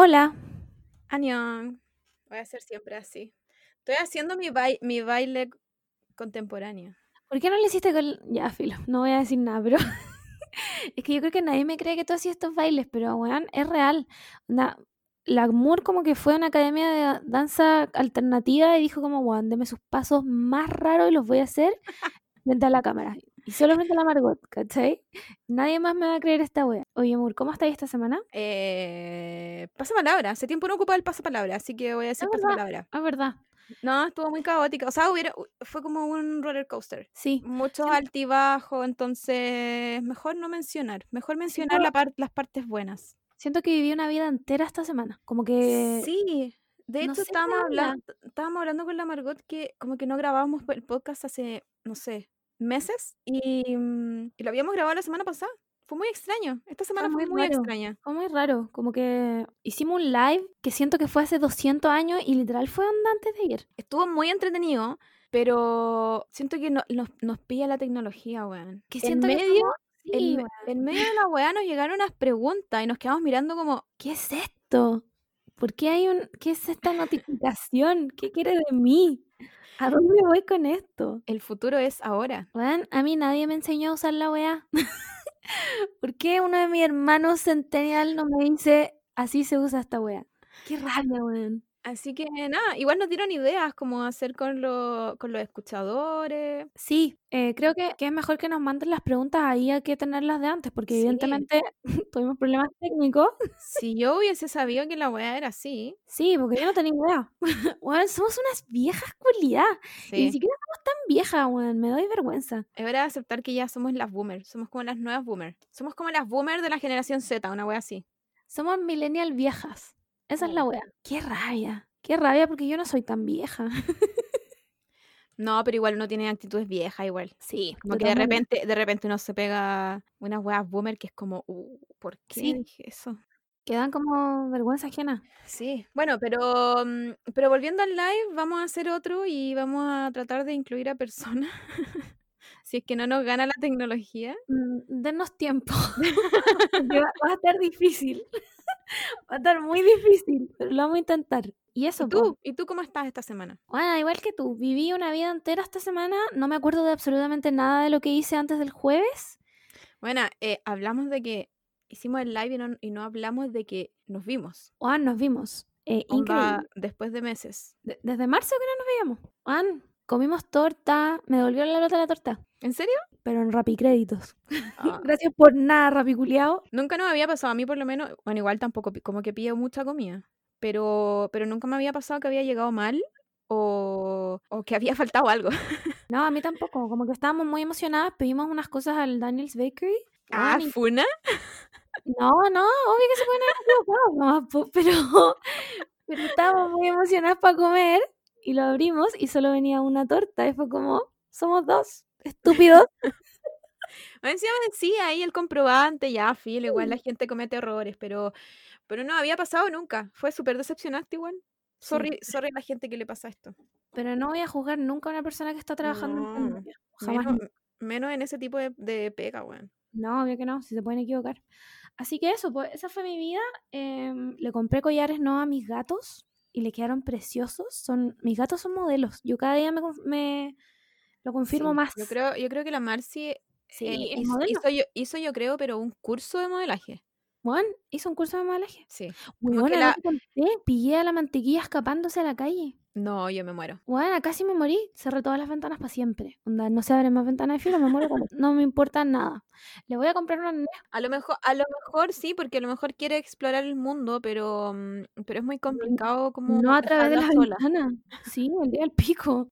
Hola. Añón. Voy a hacer siempre así. Estoy haciendo mi, bai- mi baile contemporáneo. ¿Por qué no le hiciste con... Ya, filo, no voy a decir nada, pero... es que yo creo que nadie me cree que tú hacías estos bailes, pero, weón, es real. La Moore como que fue a una academia de da- danza alternativa y dijo como, weón, deme sus pasos más raros y los voy a hacer frente a la cámara. Y a la Margot, ¿cachai? Nadie más me va a creer esta wea. Oye, Moore, ¿cómo estás esta semana? Eh, pasapalabra. Hace tiempo no ocupaba el pasapalabra, así que voy a decir Es pasapalabra. Ah, verdad. No, estuvo muy caótica. O sea, hubiera, fue como un roller coaster. Sí. Muchos Sí. altibajos, entonces mejor no mencionar. Mejor mencionar no- la par- las partes buenas. Siento que viví una vida entera esta semana. Como que... Sí, de no hecho sé qué estábamos hablando, estábamos hablando con la Margot que como que no grabábamos el podcast hace, no sé, meses y, mm, y lo habíamos grabado la semana pasada. Fue muy extraño. Esta semana fue muy muy raro. extraña. Fue muy raro, como que hicimos un live que siento que fue hace 200 años y literal fue onda antes de ir. Estuvo muy entretenido, pero siento que no- nos, nos pilla la tecnología, weón. Que En siento que medio, sí, en, en medio de la weá nos llegaron unas preguntas y nos quedamos mirando como, ¿qué es esto? ¿Por qué hay un qué es esta notificación? ¿Qué quiere de mí? ¿A dónde voy con esto? el futuro es ahora. Weón, a mí nadie me enseñó a usar la weá. ¿Por qué uno de mis hermanos centennial no me dice así se usa esta weá? Qué rabia, weón. Así que nada, igual nos dieron ideas como hacer con, lo- con los escuchadores. Sí, eh, creo que, que es mejor que nos manden las preguntas ahí a que tenerlas de antes, porque Sí. evidentemente tuvimos problemas técnicos. Si yo hubiese sabido que la weá era así, Sí, porque yo no tenía idea. Weón, somos unas viejas culiadas. Y ni sí, siquiera somos tan viejas, weón. Me doy vergüenza. es hora de aceptar que ya somos las boomers, somos como las nuevas boomers. Somos como las boomers de la generación Z, una weá así. Somos millennial viejas. Esa es la wea. Qué rabia. Qué rabia porque yo no soy tan vieja. No, pero igual uno tiene actitudes viejas igual. Sí, Como que de repente, de repente uno se pega unas weas boomer que es como, uh, ¿por qué Sí. dije eso? Quedan como vergüenza ajena. Sí, bueno, pero, mm, pero volviendo al live, vamos a hacer otro y vamos a tratar de incluir a personas. si es que no nos gana la tecnología. Mm, Denos tiempo. Va a estar difícil. Va a estar muy difícil, pero lo vamos a intentar. Y eso, ¿Y tú? ¿Y tú cómo estás esta semana? Bueno, igual que tú, viví una vida entera esta semana, no me acuerdo de absolutamente nada de lo que hice antes del jueves. Bueno, eh, hablamos de que hicimos el live y no, y no hablamos de que nos vimos. Juan, nos vimos. Eh, increíble. después de meses. De- desde marzo que no nos veíamos. Juan, comimos torta, me devolvió la lata de la torta, ¿En serio? pero en rapicréditos. Ah, Gracias por nada, rapiculeado. nunca nos había pasado, a mí por lo menos, bueno, igual tampoco, como que pido mucha comida, pero, pero nunca me había pasado que había llegado mal o, o que había faltado algo. No, a mí tampoco, como que estábamos muy emocionadas, pedimos unas cosas al Daniel's Bakery. Ah, ¿funa? no, no, obvio que se pueden haber equivocado, po, pero, pero estábamos muy emocionadas para comer y lo abrimos y solo venía una torta y fue como, somos dos, estúpidos. Encima decía ahí el comprobante, ya, filo, igual la gente comete errores, pero, pero no había pasado nunca. Fue súper decepcionante igual. Sorry, sorry a la gente que le pasa esto. Pero no voy a juzgar nunca a una persona que está trabajando en No, pandemia. Jamás. Menos, menos en ese tipo de, de pega, weón. No, obvio que no, si se pueden equivocar. Así que eso, pues esa fue mi vida. em, le compré collares no a mis gatos y le quedaron preciosos. Son, mis gatos son modelos. Yo cada día me, lo confirmo Sí, más. Yo creo, yo creo que la Marci Sí, eh, hizo, hizo yo, hizo yo creo, pero un curso de modelaje. Juan hizo un curso de modelaje. Sí. Bueno, la- pillé a la mantequilla escapándose a la calle. No, yo me muero. Bueno, casi me morí. Cerré todas las ventanas para siempre. Onda, no se abren más ventanas de filo, me muero. con- No me importa nada. Le voy a comprar una A lo mejor, a lo mejor sí, porque a lo mejor quiere explorar el mundo, pero, mm, pero es muy complicado como no a través de la dejarla sola. ventana. Sí, el día del pico.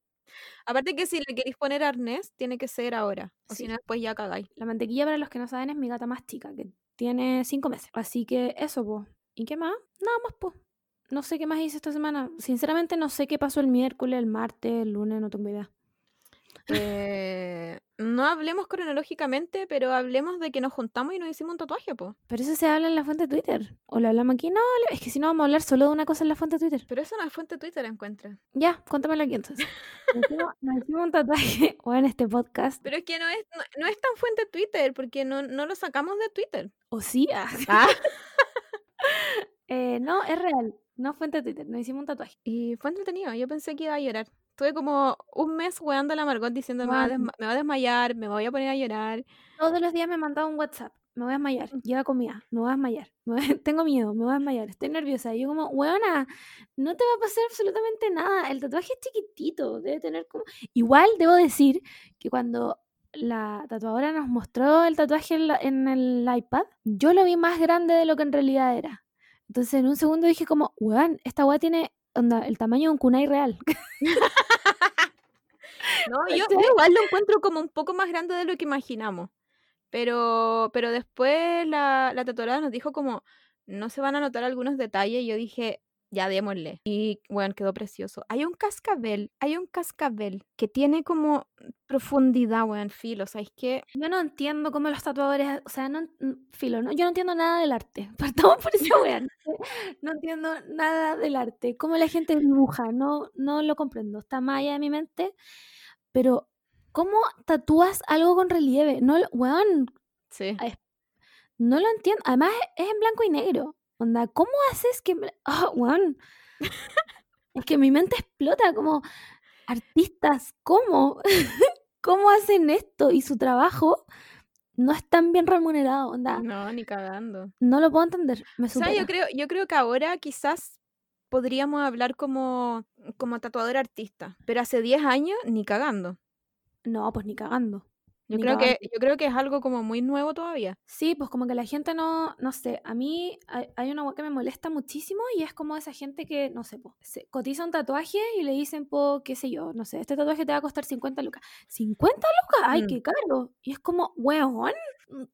Aparte que si le queréis poner arnés, tiene que ser ahora. O Sí. si no, después ya cagáis. La mantequilla, para los que no saben, es mi gata más chica, que tiene cinco meses. Así que eso, pues. ¿Y qué más? Nada más, pues. No sé qué más hice esta semana. Sinceramente, no sé qué pasó el miércoles, el martes, el lunes, no tengo idea. Eh, no hablemos cronológicamente, pero hablemos de que nos juntamos y nos hicimos un tatuaje, po. Pero eso se habla en la fuente de Twitter. ¿O lo hablamos aquí? No, es que si no vamos a hablar solo de una cosa en la fuente de Twitter. Pero eso no es fuente Twitter, encuentra. Ya, cuéntamelo aquí entonces. Nos hicimos, nos hicimos un tatuaje o en este podcast. Pero es que no es, no, no es tan fuente Twitter, porque no, no lo sacamos de Twitter. O sí, ah, Ah, Eh, no, es real. No fue entre Twitter, nos hicimos un tatuaje. Y fue entretenido. Yo pensé que iba a llorar. Estuve como un mes weando a la Margot diciendo me va, a Weón. desma- me va a desmayar, me voy a poner a llorar. Todos los días me mandaba un WhatsApp. Me voy a desmayar. Lleva comida. Me voy a desmayar. me voy a- Tengo miedo. Me voy a desmayar. Estoy nerviosa. Y yo como, weona, no te va a pasar absolutamente nada. El tatuaje es chiquitito. Debe tener como... Igual debo decir que cuando la tatuadora nos mostró el tatuaje en, la- en el iPad, yo lo vi más grande de lo que en realidad era. Entonces en un segundo dije como, weón, esta weá tiene onda, el tamaño de un kunai real. No, yo, igual lo encuentro como un poco más grande de lo que imaginamos. Pero, pero después la, la tatuadora nos dijo como, no se van a notar algunos detalles. Y yo dije, ya démosle. Y bueno, quedó precioso. Hay un cascabel, hay un cascabel que tiene como profundidad, weón, filo. ¿Sabes qué? Yo no entiendo cómo los tatuadores, o sea, no, filo, no, yo no entiendo nada del arte. Partamos por esa wea. No, entiendo nada del arte. Cómo la gente dibuja, no, no lo comprendo. Está más allá de mi mente. Pero, ¿cómo tatúas algo con relieve? No, weón, Sí. No lo entiendo. Además, es en blanco y negro. Onda, ¿cómo haces que... me- Ah, weón. Es que mi mente explota como artistas, ¿cómo? ¿Cómo hacen esto? Y su trabajo no es tan bien remunerado, onda. No, ni cagando. No lo puedo entender, me O sea, yo creo, yo creo que ahora quizás podríamos hablar como, como tatuador artista. Pero hace 10 años, ni cagando. No, pues ni cagando. Yo creo, que, yo creo que es algo como muy nuevo todavía. Sí, pues como que la gente no, no sé, a mí hay, hay una que me molesta muchísimo y es como esa gente que, no sé, po, se cotiza un tatuaje y le dicen, po, qué sé yo, no sé, este tatuaje te va a costar 50 lucas. ¿50 lucas? ¡Ay, Mm. qué caro! Y es como, weón,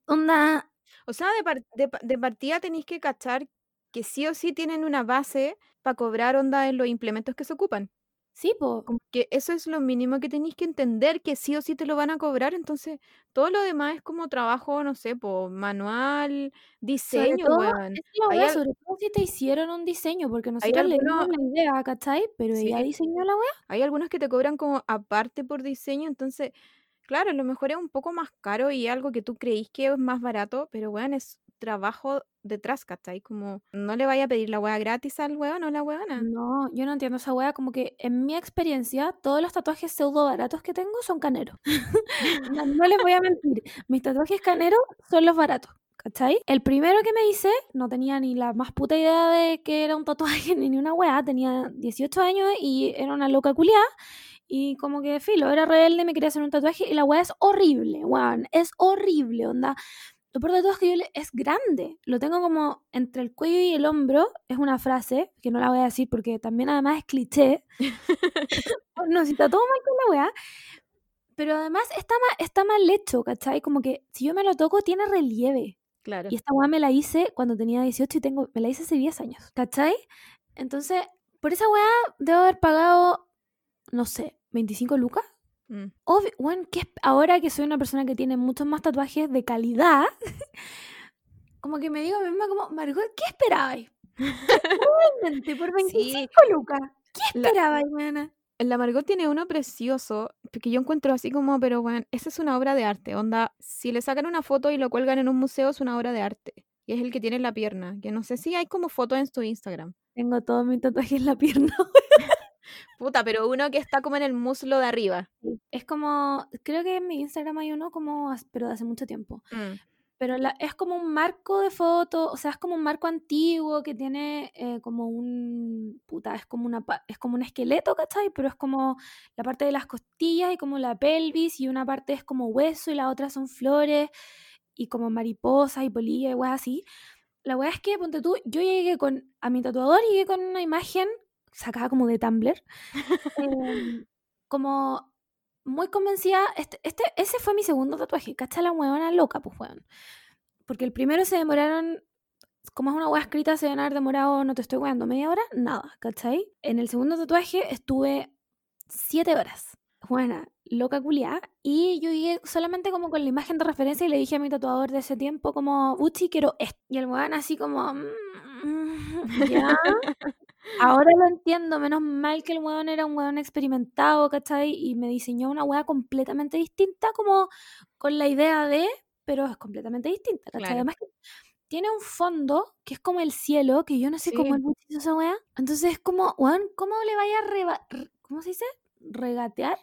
onda, O sea, de, par- de, de partida tenéis que cachar que sí o sí tienen una base para cobrar onda en los implementos que se ocupan. Sí, Como que eso es lo mínimo que tenéis que entender, que sí o sí te lo van a cobrar. Entonces, todo lo demás es como trabajo, no sé, po, manual, sobre diseño, todo, weón. wea, al- sobre todo si te hicieron un diseño, porque nosotros le dimos algunos, la idea, ¿cachai? Pero ella diseñó la wea. hay algunos que te cobran como aparte por diseño. Entonces, claro, a lo mejor es un poco más caro y algo que tú creís que es más barato, pero weón, es trabajo detrás, ¿cachai? Como no le vaya a pedir la weá gratis al weón o la weona. No, yo no entiendo esa wea, como que en mi experiencia, todos los tatuajes pseudo baratos que tengo son caneros. No, les voy a mentir, mis tatuajes caneros son los baratos, ¿cachai? El primero que me hice, no tenía ni la más puta idea de que era un tatuaje ni una wea, tenía 18 años y era una loca culiada. Y como que filo, era rebelde, me quería hacer un tatuaje y la wea es horrible, weón, es horrible, onda. Lo peor de todo es que yo le- es grande. Lo tengo como entre el cuello y el hombro. Es una frase que no la voy a decir porque también además es cliché. no, si está todo mal con la weá. Pero además está mal, está mal hecho, ¿cachai? Como que si yo me lo toco tiene relieve. Claro. Y esta weá me la hice cuando tenía 18 y tengo, me la hice hace 10 años, ¿cachai? Entonces, por esa weá debo haber pagado, no sé, 25 lucas. Mm. Obvio, bueno, que ahora que soy una persona que tiene muchos más tatuajes de calidad, como que me digo a mí misma como, Margot, ¿qué esperabais? Por 25 Sí, lucas. ¿Qué esperabais, weona? la Margot tiene uno precioso, que yo encuentro así como, pero bueno, esa es una obra de arte. Onda, si le sacan una foto y lo cuelgan en un museo, es una obra de arte. Y es el que tiene en la pierna, que no sé si hay como foto en su Instagram. Tengo todos mis tatuajes en la pierna. Puta, pero uno que está como en el muslo de arriba. Es como, creo que en mi Instagram hay uno como, pero de hace mucho tiempo. Mm. Pero la, es como un marco de foto, o sea, es como un marco antiguo que tiene eh, como un, puta, es como, una, es como un esqueleto, ¿cachai? Pero es como la parte de las costillas y como la pelvis y una parte es como hueso y la otra son flores y como mariposas y polillas y weas así. La wea es que, ponte tú, yo llegué con, a mi tatuador llegué con una imagen sacada como de Tumblr, em, como muy convencida, este, este, ese fue mi segundo tatuaje, ¿cachai? La huevona loca, pues weón. Porque el primero se demoraron, como es una hueá escrita, se deben haber demorado, no te estoy weando, media hora, nada, ¿cachai? En el segundo tatuaje estuve siete horas, buena, loca culiá, y yo llegué solamente como con la imagen de referencia y le dije a mi tatuador de ese tiempo como, Uchi, quiero esto. Y el weón así como, "Mm, ya. Ahora lo entiendo, menos mal que el weón era un weón experimentado, ¿cachai? Y me diseñó una weá completamente distinta, como con la idea de, pero es completamente distinta, ¿cachai? Claro. Además que tiene un fondo que es como el cielo, que yo no sé cómo el hizo esa weá. Entonces es como, weón, ¿cómo le vaya a reba- ¿cómo se dice? Regatear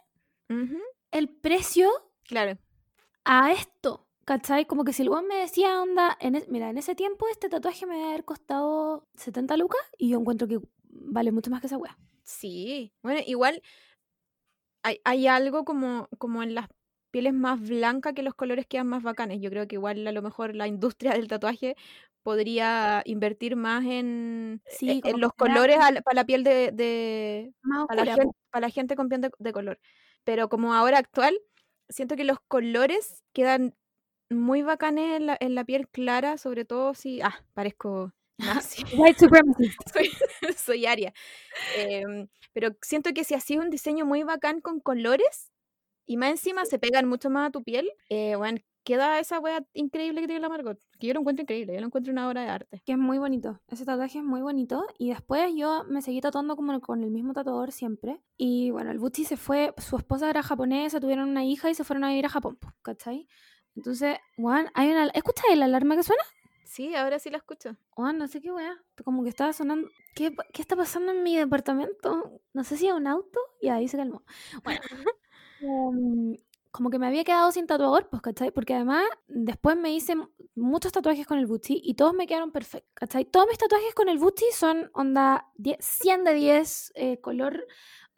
el precio Claro. a esto. ¿Cachai? Como que si el weón me decía, onda, en es- mira, en ese tiempo este tatuaje me debe haber costado 70 lucas y yo encuentro que vale mucho más que esa weá. Sí. Bueno, igual hay, hay algo como, como en las pieles más blancas que los colores quedan más bacanes. Yo creo que igual a lo mejor la industria del tatuaje podría invertir más en, Sí, en- como en los colores para la piel de, para, la gente, para la gente con piel de, de color. Pero como ahora actual, siento que los colores quedan muy bacanes en la, en la piel clara, sobre todo si... Ah, parezco nazi. White supremacy. soy, soy Aria. Em, pero siento que si hacías un diseño muy bacán con colores y más encima se pegan mucho más a tu piel, eh, bueno, queda esa wea increíble que tiene la Margot. Que yo lo encuentro increíble, yo lo encuentro una obra de arte. Que es muy bonito. Ese tatuaje es muy bonito. Y después yo me seguí tatuando como con el mismo tatuador siempre. Y bueno, el Buchi se fue, su esposa era japonesa, tuvieron una hija y se fueron a vivir a Japón, ¿cachai? Entonces, Juan, hay una... ¿Escuchas la alarma que suena? Sí, ahora sí la escucho. Juan, no sé qué weá. Como que estaba sonando... ¿Qué, pa- ¿Qué está pasando en mi departamento? No sé si es un auto. Y ahí se calmó. Bueno, em, como que me había quedado sin tatuador, pues, ¿cachai? Porque además después me hice muchos tatuajes con el Buchi y todos me quedaron perfectos, ¿cachai? Todos mis tatuajes con el Buchi son onda 10 100 de 10, eh, color...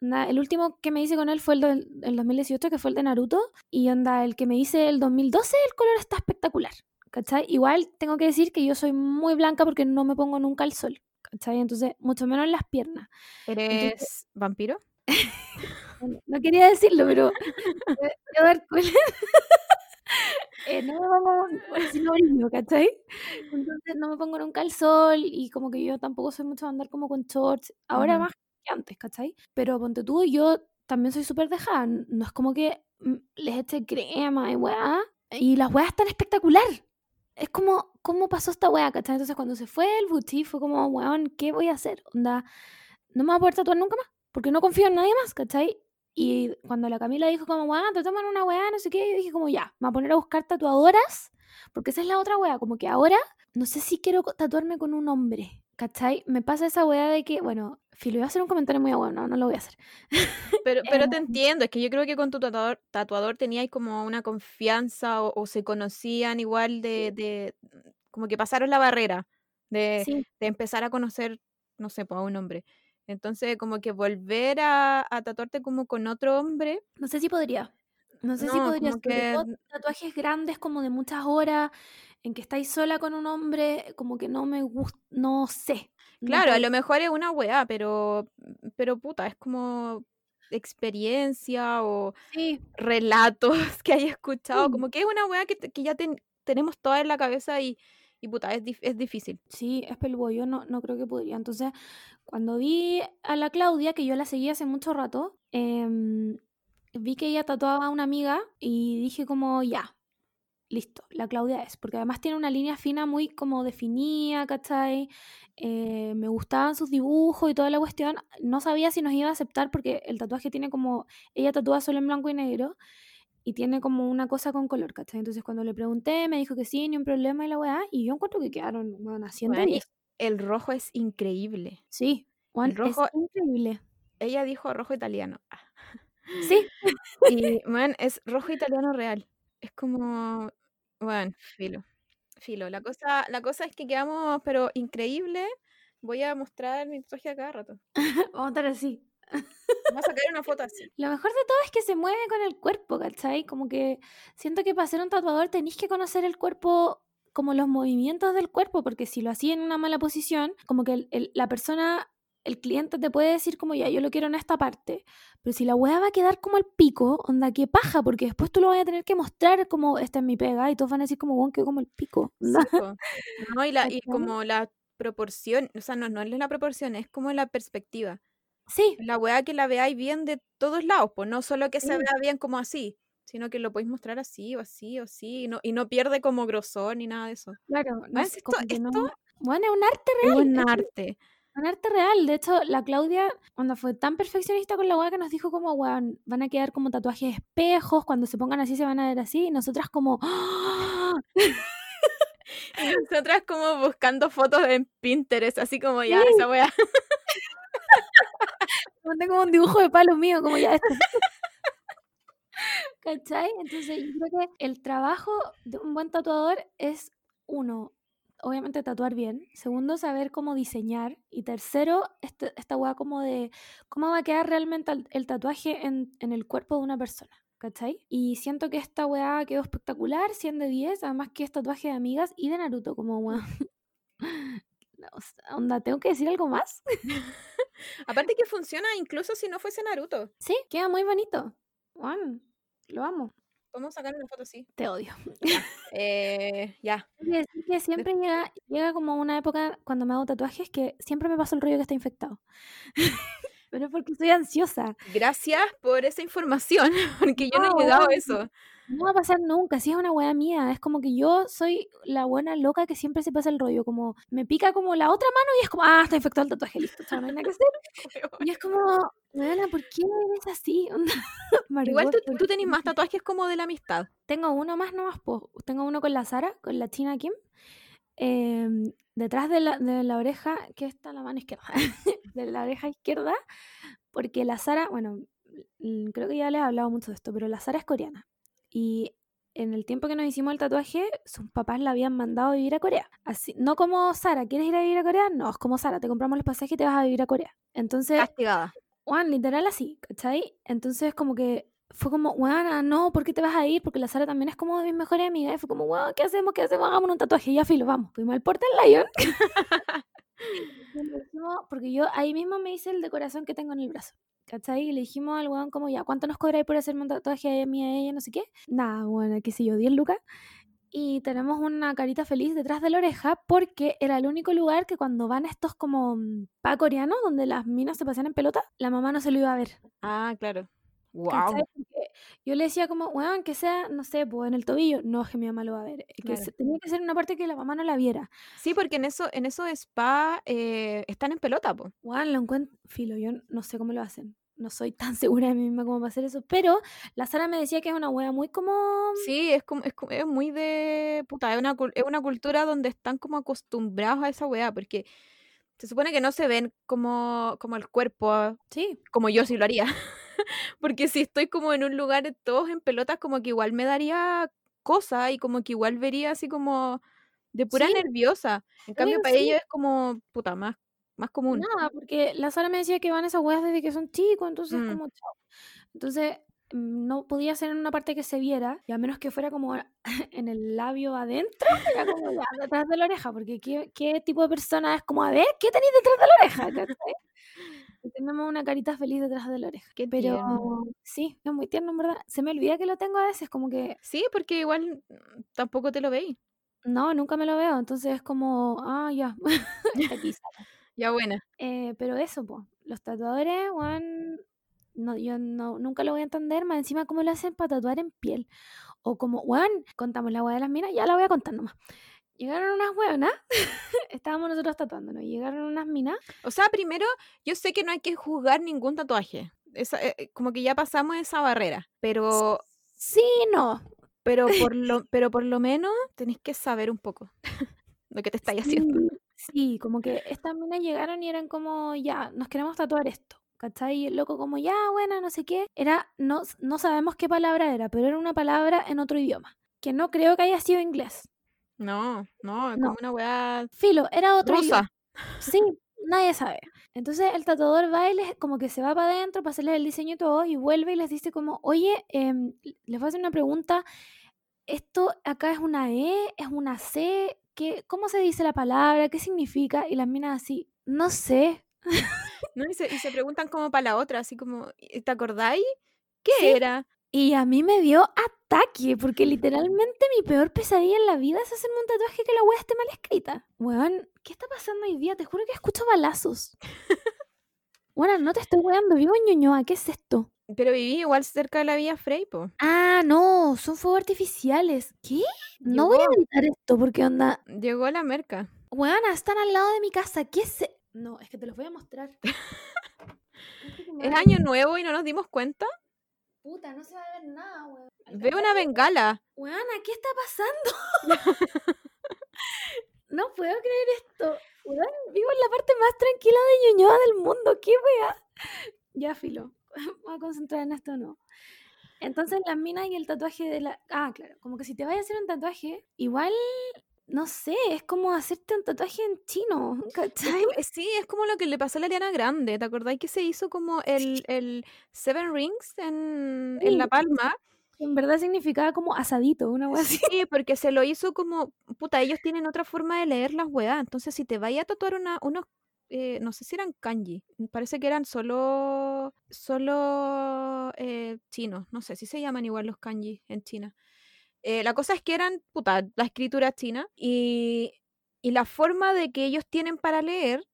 onda, el último que me hice con él fue el el 2018, que fue el de Naruto. Y onda, el que me hice el 2012, el color está espectacular, ¿cachai? Igual tengo que decir que yo soy muy blanca porque no me pongo nunca el sol, ¿cachai? Entonces, mucho menos en las piernas. ¿Eres vampiro? No quería decirlo, pero dar. Eh, no me pongo un- si no brillo, ¿cachai? Entonces no me pongo nunca el sol y como que yo tampoco soy mucho de andar como con shorts, ahora más antes, ¿cachai? Pero ponte tú, yo también soy súper dejada, no es como que mm, les eche crema y weá, y las weas están espectacular. Es como, ¿cómo pasó esta weá, cachai? Entonces cuando se fue el Buchi fue como, weón, ¿qué voy a hacer? Onda, no me voy a poder tatuar nunca más, porque no confío en nadie más, ¿cachai? Y cuando la Camila dijo como, weón, te toman una weá, no sé qué, yo dije como, ya, me voy a poner a buscar tatuadoras, porque esa es la otra weá, como que ahora no sé si quiero tatuarme con un hombre, ¿cachai? Me pasa esa weá de que, bueno, Filo, iba a hacer un comentario muy bueno, no, no lo voy a hacer. Pero, pero te Em, entiendo, es que yo creo que con tu tatuador, tatuador teníais como una confianza o, o se conocían igual de, de, como que pasaron la barrera de, Sí, de empezar a conocer, no sé, pues, a un hombre. Entonces, como que volver a, a tatuarte como con otro hombre, no sé si podría. No sé si podría, que tatuajes grandes como de muchas horas, en que estáis sola con un hombre, como que no me gusta, no sé. no Claro, a lo mejor es una weá, pero, pero puta, es como experiencia o Sí, relatos que hay escuchado, sí. como que es una weá que, que ya ten- tenemos toda en la cabeza y, y puta, es, dif- es difícil. Sí, es peludo, yo no, no creo que podría. Entonces, cuando vi a la Claudia, que yo la seguí hace mucho rato, em, vi que ella tatuaba a una amiga y dije como, ya, listo, la Claudia es. Porque además tiene una línea fina muy como definida, ¿cachai? Eh, me gustaban sus dibujos y toda la cuestión. No sabía si nos iba a aceptar porque el tatuaje tiene como, ella tatúa solo en blanco y negro y tiene como una cosa con color, ¿cachai? Entonces cuando le pregunté, me dijo que sí, ni un problema y la weá, y yo encuentro que quedaron, bueno, haciendo Weón, y 10. el rojo es increíble. Sí, Juan, El rojo- es increíble. Ella dijo rojo italiano. Ah. Sí, Y, bueno, es rojo italiano real. Es como, bueno, filo. Filo. La cosa, la cosa es que quedamos, pero increíble. Voy a mostrar mi tatuaje a cada rato. vamos a estar así. Vamos a sacar una foto así. Lo mejor de todo es que se mueve con el cuerpo, ¿cachai? Como que siento que para ser un tatuador tenéis que conocer el cuerpo, como los movimientos del cuerpo, porque si lo hacía en una mala posición, como que el- el- la persona, el cliente te puede decir como ya, yo lo quiero en esta parte, pero si la weá va a quedar como el pico, onda, qué paja, porque después tú lo vas a tener que mostrar como esta es mi pega y todos van a decir como, weón, quedó como el pico. Sí. No, y, la, y como la proporción, o sea, no, no es la proporción, es como la perspectiva. Sí, La weá que la veáis bien de todos lados, pues no solo que se vea bien como así, sino que lo podéis mostrar así o así o así, y no, y no pierde como grosor ni nada de eso. claro, no sé, Esto, que no- esto Bueno, es un arte es real. un es arte. Un arte real. De hecho, la Claudia, cuando fue tan perfeccionista con la weá que nos dijo como, weón, van a quedar como tatuajes espejos, cuando se pongan así se van a ver así, y nosotras como, ¡Ah! Y nosotras como buscando fotos en Pinterest, así como ya, esa wea. Mandé como un dibujo de palo mío, como ya esto. ¿Cachai? Entonces, yo creo que el trabajo de un buen tatuador es, uno, obviamente tatuar bien. Segundo, saber cómo diseñar. Y tercero, este, esta weá como de cómo va a quedar realmente el, el tatuaje en, en el cuerpo de una persona. ¿Cachai? Y siento que esta weá quedó espectacular, 100 de 10, además que es tatuaje de amigas y de Naruto, como weá. No, o sea, onda, ¿tengo que decir algo más? Aparte que funciona incluso si no fuese Naruto. Sí, queda muy bonito. Lo amo. Podemos sacar una foto así. Te odio. Eh, ya. Decir que siempre llega, llega como una época cuando me hago tatuajes que siempre me pasa el rollo que está infectado. Pero es porque soy ansiosa. Gracias por esa información, porque yo no, No, he llegado a eso. No va a pasar nunca, si es una wea mía. Es como que yo soy la buena loca que siempre se pasa el rollo. Como me pica como la otra mano y es como, ah, está infectado el tatuaje, listo, no hay nada que hacer. Y es como, weona, ¿por qué eres así? Igual tú, Margot, ¿por tú tenés más tatuajes como de la amistad. Tengo uno más nomás, po. Tengo uno con la Sara, con la China Kim. Em, detrás de la, de la oreja, que está la mano izquierda, de la oreja izquierda, porque la Sara, bueno, creo que ya les he hablado mucho de esto, pero la Sara es coreana. Y en el tiempo que nos hicimos el tatuaje, sus papás la habían mandado a vivir a Corea. Así, no como Sara, ¿quieres ir a vivir a Corea? No, es como Sara, te compramos los pasajes y te vas a vivir a Corea. Entonces, Castigada. Juan, literal así, ¿cachai? Entonces como que fue como, Juana, no, ¿por qué te vas a ir? Porque la Sara también es como de mis mejores amigas. Y fue como, weón, ¿qué hacemos? ¿Qué hacemos? Hagamos un tatuaje. Ya, filo, vamos. Fuimos al Portal Lion. Y porque yo ahí mismo me hice el de corazón que tengo en el brazo. ¿Cachai? Y le dijimos al weón como, ya, ¿cuánto nos cobráis por hacerme un tatuaje a mí, a ella, no sé qué? Nada, bueno, qué sé yo, 10 lucas. Y tenemos una carita feliz detrás de la oreja porque era el único lugar que cuando van estos como mm, pa coreanos, donde las minas se pasan en pelota, la mamá no se lo iba a ver. Ah, claro. Wow. Yo le decía como, weón, que sea, no sé, pues en el tobillo. No, que mi mamá lo va a ver. Es que se- tenía que ser una parte que la mamá no la viera. Sí, porque en eso, en eso de spa eh, están en pelota, po. Weón, lo encuentro, filo, yo no sé cómo lo hacen. No soy tan segura de mí misma como para hacer eso. Pero la Sara me decía que es una wea muy como... Sí, es como, es, como- es muy de puta, es una, es una cultura donde están como acostumbrados a esa weá, porque se supone que no se ven como, como el cuerpo, Sí, como yo sí lo haría. Porque si estoy como en un lugar de todos en pelotas, como que igual me daría cosa y como que igual vería así como de pura Sí. nerviosa. En cambio, para sí. ellos es como, puta, más, más común. Nada, porque la Sara me decía que van esas weas desde que son chicos, entonces Mm. como chao. Entonces mm, no podía ser en una parte que se viera, y a menos que fuera como en el labio adentro, era como ya detrás de la oreja, porque ¿qué, qué tipo de persona es como, a ver, ¿qué tenéis detrás de la oreja? Tenemos una carita feliz detrás de la oreja. Qué Pero tierno. sí, es muy tierno, en verdad. Se me olvida que lo tengo a veces, como que Sí, porque igual mm, tampoco te lo veis. no, nunca me lo veo, entonces es como, ah, ya, aquí. Ya buena. Eh, pero eso, pues, los tatuadores, Juan, no, yo no, nunca lo voy a entender, más encima cómo lo hacen para tatuar en piel. O como, Juan, contamos la hueá de las minas, ya la voy a contar nomás. Llegaron unas hueonas, estábamos nosotros tatuándonos, llegaron unas minas, O sea, primero, yo sé que no hay que juzgar ningún tatuaje. Esa, eh, eh, como que ya pasamos esa barrera. Pero, sí, no, pero por lo, pero por lo menos tenéis que saber un poco lo que te estáis haciendo. sí, sí, como que estas minas llegaron y eran como, ya, nos queremos tatuar esto. ¿Cachai? Y el loco como, ya, buena, no sé qué. Era, no, no sabemos qué palabra era, pero era una palabra en otro idioma. Que no creo que haya sido inglés. No, no, es No. como una weá Filo, era otro rusa. Sí, nadie sabe. Entonces el tatuador va y les, como que se va para adentro para hacerles el diseño y todo, y vuelve y les dice como, oye, em, les voy a hacer una pregunta, ¿esto acá es una E, es una C? ¿Qué, ¿Cómo se dice la palabra? ¿Qué significa? Y las minas así, no sé. ¿no? Y, se, y se preguntan como para la otra, así como, "¿Y- ¿te acordáis? ¿Qué Sí. era? Y a mí me dio ataque, porque literalmente mi peor pesadilla en la vida es hacerme un tatuaje que la wea esté mal escrita. Weón, ¿qué está pasando hoy día? Te juro que escucho balazos. Bueno, no te estoy weando, vivo en Ñuñoa, ¿qué es esto? Pero viví igual cerca de la Vía Frey, po. Ah, no, son fuegos artificiales. ¿Qué? No voy a editar esto porque onda. Llegó la merca. Weona, están al lado de mi casa. ¿Qué es? e-? No, es que te los voy a mostrar. Tu Es año nuevo y no nos dimos cuenta. Puta, no se va a ver nada, weón. Veo una bengala. Weona, ¿qué está pasando? No puedo creer esto. vivo en la parte más tranquila de Ñuñoa del mundo. ¿Qué wea? Ya, filo. Voy a concentrar en esto no. Entonces, las minas y el tatuaje de la. Ah, claro. Como que si te vayas a hacer un tatuaje, igual no sé, es como hacerte un tatuaje en chino, ¿cachai? Sí, es como lo que le pasó a la Ariana Grande, ¿te acordáis que se hizo como el, el Seven Rings en, en La Palma? En verdad significaba como asadito, una wea así. Sí, porque se lo hizo como, puta, ellos tienen otra forma de leer las weas, entonces si te vaya a tatuar una, unos, eh, no sé si eran kanji, parece que eran solo, solo eh, chinos, no sé si se llaman igual los kanji en China. Eh, la cosa es que eran, puta, la escritura china y, y la forma de que ellos tienen para leer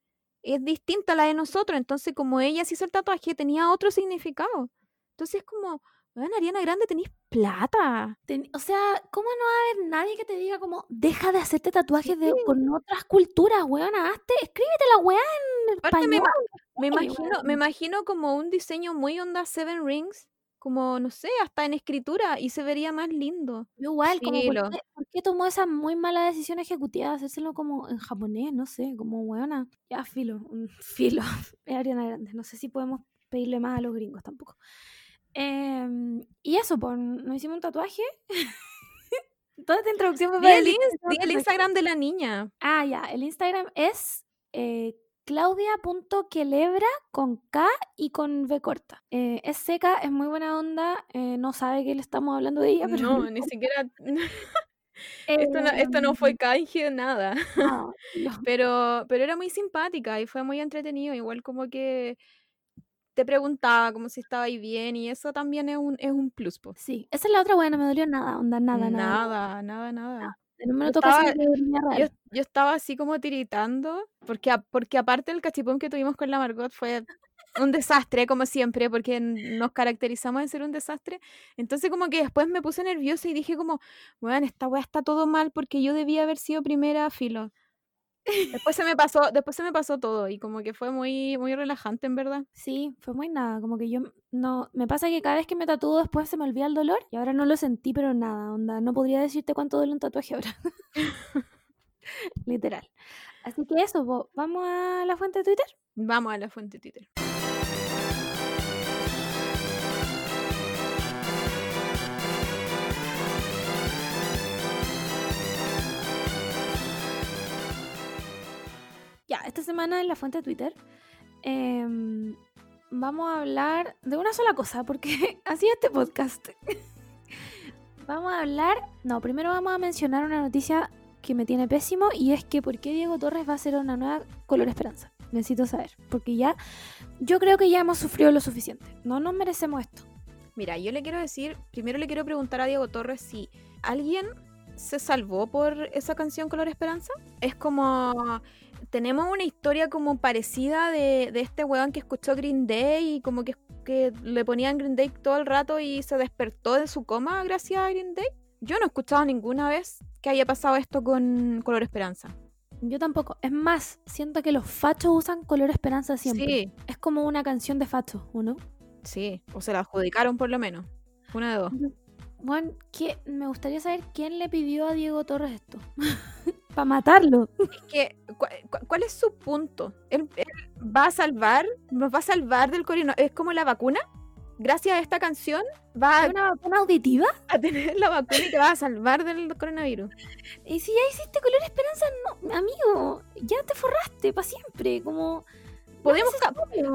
es distinta a la de nosotros. Entonces, como ella se hizo el tatuaje, tenía otro significado. Entonces, como, bueno, Ariana Grande, tenéis plata. o sea, ¿cómo no va a haber nadie que te diga como, deja de hacerte tatuajes de, con otras culturas, weón, hazte, escríbete la weá en español. Me, imagino, me imagino como un diseño muy onda Seven Rings, como, no sé, hasta en escritura y se vería más lindo. Igual, como, ¿por qué, tomó esa muy mala decisión ejecutiva de hacérselo como en japonés? No sé, como buena. Ya, filo, un filo. Es Ariana Grande. No sé si podemos pedirle más a los gringos tampoco. Em, y eso, pues, nos hicimos un tatuaje. Toda esta introducción fue para el, el, Instagram de la niña. Ah, ya, el Instagram es eh, Claudia.quelebra con K y con V corta. Eh, es seca, es muy buena onda, eh, no sabe que le estamos hablando de ella, pero... No, ni siquiera... esto, no, esto no fue canje, nada. pero, pero era muy simpática y fue muy entretenido, igual como que te preguntaba como si estaba ahí bien y eso también es un, es un plus. Sí, esa es la otra buena, no me dolió nada, onda, nada, nada. Nada, nada, nada yo, estaba, así como tiritando, porque, porque aparte el cachipón que tuvimos con la Margot fue un desastre, como siempre, porque nos caracterizamos en ser un desastre. Entonces como que después me puse nerviosa y dije como, bueno, esta weá está todo mal porque yo debía haber sido primera filo. Después se me pasó, después se me pasó todo y como que fue muy, muy relajante en verdad. Sí, fue muy nada, como que yo no, me pasa que cada vez que me tatúo después se me olvida el dolor y ahora no lo sentí, pero nada, onda, no podría decirte cuánto duele un tatuaje ahora. Literal. Así que eso, ¿vamos a la fuente de Twitter? Vamos a la fuente de Twitter. Ya, esta semana en la fuente de Twitter em, vamos a hablar de una sola cosa, porque así es este podcast. vamos a hablar, no, primero vamos a mencionar una noticia que me tiene pésimo y es que por qué Diego Torres va a ser una nueva Color Esperanza. Necesito saber, porque ya yo creo que ya hemos sufrido lo suficiente. No nos merecemos esto. Mira, yo le quiero decir, primero le quiero preguntar a Diego Torres si alguien se salvó por esa canción Color Esperanza. Es como tenemos una historia como parecida de, este weón que escuchó Green Day y como que, que le ponían Green Day todo el rato y se despertó de su coma gracias a Green Day. Yo no he escuchado ninguna vez que haya pasado esto con Color Esperanza. Yo tampoco. Es más, siento que los fachos usan Color Esperanza siempre. Sí. Es como una canción de fachos, ¿o no? Sí, o se la adjudicaron por lo menos. Una de dos. Bueno, me gustaría saber quién le pidió a Diego Torres esto. Para matarlo. Es que, ¿cuál es su punto? ¿Él, va a salvar, nos va a salvar del coronavirus. ¿Es como la vacuna? Gracias a esta canción va a... ¿Una vacuna auditiva? A tener la vacuna y te va a salvar del coronavirus. Y si ya hiciste color esperanza, no, amigo, ya te forraste para siempre. Como... Podemos,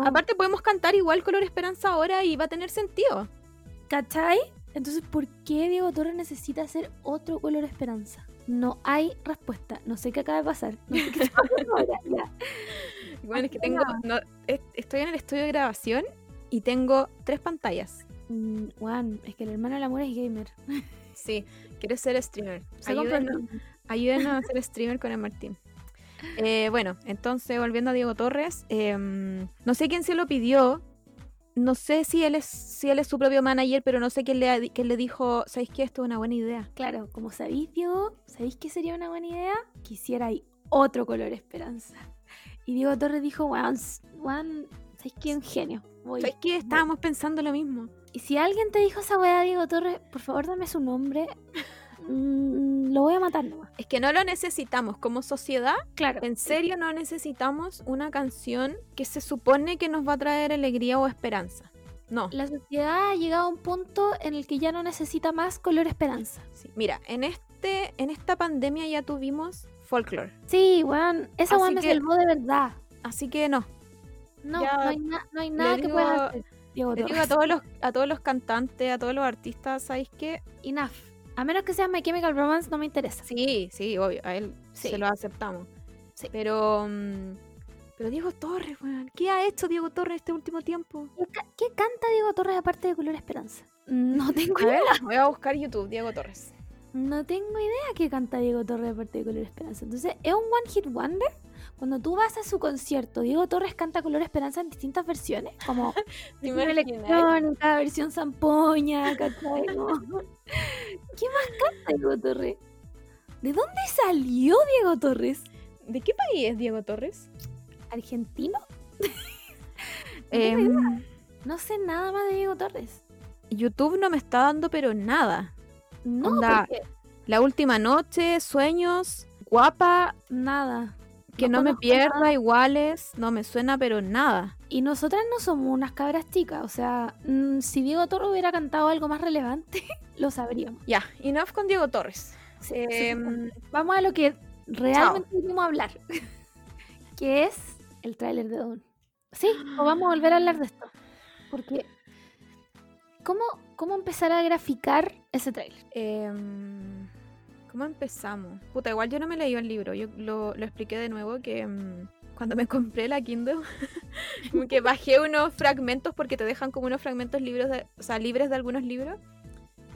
aparte podemos cantar igual color esperanza ahora y va a tener sentido. ¿Cachai? Entonces, ¿por qué Diego Torres necesita hacer otro color esperanza? No hay respuesta. No sé qué acaba de pasar. No sé qué Bueno, es que tengo. estoy en el estudio de grabación y tengo tres pantallas. Mm, Juan, es que el hermano del amor es gamer. Sí, quiere ser streamer. Ayúdenos, a ser streamer con el Martín. Eh, bueno, entonces volviendo a Diego Torres, em, no sé quién se lo pidió, no sé si él es si él es su propio manager, pero no sé quién le, quién le dijo, ¿sabéis que esto es una buena idea? Claro, como sabéis, Diego, ¿sabéis que sería una buena idea? Quisiera otro color esperanza. Y Diego Torres dijo, Juan, Juan, ¿sabéis qué? Un genio. ¿Sabéis que estábamos pensando lo mismo? Y si alguien te dijo esa weá, Diego Torres, por favor dame su nombre. Mm, lo voy a matar nomás. Es que no lo necesitamos como sociedad. Claro. En serio no necesitamos una canción que se supone que nos va a traer alegría o esperanza. No. La sociedad ha llegado a un punto en el que ya no necesita más color esperanza. Sí. Mira, en este, en esta pandemia ya tuvimos folklore. Sí, weón, esa weón me que- salvó de verdad. Así que no. No, Ya no hay, na- no hay nada que puedas hacer. Digo a todos los, a todos los cantantes, a todos los artistas, ¿sabéis qué? Enough. A menos que sea My Chemical Romance, no me interesa. Sí, sí, obvio, a él Sí. se lo aceptamos. Sí. Pero, mm, pero Diego Torres, weón, ¿qué ha hecho Diego Torres este último tiempo? ¿Qué, ca- qué canta Diego Torres aparte de Color Esperanza? No tengo A idea. ver, voy a buscar YouTube, Diego Torres. No tengo idea qué canta Diego Torres aparte de Color Esperanza. Entonces, ¿es un One Hit Wonder? Cuando tú vas a su concierto, Diego Torres canta Color Esperanza en distintas versiones, como ¿Te versión electrónica, versión zampoña, ¿cachai? No. ¿Qué más canta Diego Torres? ¿De dónde salió Diego Torres? ¿De qué país es Diego Torres? ¿Argentino? Em, No sé nada más de Diego Torres. YouTube no me está dando pero nada. No, Onda, porque La última noche, sueños, guapa, nada. Que No no, me pierda, nada. iguales, no me suena pero nada. Y nosotras no somos unas cabras chicas. O sea, mm, si Diego Torres hubiera cantado algo más relevante, lo sabríamos. Ya, enough con Diego Torres. Sí, Em, Vamos a lo que realmente queremos hablar. que es el tráiler de Dune. Sí, o vamos a volver a hablar de esto. Porque, ¿cómo, cómo empezar a graficar ese tráiler? Em, ¿Cómo empezamos? Puta, igual yo no me leí el libro. Yo lo, lo expliqué de nuevo que em, cuando me compré la Kindle, como que bajé unos fragmentos porque te dejan como unos fragmentos libros de, o sea, libres de algunos libros.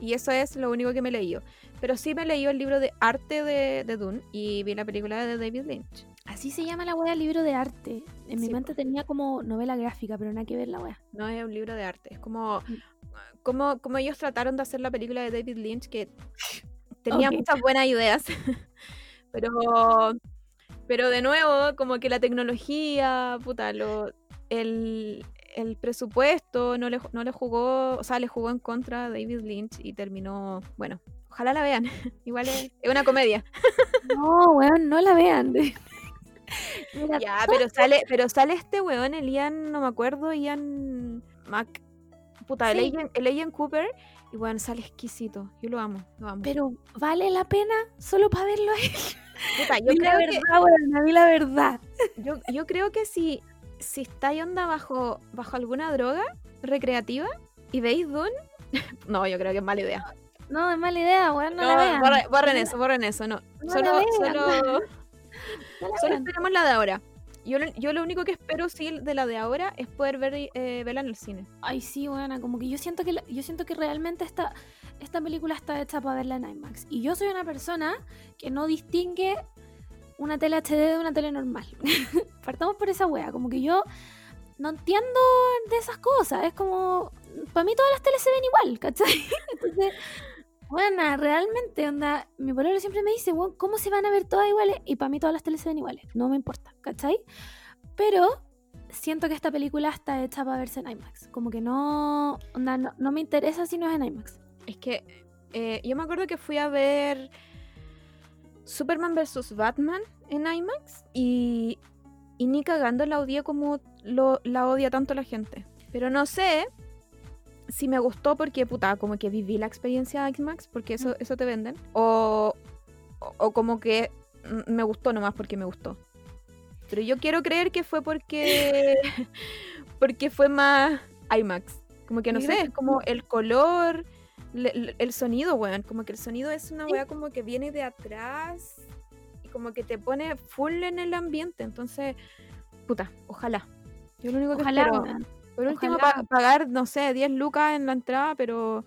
Y eso es lo único que me leí. Pero sí me leí el libro de arte de, de Dune y vi la película de David Lynch. Así se llama la wea libro de arte. En mi mente tenía como novela gráfica, pero nada que ver la wea. No es un libro de arte. Es como, Mm. como, como ellos trataron de hacer la película de David Lynch, que tenía muchas buenas ideas. pero, pero de nuevo, como que la tecnología, puta, lo, el, el presupuesto no le, no le jugó, o sea, le jugó en contra a David Lynch y terminó, bueno, ojalá la vean. Igual es, es una comedia. No, weón, no la vean. Mira, Ya, pero sale, pero sale este weón, el Ian, no me acuerdo, Ian Mac. Puta, el, Sí. Ian, el Ian Cooper. Y bueno, sale exquisito. Yo lo amo, lo amo. pero ¿vale la pena solo para verlo a él? Puta, yo, Di la creo verdad, que, weón, a mí la verdad. yo, yo creo que si, si estáis onda bajo, bajo alguna droga recreativa y veis Dune, no, yo creo que es mala idea. No, es mala idea, weón, no, No, la vean. borre- borren eso, borren eso, no. No solo, solo, no solo esperemos la de ahora. Yo, yo lo único que espero sí de la de ahora es poder ver, eh, verla en el cine. Ay, sí, buena, como que yo siento que la- yo siento que realmente esta, esta película está hecha para verla en IMAX. Y yo soy una persona que no distingue una tele HD de una tele normal. Partamos por esa wea, como que yo no entiendo de esas cosas. Es como, para mí todas las teles se ven igual, ¿cachai? Entonces, bueno, realmente, onda, mi pololo siempre me dice, "Weón, ¿cómo se van a ver todas iguales? Y para mí todas las teles se ven iguales, no me importa, ¿cachai? Pero siento que esta película está hecha para verse en IMAX. Como que no, onda, no, me interesa si no es en IMAX. Es que eh, yo me acuerdo que fui a ver Superman vs. Batman en IMAX y, ni cagando la odié como la odia tanto la gente. Pero no sé si me gustó porque, puta, como que viví la experiencia IMAX, porque eso, eso te venden. O, o, como que mm, me gustó nomás porque me gustó. Pero yo quiero creer que fue porque, porque fue más IMAX. Como que no sé, es como el color, le- el sonido, weón. Como que el sonido es una weá como que viene de atrás y como que te pone full en el ambiente. Entonces, puta, ojalá. Yo lo único que Ojalá, espero. Por último, ojalá. pa- pagar, no sé, 10 lucas en la entrada, pero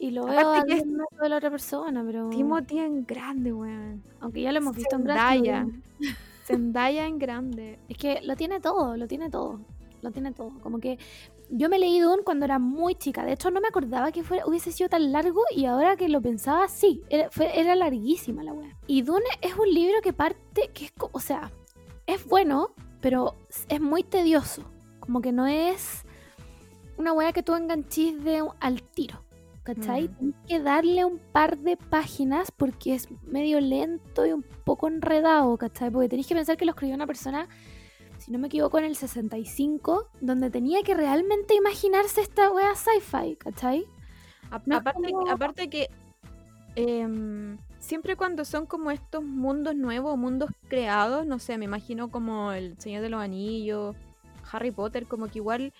Y lo Aparte veo que es- 10 metros de la otra persona, pero... Timothy en grande, weón. Aunque ya lo hemos visto en grande. Zendaya. Zendaya en grande. Es que lo tiene todo, lo tiene todo. Lo tiene todo. Como que yo me leí Dune cuando era muy chica. De hecho, no me acordaba que fuera, hubiese sido tan largo y ahora que lo pensaba, sí. Era, fue- era larguísima la wea. Y Dune es un libro que parte, que es, o sea, es bueno, pero es muy tedioso. Como que no es una wea que tú enganchís de al tiro. ¿cachai? Mm. Tenés que darle un par de páginas porque es medio lento y un poco enredado, ¿cachai? Porque tenéis que pensar que lo escribió una persona, si no me equivoco, en el 65, donde tenía que realmente imaginarse esta wea sci-fi, ¿cachai? A- No es aparte, como- aparte que em, siempre cuando son como estos mundos nuevos, mundos creados, no sé, me imagino como el Señor de los Anillos, Harry Potter, como que igual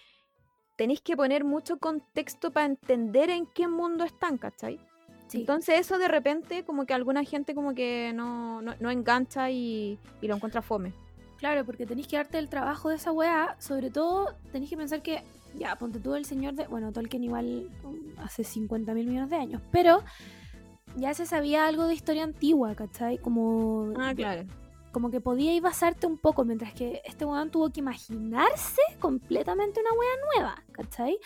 tenéis que poner mucho contexto para entender en qué mundo están, ¿cachai? Sí. Entonces eso de repente como que alguna gente como que no, no, no engancha y, y lo encuentra fome. Claro, porque tenéis que darte el trabajo de esa weá. Sobre todo, tenéis que pensar que, ya, ponte tú el señor de. Bueno, Tolkien igual um, hace 50 mil millones de años. Pero ya se sabía algo de historia antigua, ¿cachai? Como, Ah, claro. Como que podíais basarte un poco, mientras que este weón tuvo que imaginarse completamente una weá nueva, ¿cachai?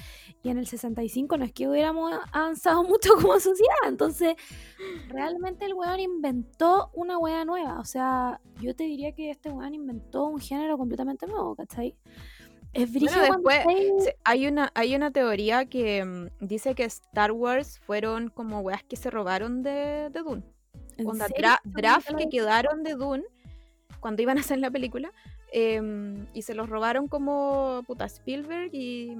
Y en el 65 no es que hubiéramos avanzado mucho como sociedad, entonces realmente el weón inventó una weá nueva, o sea, yo te diría que este weón inventó un género completamente nuevo, ¿cachai? Es cuando después Hay una, hay una teoría que mm, dice que Star Wars fueron como weas que se robaron de, de Dune. ¿en Onda, dra- draft que quedaron de Dune cuando iban a hacer la película. em, y se los robaron como puta Spielberg y,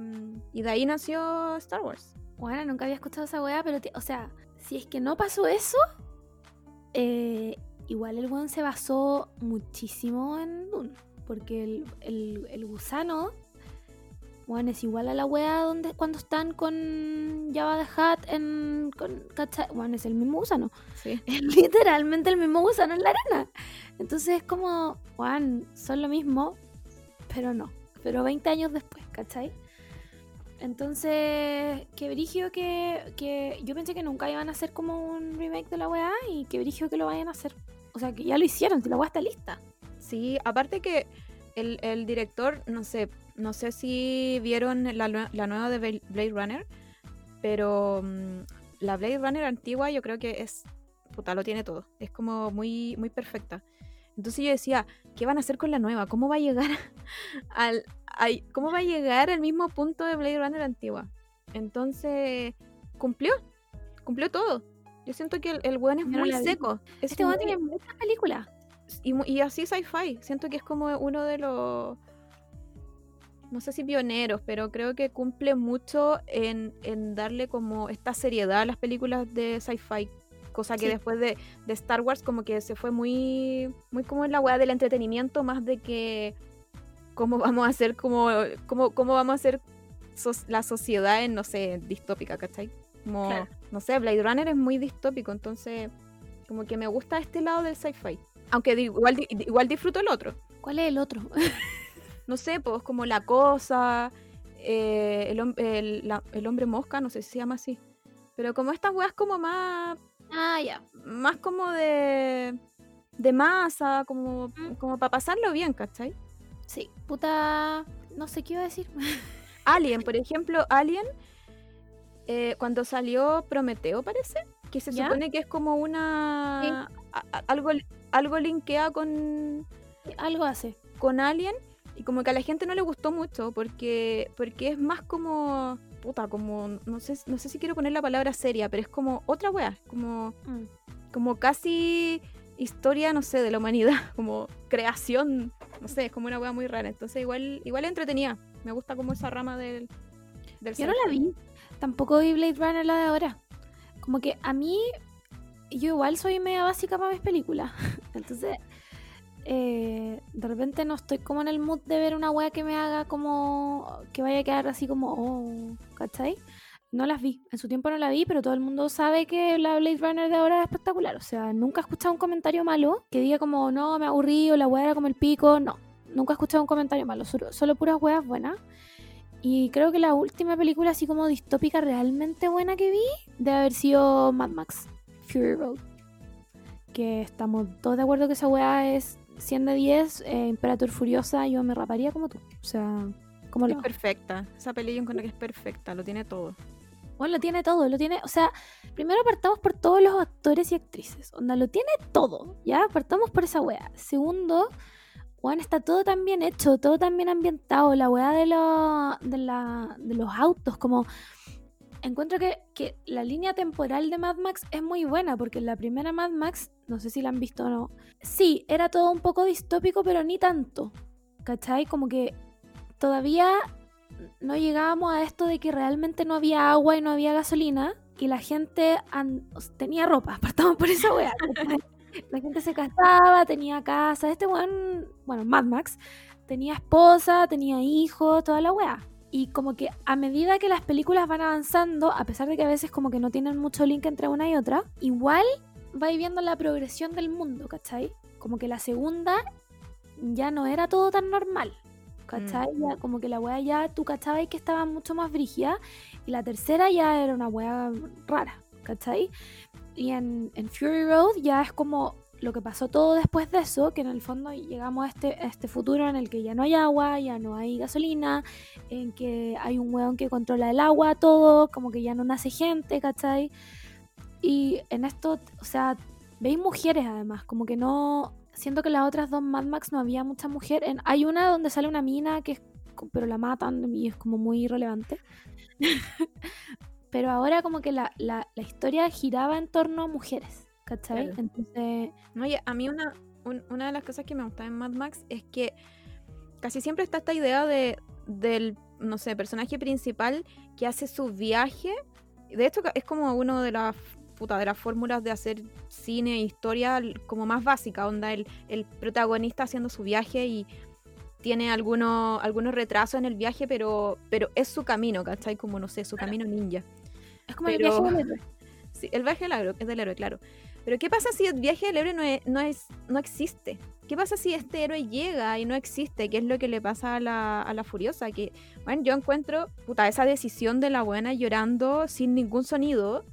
y de ahí nació Star Wars. Bueno, nunca había escuchado esa weá, pero, o sea, si es que no pasó eso, eh, igual el weón se basó muchísimo en Dune. Porque el, el- el gusano, bueno, es igual a la weá donde, cuando están con Java the Hutt en. Con, ¿cachai? Bueno, es el mismo gusano. Sí. Es literalmente el mismo gusano en la arena. Entonces es como, Juan, son lo mismo, pero no. Pero 20 años después, ¿cachai? Entonces, que brigio que, que yo pensé que nunca iban a hacer como un remake de la weá y que brigio que lo vayan a hacer. O sea, que ya lo hicieron, si la weá está lista. Sí, aparte que el, el director, no sé, no sé si vieron la, la nueva de Bla- Blade Runner, pero mm, la Blade Runner antigua yo creo que es, puta, lo tiene todo, es como muy, muy perfecta. Entonces yo decía, ¿qué van a hacer con la nueva? ¿Cómo va a llegar al, cómo va a llegar al mismo punto de Blade Runner antigua? Entonces, cumplió, cumplió todo. Yo siento que el, el weón es muy seco. Es Este weón tiene muchas películas. y, y así sci-fi. Siento que es como uno de los. No sé si pioneros, pero creo que cumple mucho en, en darle como esta seriedad a las películas de sci-fi. Cosa que Sí. después de, de Star Wars, como que se fue muy. Muy como en la weá del entretenimiento, más de que. ¿Cómo vamos a hacer como. Cómo, cómo vamos a hacer la sociedad en, no sé, distópica, ¿cachai? Como, Claro. no sé, Blade Runner es muy distópico, entonces. Como que me gusta este lado del sci-fi. Aunque igual, igual disfruto el otro. ¿Cuál es el otro? No sé, pues como La Cosa, eh, el, el- la- el Hombre Mosca, no sé si se llama así. Pero como estas weas como más, ah, ya. más como de, de masa, como, Mm. como para pasarlo bien, ¿cachai? Sí, puta. No sé qué iba a decir. Alien, por ejemplo, Alien, eh, cuando salió Prometeo, parece, que se ¿Ya? supone que es como una... a- a- algo, algo linkea con, Algo hace. con Alien y como que a la gente no le gustó mucho porque porque es más como puta como no sé no sé si quiero poner la palabra seria pero es como otra wea como Mm. como casi historia no sé de la humanidad como creación no sé es como una wea muy rara entonces igual igual entretenida me gusta como esa rama del del Yo no la vi. Tampoco vi Blade Runner la de ahora. Como que a mí, yo igual soy media básica para mis películas. Entonces, eh, de repente no estoy como en el mood de ver una wea que me haga como. que vaya a quedar así como. Oh, ¿cachai? No las vi. En su tiempo no la vi, pero todo el mundo sabe que la Blade Runner de ahora es espectacular. O sea, nunca he escuchado un comentario malo que diga como, no, me aburrí o la wea era como el pico. No. Nunca he escuchado un comentario malo. Solo, solo puras weas buenas. Y creo que la última película así como distópica realmente buena que vi debe haber sido Mad Max Fury Road. Que estamos todos de acuerdo que esa weá es 100 de 10, eh, Imperator Furiosa, yo me raparía como tú. O sea, como es lo perfecta esa peli yo encuentro que es perfecta lo tiene todo Bueno, lo tiene todo, lo tiene, o sea, primero partamos por todos los actores y actrices, onda, lo tiene todo, ¿ya? Partamos por esa weá. Segundo, Juan está todo tan bien hecho, todo tan bien ambientado, la weá de, los de, la, de los autos, como encuentro que, que la línea temporal de Mad Max es muy buena, porque la primera Mad Max, no sé si la han visto o no, sí, era todo un poco distópico, pero ni tanto. ¿Cachai? Como que todavía no llegábamos a esto de que realmente no había agua y no había gasolina y la gente tenía ropa, partamos por esa. ¿cachai? la gente se casaba, tenía casa. Este weón, bueno, Mad Max, tenía esposa, tenía hijos, toda la wea. Y como que a medida que las películas van avanzando, a pesar de que a veces como que no tienen mucho link entre una y otra, igual va viendo la progresión del mundo, ¿cachai? Como que la segunda ya no era todo tan normal. ¿Cachai? Ya como que la wea ya tú cachabas que estaba mucho más brígida y la tercera ya era una wea rara, ¿cachai? Y en, en Fury Road ya es como lo que pasó todo después de eso, que en el fondo llegamos a este, este futuro en el que ya no hay agua, ya no hay gasolina, en que hay un weón que controla el agua, todo, como que ya no nace gente, ¿cachai? Y en esto, o sea, veis mujeres además, como que no... Siento que las otras dos Mad Max no había mucha mujer. Hay una donde sale una mina que es, pero la matan y es como muy irrelevante. pero ahora como que la, la historia giraba en torno a mujeres, ¿cachai? Claro. Entonces, Oye, a mí una, un- una de las cosas que me gusta en Mad Max es que casi siempre está esta idea de, del, no sé, personaje principal que hace su viaje. De hecho, es como uno de las puta, de las fórmulas de hacer cine e historia como más básica, onda el, el protagonista haciendo su viaje y tiene algunos, algunos retrasos en el viaje, pero, pero es su camino, ¿cachai? Como, no sé, su camino ninja. es como el viaje del héroe. Sí, el viaje del héroe, es del héroe, claro. Pero ¿qué pasa si el viaje del héroe no, es, no, es, no existe? ¿Qué pasa si este héroe llega y no existe? ¿Qué es lo que le pasa a la, a la furiosa? Que, bueno, yo encuentro, puta, esa decisión de la buena llorando sin ningún sonido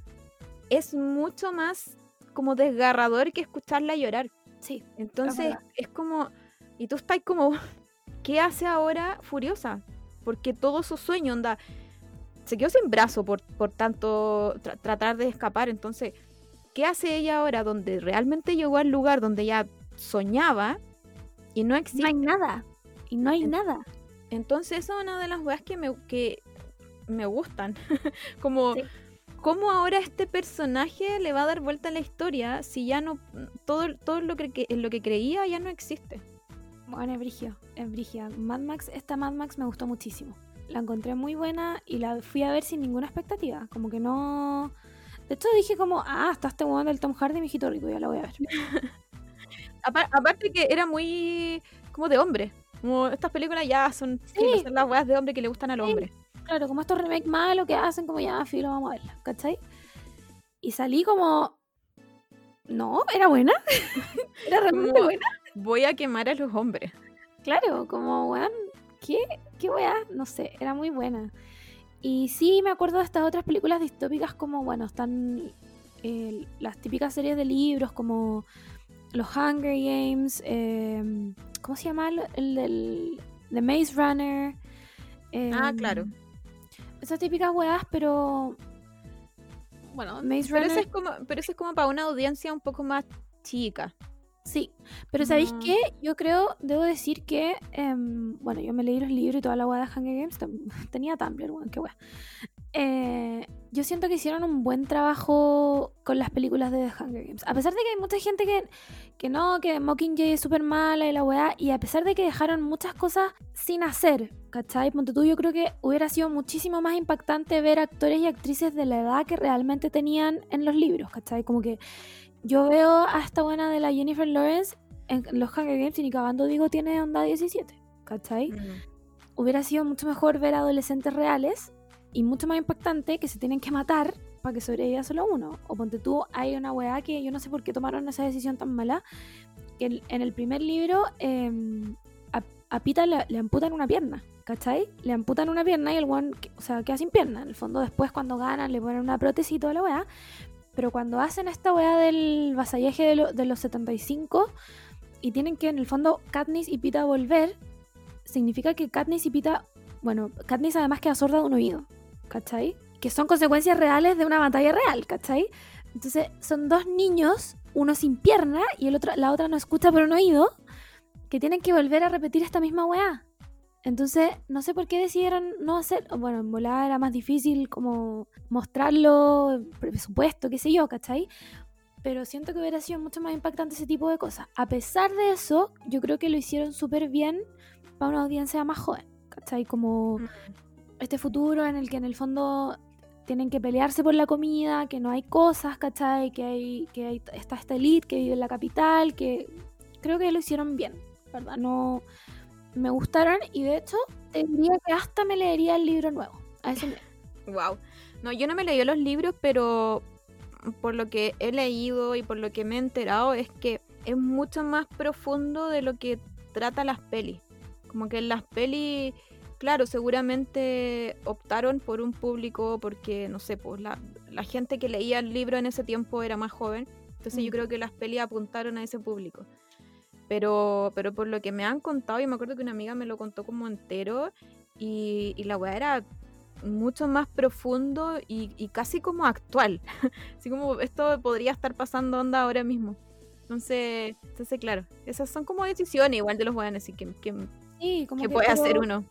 es mucho más como desgarrador que escucharla llorar. Sí, Entonces es como, y tú estás como, ¿qué hace ahora Furiosa? Porque todo su sueño, onda, se quedó sin brazo por, por tanto tra- tratar de escapar. Entonces, ¿qué hace ella ahora donde realmente llegó al lugar donde ella soñaba y no no existe? hay nada. Y no hay En- nada. Entonces, esa es una de las weas que me, que me gustan. como, Sí. ¿cómo ahora este personaje le va a dar vuelta a la historia si ya no, todo, todo lo que, lo que creía ya no existe? Bueno, es brigio, es brigia. Mad Max, esta Mad Max me gustó muchísimo. La encontré muy buena y la fui a ver sin ninguna expectativa. Como que no... De hecho dije como, ah, está este weón del Tom Hardy, mijito rico, ya la voy a ver. Apa- aparte que era muy como de hombre. Como estas películas ya son, filo, Sí. son las weas de hombre que le gustan al Sí. hombre. Claro, como estos remakes malos que hacen, como ya, filo, vamos a verla, ¿cachai? Y salí como... No, era buena. era realmente Como- buena. Voy a quemar a los hombres. Claro, como, weón, ¿qué? ¿Qué weá? No sé, era muy buena. Y sí, me acuerdo de estas otras películas distópicas como, bueno, están eh, las típicas series de libros como Los Hunger Games, eh, ¿cómo se llama? El, el del The Maze Runner. Ah, em, claro. Esas típicas weas, pero... Bueno, Maze Pero Runner... eso es como, pero eso es como para una audiencia un poco más chica. Sí, pero ¿sabéis No. qué? Yo creo, debo decir que, em, bueno, yo me leí los libros y toda la weá de Hunger Games, tenía Tumblr, weón, qué weá. Eh, yo siento que hicieron un buen trabajo con las películas de The Hunger Games. A pesar de que hay mucha gente que, que no, que Mockingjay es súper mala y la weá, y a pesar de que dejaron muchas cosas sin hacer, ¿cachai? Ponte tú, yo creo que hubiera sido muchísimo más impactante ver actores y actrices de la edad que realmente tenían en los libros, ¿cachai? Como que yo veo a esta buena de la Jennifer Lawrence en los Hunger Games y ni cagando digo tiene onda 17, ¿cachai? Hubiera sido mucho mejor ver adolescentes reales y mucho más impactante que se tienen que matar para que sobreviva solo uno. O ponte tú, hay una weá que yo no sé por qué tomaron esa decisión tan mala, que en, en el primer libro em, a, a Pita le, le amputan una pierna, ¿cachai? Le amputan una pierna y el one, o sea, queda sin pierna. En el fondo después cuando ganan le ponen una prótesis y toda la weá. Pero cuando hacen esta weá del vasallaje de, lo- de los 75 y tienen que en el fondo Katniss y Pita volver, significa que Katniss y Pita, bueno, Katniss además queda sorda de un oído, ¿cachai? Que son consecuencias reales de una batalla real, ¿cachai? Entonces son dos niños, uno sin pierna y el otro, la otra no escucha por un oído, que tienen que volver a repetir esta misma weá. Entonces, no sé por qué decidieron no hacer, bueno, en volar era más difícil como mostrarlo, presupuesto, qué sé yo, ¿cachai? Pero siento que hubiera sido mucho más impactante ese tipo de cosas. A pesar de eso, yo creo que lo hicieron súper bien para una audiencia más joven, ¿cachai? Como Mm. este futuro en el que en el fondo tienen que pelearse por la comida, que no hay cosas, ¿cachai? Que hay, que hay, está esta elite que vive en la capital, que creo que lo hicieron bien, ¿verdad? No me gustaron y de hecho te diría que hasta me leería el libro nuevo. A ese nivel. Wow. No, yo no me leí los libros, pero por lo que he leído y por lo que me he enterado es que es mucho más profundo de lo que trata las pelis. Como que en las pelis, claro, seguramente optaron por un público porque, no sé, pues la, la gente que leía el libro en ese tiempo era más joven. Entonces yo Mm. creo que las pelis apuntaron a ese público. Pero, pero por lo que me han contado, y me acuerdo que una amiga me lo contó como entero, y, y la weá era mucho más profundo y, y casi como actual. Así como esto podría estar pasando onda ahora mismo. Entonces, entonces claro, esas son como decisiones igual de los weones y que, que, Sí, como que que puede hacer uno.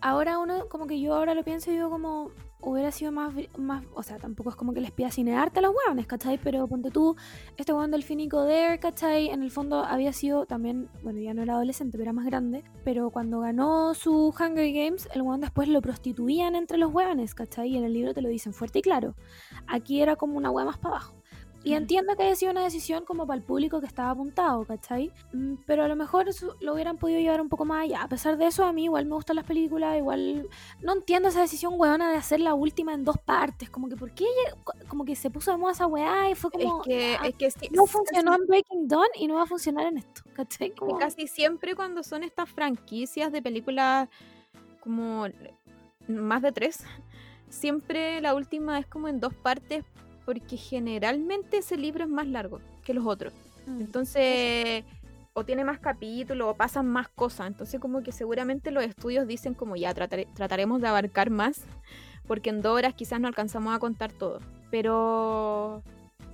Ahora uno, como que yo ahora lo pienso y digo como hubiera sido más, más o sea, tampoco es como que les pida cinearte a los hueones, ¿cachai? Pero ponte tú, este hueón del Finico Dare, ¿cachai? En el fondo había sido también, bueno, ya no era adolescente, pero era más grande, pero cuando ganó su Hunger Games, el hueón después lo prostituían entre los hueones, ¿cachai? Y en el libro te lo dicen fuerte y claro. Aquí era como una hueá más para abajo. Y entiendo que haya sido una decisión como para el público que estaba apuntado, ¿cachai? Mm, Pero a lo mejor eso lo hubieran podido llevar un poco más allá. A pesar de eso, a mí igual me gustan las películas, igual no entiendo esa decisión weona de hacer la última en dos partes. Como que por qué ella- co- como que se puso de moda esa weá y fue Es como que, "Ah, es que sí- no funcionó en Breaking Dawn y no va a funcionar en esto, ¿cachai? que casi siempre cuando son estas franquicias de películas como más de tres, siempre la última es como en dos partes porque generalmente ese libro es más largo que los otros. Mm. Entonces, o tiene más capítulos o pasan más cosas. Entonces, como que seguramente los estudios dicen como ya tratare- trataremos de abarcar más, porque en dos horas quizás no alcanzamos a contar todo. Pero,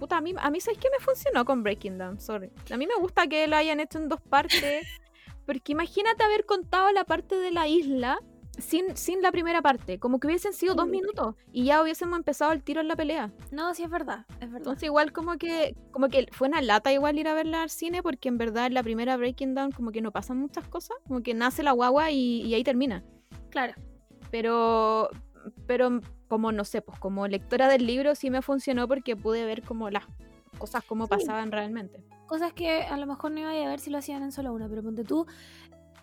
puta, a mí, a mí ¿sabes qué me funcionó con Breaking Down? Sorry. A mí me gusta que lo hayan hecho en dos partes, porque imagínate haber contado la parte de la isla sin, sin la primera parte, como que hubiesen sido dos Sí. minutos y ya hubiésemos empezado el tiro en la pelea. No, sí es verdad, es verdad. Entonces igual como que como que fue una lata igual ir a verla al cine porque en verdad en la primera Breaking Down como que no pasan muchas cosas, como que nace la guagua y, y ahí termina. claro. Pero pero como no sé, pues como lectora del libro sí me funcionó porque pude ver como las cosas como Sí. pasaban realmente. Cosas que a lo mejor no iba a ver si lo hacían en solo una, pero ponte tú.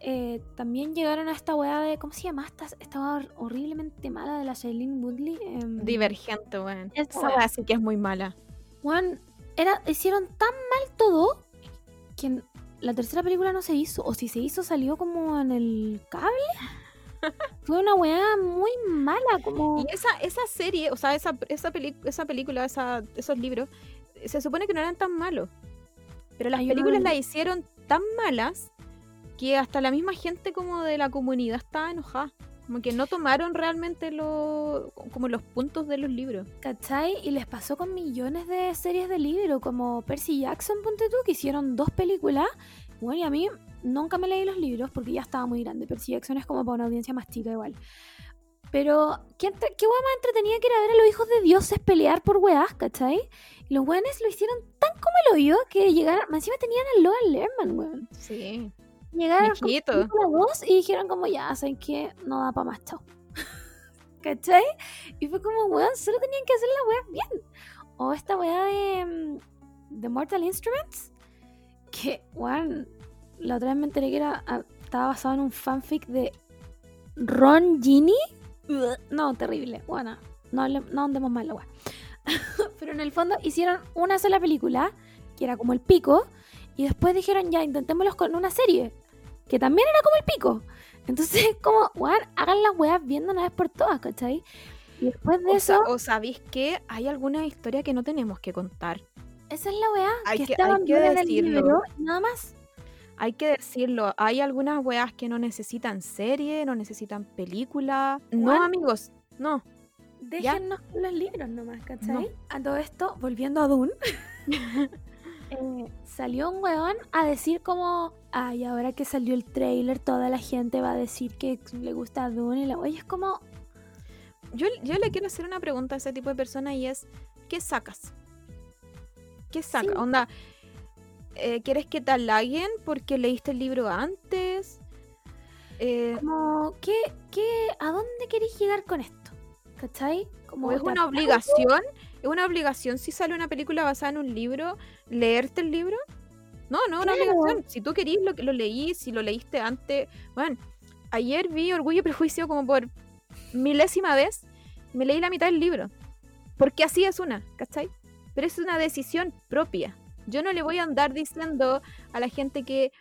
Eh, también llegaron a esta weá de. ¿Cómo se llama? Esta, estaba hor- horriblemente mala de la Shailene Woodley. em, Divergente, weón. Esa weá sí que es muy mala. Weón, era, hicieron tan mal todo que la tercera película no se hizo. O si se hizo, salió como en el cable. Fue una weá muy mala, como. Y esa, esa serie, o sea, esa, esa, esa película, esa, esos libros, se supone que no eran tan malos. Pero las películas de- las hicieron tan malas que hasta la misma gente como de la comunidad estaba enojada. Como que no tomaron realmente lo, como los puntos de los libros. ¿Cachai? Y les pasó con millones de series de libro, como Percy Jackson, ponte tú, que hicieron dos películas. Bueno, y a mí nunca me leí los libros porque ya estaba muy grande. Percy Jackson es como para una audiencia más chica igual. Pero, ¿qué, entre- qué hueá más entretenida que era ver a los hijos de dioses pelear por weás, ¿cachai? Y los weones lo hicieron tan como el hoyo que llegaron. Encima tenían a Logan Lerman, weón. Sí. Llegaron con Mijito. película dos y dijeron como ya, ¿saben qué? No da para más, chao. ¿Cachai? Y fue como, weón, solo tenían que hacer la weá bien. O esta weá de, mm, de Mortal Instruments, que, weón, la otra vez me enteré que era, ah, estaba basado en un fanfic de Ron Gini. No, terrible, bueno, no, no andemos mal la weá. Pero en el fondo hicieron una sola película, que era como el pico, y después dijeron, ya, intentémoslo con una serie, que también era como el pico. Entonces, como, weón, hagan las weas viendo una vez por todas, ¿cachai? Y después de O, eso, sa- o sabéis que hay alguna historia que no tenemos que contar. esa es la wea hay que, que- estaban hay que en el libro, nada más. Hay que decirlo, hay algunas weas que no necesitan serie, no necesitan película. No, amigos, no. Déjennos con los libros nomás, ¿cachai? No. A todo esto, volviendo a Dune, eh, salió un weón a decir como, ay, ahora que salió el trailer, toda la gente va a decir que le gusta a Dune y la oye, es como, Yo, yo le quiero hacer una pregunta a ese tipo de persona y es, ¿qué sacas? ¿Qué sacas? Sí. Onda, eh, ¿quieres que te halaguen porque leíste el libro antes? Eh, como, ¿qué, qué, a dónde queréis llegar con esto? ¿Cachai? Como ¿O es una obligación? ¿Es una obligación si sale una película basada en un libro, leerte el libro? No, no una Claro. obligación. Si tú querís lo, lo leí, si lo leíste antes. Bueno, ayer vi Orgullo y Prejuicio como por milésima vez y me leí la mitad del libro. Porque así es una, ¿cachai? Pero es una decisión propia. Yo no le voy a andar diciendo a la gente que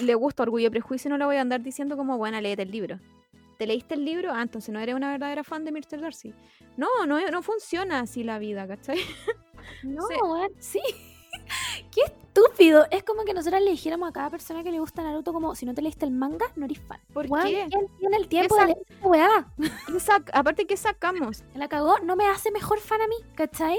le gusta Orgullo y Prejuicio, no le voy a andar diciendo como, bueno, léete el libro. ¿Te leíste el libro? Ah, entonces no eres una verdadera fan de Mr. Darcy. No, no, no funciona así la vida, ¿cachai? No, sí. Qué estúpido. Es como que nosotros le dijéramos a cada persona que le gusta Naruto como si no te leíste el manga, no eres fan. ¿Por Weón, qué? ¿Quién tiene el tiempo de leer esta weá? ¿Qué sac- Aparte, ¿qué sacamos? La cagó, no me hace mejor fan a mí, ¿cachai?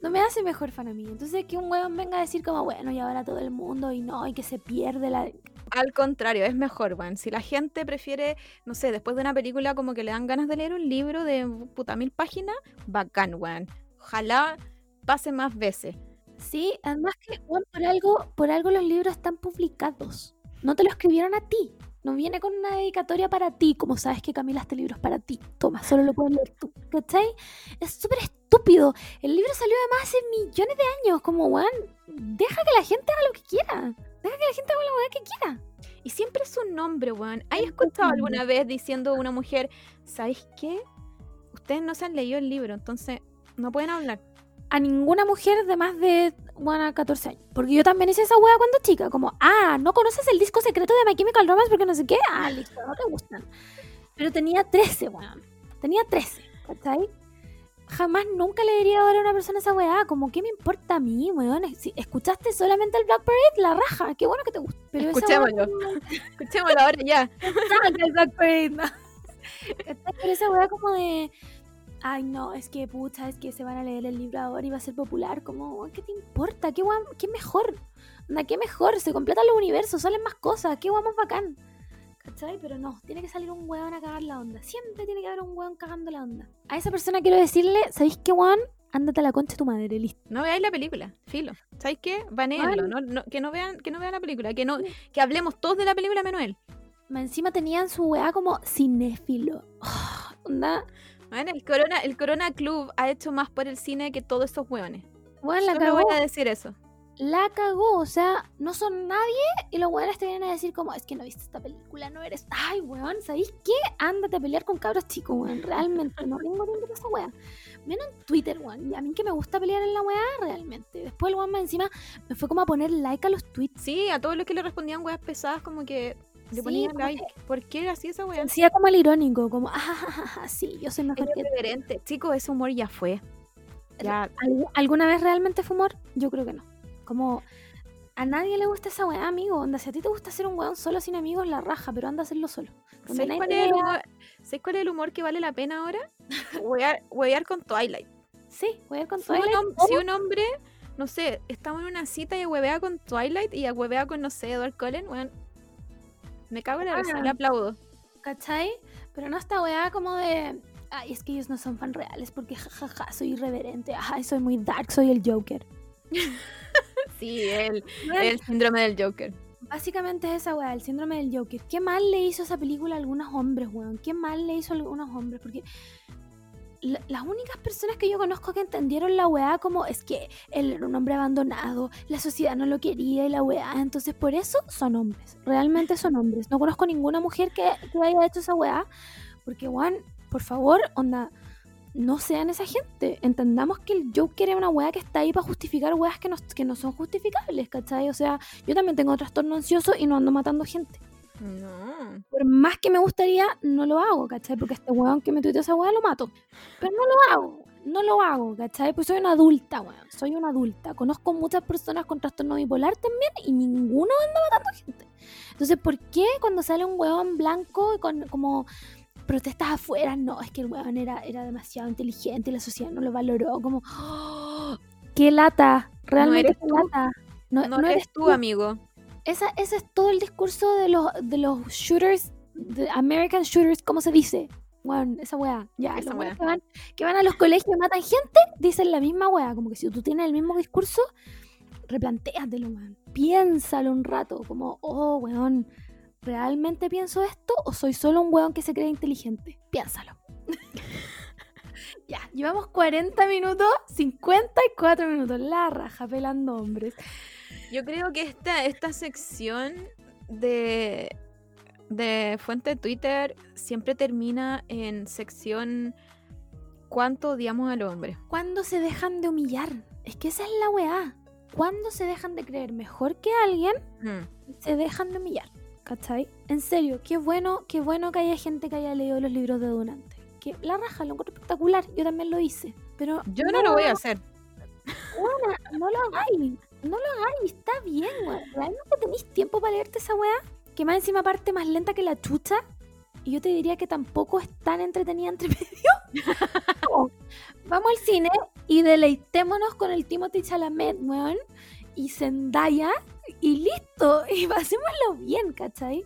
No me hace mejor fan a mí. Entonces que un weón venga a decir como, bueno, y ahora todo el mundo y no, y que se pierde la... Al contrario, es mejor, Juan. Si la gente prefiere, no sé, después de una película como que le dan ganas de leer un libro de puta mil páginas, bacán, weón. Ojalá pase más veces. Sí, además que weón, por algo, por algo los libros están publicados. No te lo escribieron a ti. No viene con una dedicatoria para ti, como sabes que Camila este libro es para ti. Toma, solo lo puedes leer tú. ¿Cachai? Es súper estúpido. El libro salió además hace millones de años. Como, weón, deja que la gente haga lo que quiera. Deja que la gente haga weá que quiera. Y siempre es un nombre, weón. ¿Hay escuchado alguna vez diciendo a una mujer, ¿sabéis qué? Ustedes no se han leído el libro, entonces no pueden hablar. A ninguna mujer de más de bueno, 14 años. Porque yo también hice esa hueá cuando chica. Como, ah, ¿no conoces el disco secreto de My Chemical Romance porque no sé qué? Ah, listo, no te gustan. Pero tenía 13, weón. Tenía 13, ¿cachai? Jamás nunca le diría ahora a una persona esa weá. Como, ¿qué me importa a mí, weón? Si escuchaste solamente el Black Parade, la raja. Qué bueno que te gusta. Pero esa weá Escuchémoslo. Escuchémoslo ahora ya. el Black Parade, ¿no? Pero esa weá como de. Ay, no, es que pucha, es que se van a leer el libro ahora y va a ser popular. Como, ¿qué te importa? ¿Qué, weá- qué mejor? Anda, ¿qué mejor? Se completan los universos, salen más cosas. ¿Qué más bacán? ¿Cachai? Pero no, tiene que salir un weón a cagar la onda. Siempre tiene que haber un weón cagando la onda. A esa persona quiero decirle, ¿sabéis qué, weón? Ándate a la concha de tu madre, listo. No veáis la película, filo. ¿Sabéis qué? Banéenlo, no, no- que no vean, que no vean la película, que no, que hablemos todos de la película menos él. Encima tenían su weá como cinéfilo. onda, Bueno, el Corona, el Corona Club ha hecho más por el cine que todos esos hueones. la Solo cagó. voy a decir eso. la cagó, o sea, no son nadie y los weones te vienen a decir como, es que no viste esta película, no eres, ay, weón, ¿sabéis qué? Ándate a pelear con cabros chicos, weón, realmente, no tengo tiempo para esa weá. Menos en Twitter, weón, y a mí que me gusta pelear en la weá, realmente. Después el weón más encima me fue como a poner like a los tweets. Sí, a todos los que le respondían weas pesadas, como que le Sí, ponían como like. ¿Por qué era así esa wea? Decía como el irónico, como, ah, ja, ja, sí, yo soy Es mejor que tú. Chicos, ese humor ya fue. Ya, ¿Algu- ¿Alguna vez realmente fue humor? Yo creo que no. Como, a nadie le gusta esa weá, amigo. Onda, si a ti te gusta ser un weón solo sin amigos, la raja, pero anda a hacerlo solo. ¿sabes cuál, te es humor? ¿Sabes cuál es el humor que vale la pena ahora? Huear con Twilight. Sí, ir con Si un, Twilight. hom- si un hombre, no sé, estamos en una cita y huevea con Twilight y huevea con, no sé, Edward Cullen, weón. Me cago en la risa, Ah. le aplaudo. ¿Cachai? Pero no esta weá como de. Ay, es que ellos no son fan reales porque jajaja, soy irreverente. Ay, soy muy dark, soy el Joker. Sí, el, el síndrome del Joker. Básicamente es esa weá, el síndrome del Joker. ¿Qué mal le hizo esa película a algunos hombres, weón? ¿Qué mal le hizo a algunos hombres? Porque la- las únicas personas que yo conozco que entendieron la weá como es que él era un hombre abandonado, la sociedad no lo quería y la weá, entonces por eso son hombres, realmente son hombres. No conozco ninguna mujer que, haya hecho esa weá, porque weón, por favor, onda, no sean esa gente. Entendamos que el Joker es una weá que está ahí para justificar weas que no, que no son justificables, ¿cachai? O sea, yo también tengo trastorno ansioso y no ando matando gente. No. Por más que me gustaría, no lo hago, ¿cachai? Porque este weón que me tuiteó esa weá lo mato. Pero no lo hago, no lo hago, ¿cachai? Pues soy una adulta, weón. Soy una adulta. Conozco muchas personas con trastorno bipolar también y ninguno anda matando gente. Entonces, ¿por qué cuando sale un weón blanco y con como protestas afuera? No, es que el weón era, era demasiado inteligente y la sociedad no lo valoró. Como, ¡oh! ¡qué lata! Realmente eres qué tú. lata. No, No, no eres tú, amigo. Esa, ese es todo el discurso de los, de los shooters, de American shooters, ¿cómo se dice? Bueno, esa weá, ya, Esa los weá. que van, que van a los colegios y matan gente, dicen la misma weá, como que si tú tienes el mismo discurso, replantéatelo, weón. Piénsalo un rato, como, oh, weón, ¿realmente pienso esto o soy solo un weón que se cree inteligente? Piénsalo. ya, llevamos 40 minutos, 54 minutos, la raja pelando hombres. Yo creo que esta, esta sección de, de fuente de Twitter siempre termina en sección ¿Cuánto odiamos al hombre? ¿Cuándo se dejan de humillar? Es que esa es la weá. ¿Cuándo se dejan de creer mejor que alguien? Mm. Se dejan de humillar. ¿Cachai? En serio, qué bueno, qué bueno que haya gente que haya leído los libros de Donante. Que la raja, lo encuentro espectacular. Yo también lo hice. Pero Yo no lo voy a hacer. no lo hagáis. No lo hagáis. Está bien, weón. ¿Realmente tenéis tiempo para leerte esa weá? Que más encima parte más lenta que la chucha. Y yo te diría que tampoco es tan entretenida entre medio. No. Vamos al cine y deleitémonos con el Timothy Chalamet, weón. Y Zendaya. Y listo. Y pasémoslo bien, ¿cachai?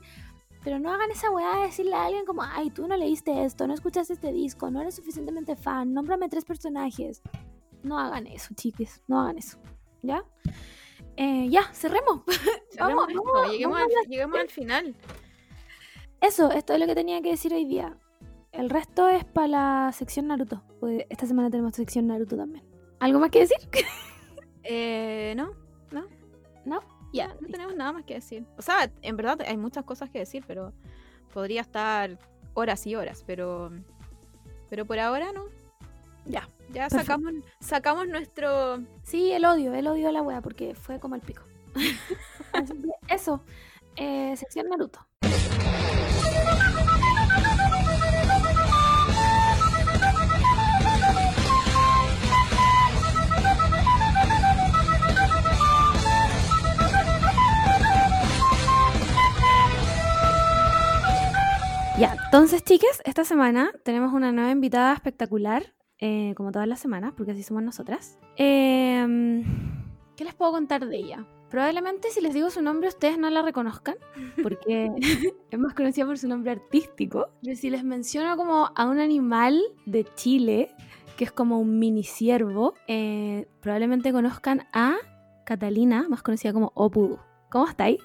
Pero no hagan esa weá de decirle a alguien como, ay, tú no leíste esto, no escuchaste este disco, no eres suficientemente fan, nómbrame tres personajes. No hagan eso, chiques, no hagan eso. ¿Ya? Eh, ya, cerremos. Cerremos Vamos, esto, vamos, lleguemos, vamos al, lleguemos al final. Eso, esto es lo que tenía que decir hoy día. El resto es para la sección Naruto. porque esta semana tenemos sección Naruto también. ¿Algo más que decir? Eh, no, ¿No? Ya. no tenemos nada más que decir. O sea, en verdad hay muchas cosas que decir, pero podría estar horas y horas, pero pero por ahora no. Ya. Ya sacamos sacamos nuestro Sí, el odio, el odio a la wea, porque fue como el pico. Eso, eh, sección Naruto. Ya, entonces, chiques, esta semana tenemos una nueva invitada espectacular, eh, como todas las semanas, porque así somos nosotras. Em, ¿Qué les puedo contar de ella? Probablemente si les digo su nombre ustedes no la reconozcan, porque es más conocida por su nombre artístico. Pero si les menciono como a un animal de Chile, que es como un mini ciervo, eh, probablemente conozcan a Catalina, más conocida como Opudu. ¿Cómo estáis?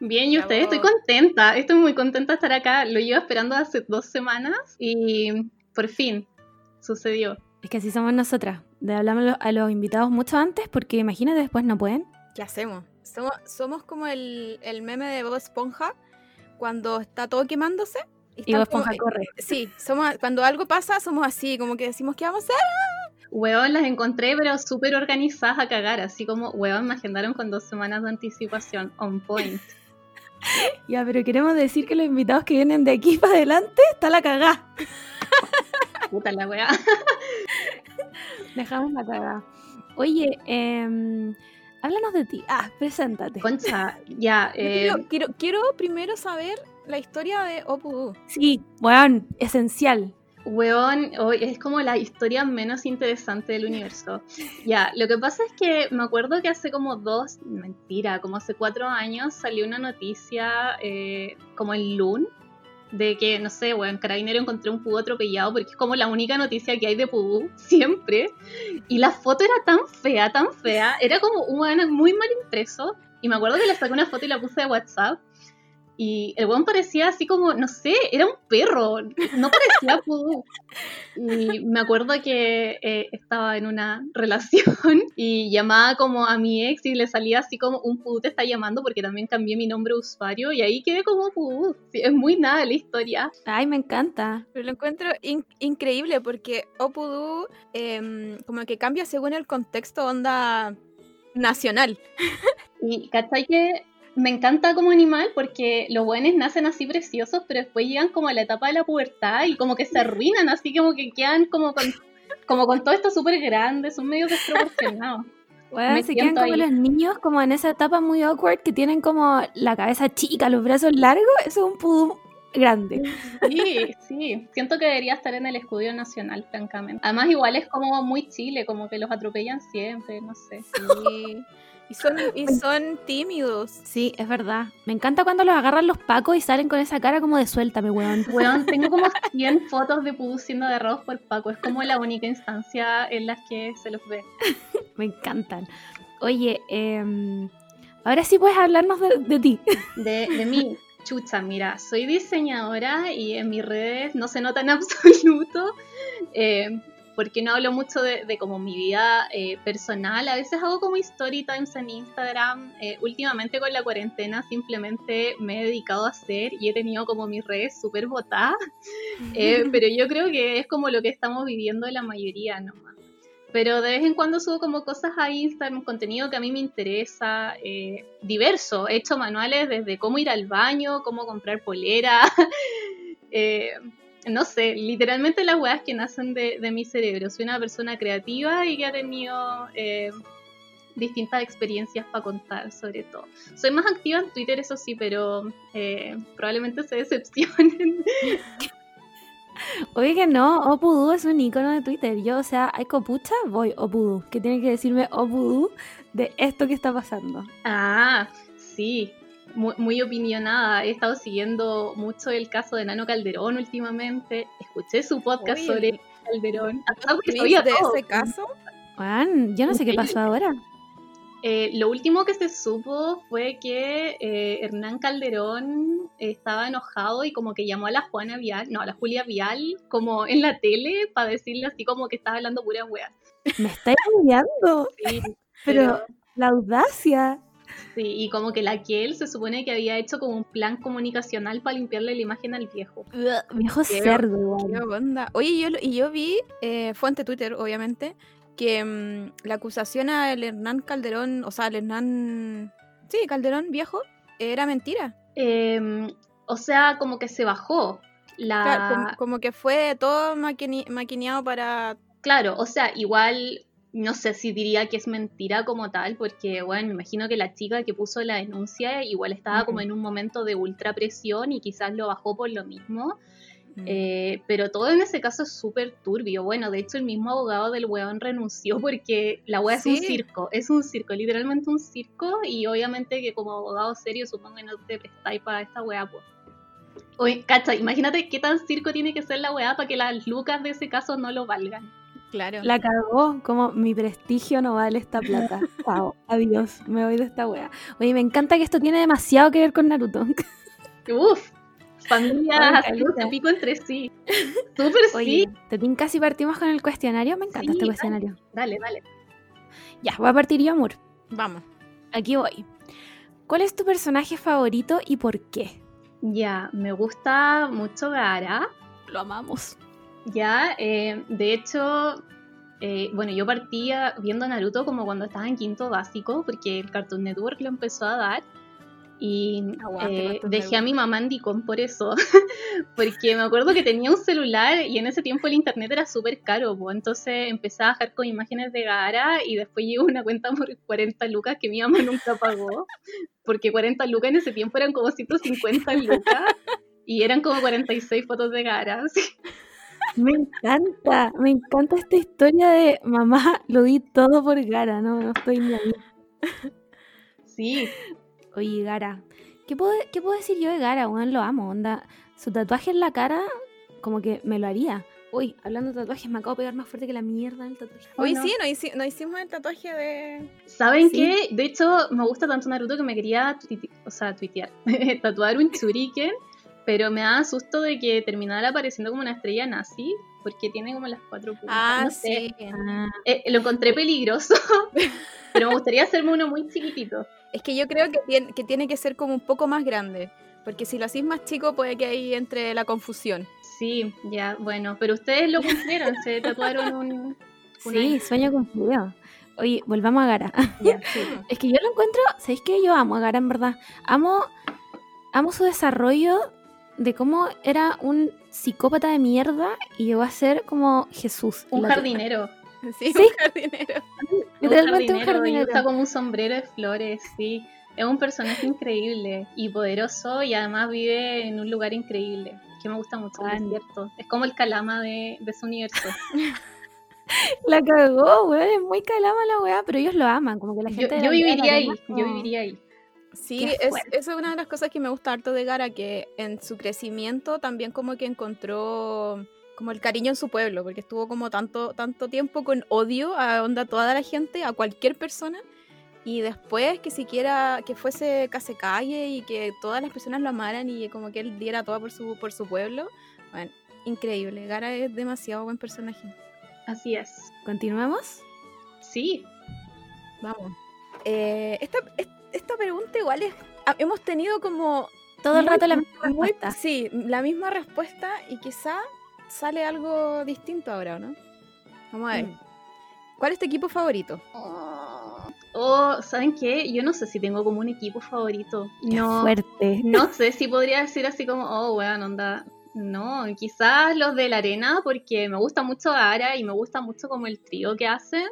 Bien, y ustedes, estoy contenta, estoy muy contenta de estar acá. Lo llevo esperando hace dos semanas y por fin sucedió. Es que así somos nosotras. Le hablamos a los- a los invitados mucho antes porque imagínate después no pueden. ¿Qué hacemos? Somos, somos como el, el meme de Bob Esponja cuando está todo quemándose. Y están Bob como- Esponja corre. Sí, somos, cuando algo pasa, somos así, como que decimos, ¿qué vamos a hacer? Weón, las encontré, pero súper organizadas a cagar, así como, weón, me agendaron con dos semanas de anticipación, on point. Ya, pero queremos decir que los invitados que vienen de aquí para adelante está la cagá. Puta la weá. Dejamos la cagá. Oye, em, háblanos de ti. Ah, preséntate. Concha, ya, eh, quiero, quiero, quiero primero saber la historia de Opudu. Sí, weón, esencial. Weón, hoy es como la historia menos interesante del universo. Ya, lo que pasa es que me acuerdo que hace como dos, mentira, como hace cuatro años salió una noticia eh, como en Loon de que, no sé, weón, Carabinero encontré un pudú atropellado porque es como la única noticia que hay de pudú, siempre. Y la foto era tan fea, tan fea, era como un muy mal impreso. Y me acuerdo que le saqué una foto y la puse de WhatsApp. Y el weón parecía así como, no sé, era un perro, no parecía pudú. Y me acuerdo que eh, estaba en una relación y llamaba como a mi ex y le salía así como un pudú te está llamando porque también cambié mi nombre de usuario y ahí quedé como pudú. Sí, es muy nada la historia. Ay, me encanta. Pero lo encuentro in- increíble porque Opudu em, como que cambia según el contexto onda nacional. Y cachai que me encanta como animal porque los buenos nacen así preciosos, pero después llegan como a la etapa de la pubertad y como que se arruinan, así como que quedan como con, como con todo esto súper grande, son medio desproporcionados. Weón, Me se quedan como ahí. los niños, como en esa etapa muy awkward que tienen como la cabeza chica, los brazos largos. Eso es un pudú grande. Sí, sí, siento que debería estar en el escudo nacional, francamente. Además igual es como muy chile, como que los atropellan siempre, no sé. Sí. Y son, y son tímidos. Sí, es verdad. Me encanta cuando los agarran los pacos y salen con esa cara como de suéltame, weón. Weón, tengo como 100 fotos de Pudú siendo agarrados por Paco. Es como la única instancia en las que se los ve. Me encantan. Oye, em, ahora sí puedes hablarnos de, de ti. De, de mí, chucha, mira, soy diseñadora y en mis redes no se nota en absoluto. eh, porque no hablo mucho de, de como mi vida eh, personal. A veces hago como story times en Instagram. Eh, últimamente con la cuarentena simplemente me he dedicado a hacer y he tenido como mis redes súper botadas. Eh, pero yo creo que es como lo que estamos viviendo la mayoría nomás. Pero de vez en cuando subo como cosas a Instagram, contenido que a mí me interesa, eh, diverso. He hecho manuales desde cómo ir al baño, cómo comprar polera. no sé, literalmente las weas que nacen de, de mi cerebro. Soy una persona creativa y que ha tenido eh, distintas experiencias para contar, sobre todo. Soy más activa en Twitter, eso sí, pero eh, probablemente se decepcionen. Oye que no, Opudú es un icono de Twitter. Yo, o sea, hay copucha, voy Opudú. Que tiene que decirme Opudú de esto que está pasando. Ah, sí, muy, muy opinionada. He estado siguiendo mucho el caso de Nano Calderón últimamente. Escuché su podcast Oye, sobre Calderón. Ah, porque ¿Viste sabía de todo. ese caso? Juan, yo no sé qué pasó ahora. Eh, lo último que se supo fue que eh, Hernán Calderón estaba enojado y como que llamó a la Juana Vial, no, a la Julia Vial, como en la tele, para decirle así como que estaba hablando puras weas. Me estáis enviando. Sí, Pero la audacia. Sí, y como que la él se supone que había hecho como un plan comunicacional para limpiarle la imagen al viejo. Viejo Qué- cerdo, ¿Qué igual. onda? Oye, yo, y yo vi, eh, fuente Twitter, obviamente, que mm, la acusación al Hernán Calderón, o sea, al Hernán. Sí, Calderón viejo, era mentira. Eh, o sea, como que se bajó. La... Claro, como, como que fue todo maquini- maquineado para. Claro, o sea, igual no sé si diría que es mentira como tal, porque bueno, me imagino que la chica que puso la denuncia igual estaba como en un momento de ultra presión y quizás lo bajó por lo mismo. Mm. Eh, pero todo en ese caso es súper turbio. Bueno, de hecho el mismo abogado del weón renunció porque la wea es un circo, es un circo, literalmente un circo y obviamente que como abogado serio supongo que no te prestáis para esta wea, pues. Oye, cacha, imagínate qué tan circo tiene que ser la weá para que las lucas de ese caso no lo valgan. Claro. La cagó, como mi prestigio no vale esta plata. Chao, adiós, me voy de esta wea. Oye, me encanta que esto tiene demasiado que ver con Naruto. Uf, caleta. se pico entre sí. Súper sí. te tin casi partimos con el cuestionario. Me encanta Sí, este cuestionario. Dale, dale. Ya, voy a partir yo, amor. Vamos. Aquí voy. ¿Cuál es tu personaje favorito y por qué? Ya, me gusta mucho Gara. Lo amamos. Ya, eh, de hecho, eh, bueno, yo partía viendo Naruto como cuando estaba en quinto básico, porque el Cartoon Network lo empezó a dar. Y Aguante, eh, dejé a mi mamá en Dicom por eso, porque me acuerdo que tenía un celular y en ese tiempo el internet era súper caro, entonces empecé a bajar con imágenes de Gara y después llegó una cuenta por 40 lucas que mi mamá nunca pagó, porque 40 lucas en ese tiempo eran como 150 lucas y eran como 46 fotos de Gara. así. Me encanta, me encanta esta historia de mamá, lo di todo por Gara, no, no estoy ni ahí. Sí, Oye, Gara, ¿qué puedo, ¿qué puedo decir yo de Gara? Weón, lo amo, onda. Su tatuaje en la cara, como que me lo haría. Uy, hablando de tatuajes, me acabo de pegar más fuerte que la mierda del tatuaje. Hoy no. sí, no, hici- no hicimos el tatuaje de. ¿Saben Sí. qué? De hecho, me gusta tanto Naruto que me quería o sea, tuitear, tatuar un shuriken, pero me da susto de que terminara apareciendo como una estrella nazi, porque tiene como las cuatro puntas. Ah, no sé. sí. Ah, Eh, lo encontré peligroso, pero me gustaría hacerme uno muy chiquitito. Es que yo creo que tiene, que tiene que ser como un poco más grande. Porque si lo hacís más chico, puede que ahí entre la confusión. Sí, ya, bueno, pero ustedes lo cumplieron, se tatuaron un... sí, sueño cumplido. Oye, volvamos a Gara. Sí. Es que yo lo encuentro, ¿sabéis qué? Yo amo a Gara, en verdad. Amo, amo su desarrollo de cómo era un psicópata de mierda y llegó a ser como Jesús. Un jardinero. Sí, Sí. un jardinero. Literalmente un y jardinero. usa como un sombrero de flores, sí. Es un personaje increíble y poderoso y además vive en un lugar increíble. Que me gusta mucho, el Juan. desierto. Es como el calama de, de su universo. La cagó, weón. Es muy calama la weá, pero ellos lo aman. Como que la Yo, gente. de yo aldea viviría lo ahí, yo viviría ahí. Sí, es, es una de las cosas que me gusta harto de Gara, que en su crecimiento también como que encontró como el cariño en su pueblo, porque estuvo como tanto, tanto tiempo con odio a onda toda la gente, a cualquier persona, y después que siquiera que fuese calle y que todas las personas lo amaran y como que él diera todo por su, por su pueblo, bueno, increíble, Gara es demasiado buen personaje. Así es. ¿Continuamos? Sí, Vamos. Eh, esta, es- esta pregunta igual es, ah, hemos tenido como Todo el Muy- rato la misma Muy- respuesta. sí, la misma respuesta y quizá sale algo distinto ahora, ¿no? Vamos a ver. Mm. ¿Cuál es tu equipo favorito? O, ¿saben qué? Yo no sé si tengo como un equipo favorito. Qué No, fuerte. no sé si podría decir así como, oh, weón, onda. No, quizás los de la arena, porque me gusta mucho Ara y me gusta mucho como el trío que hacen.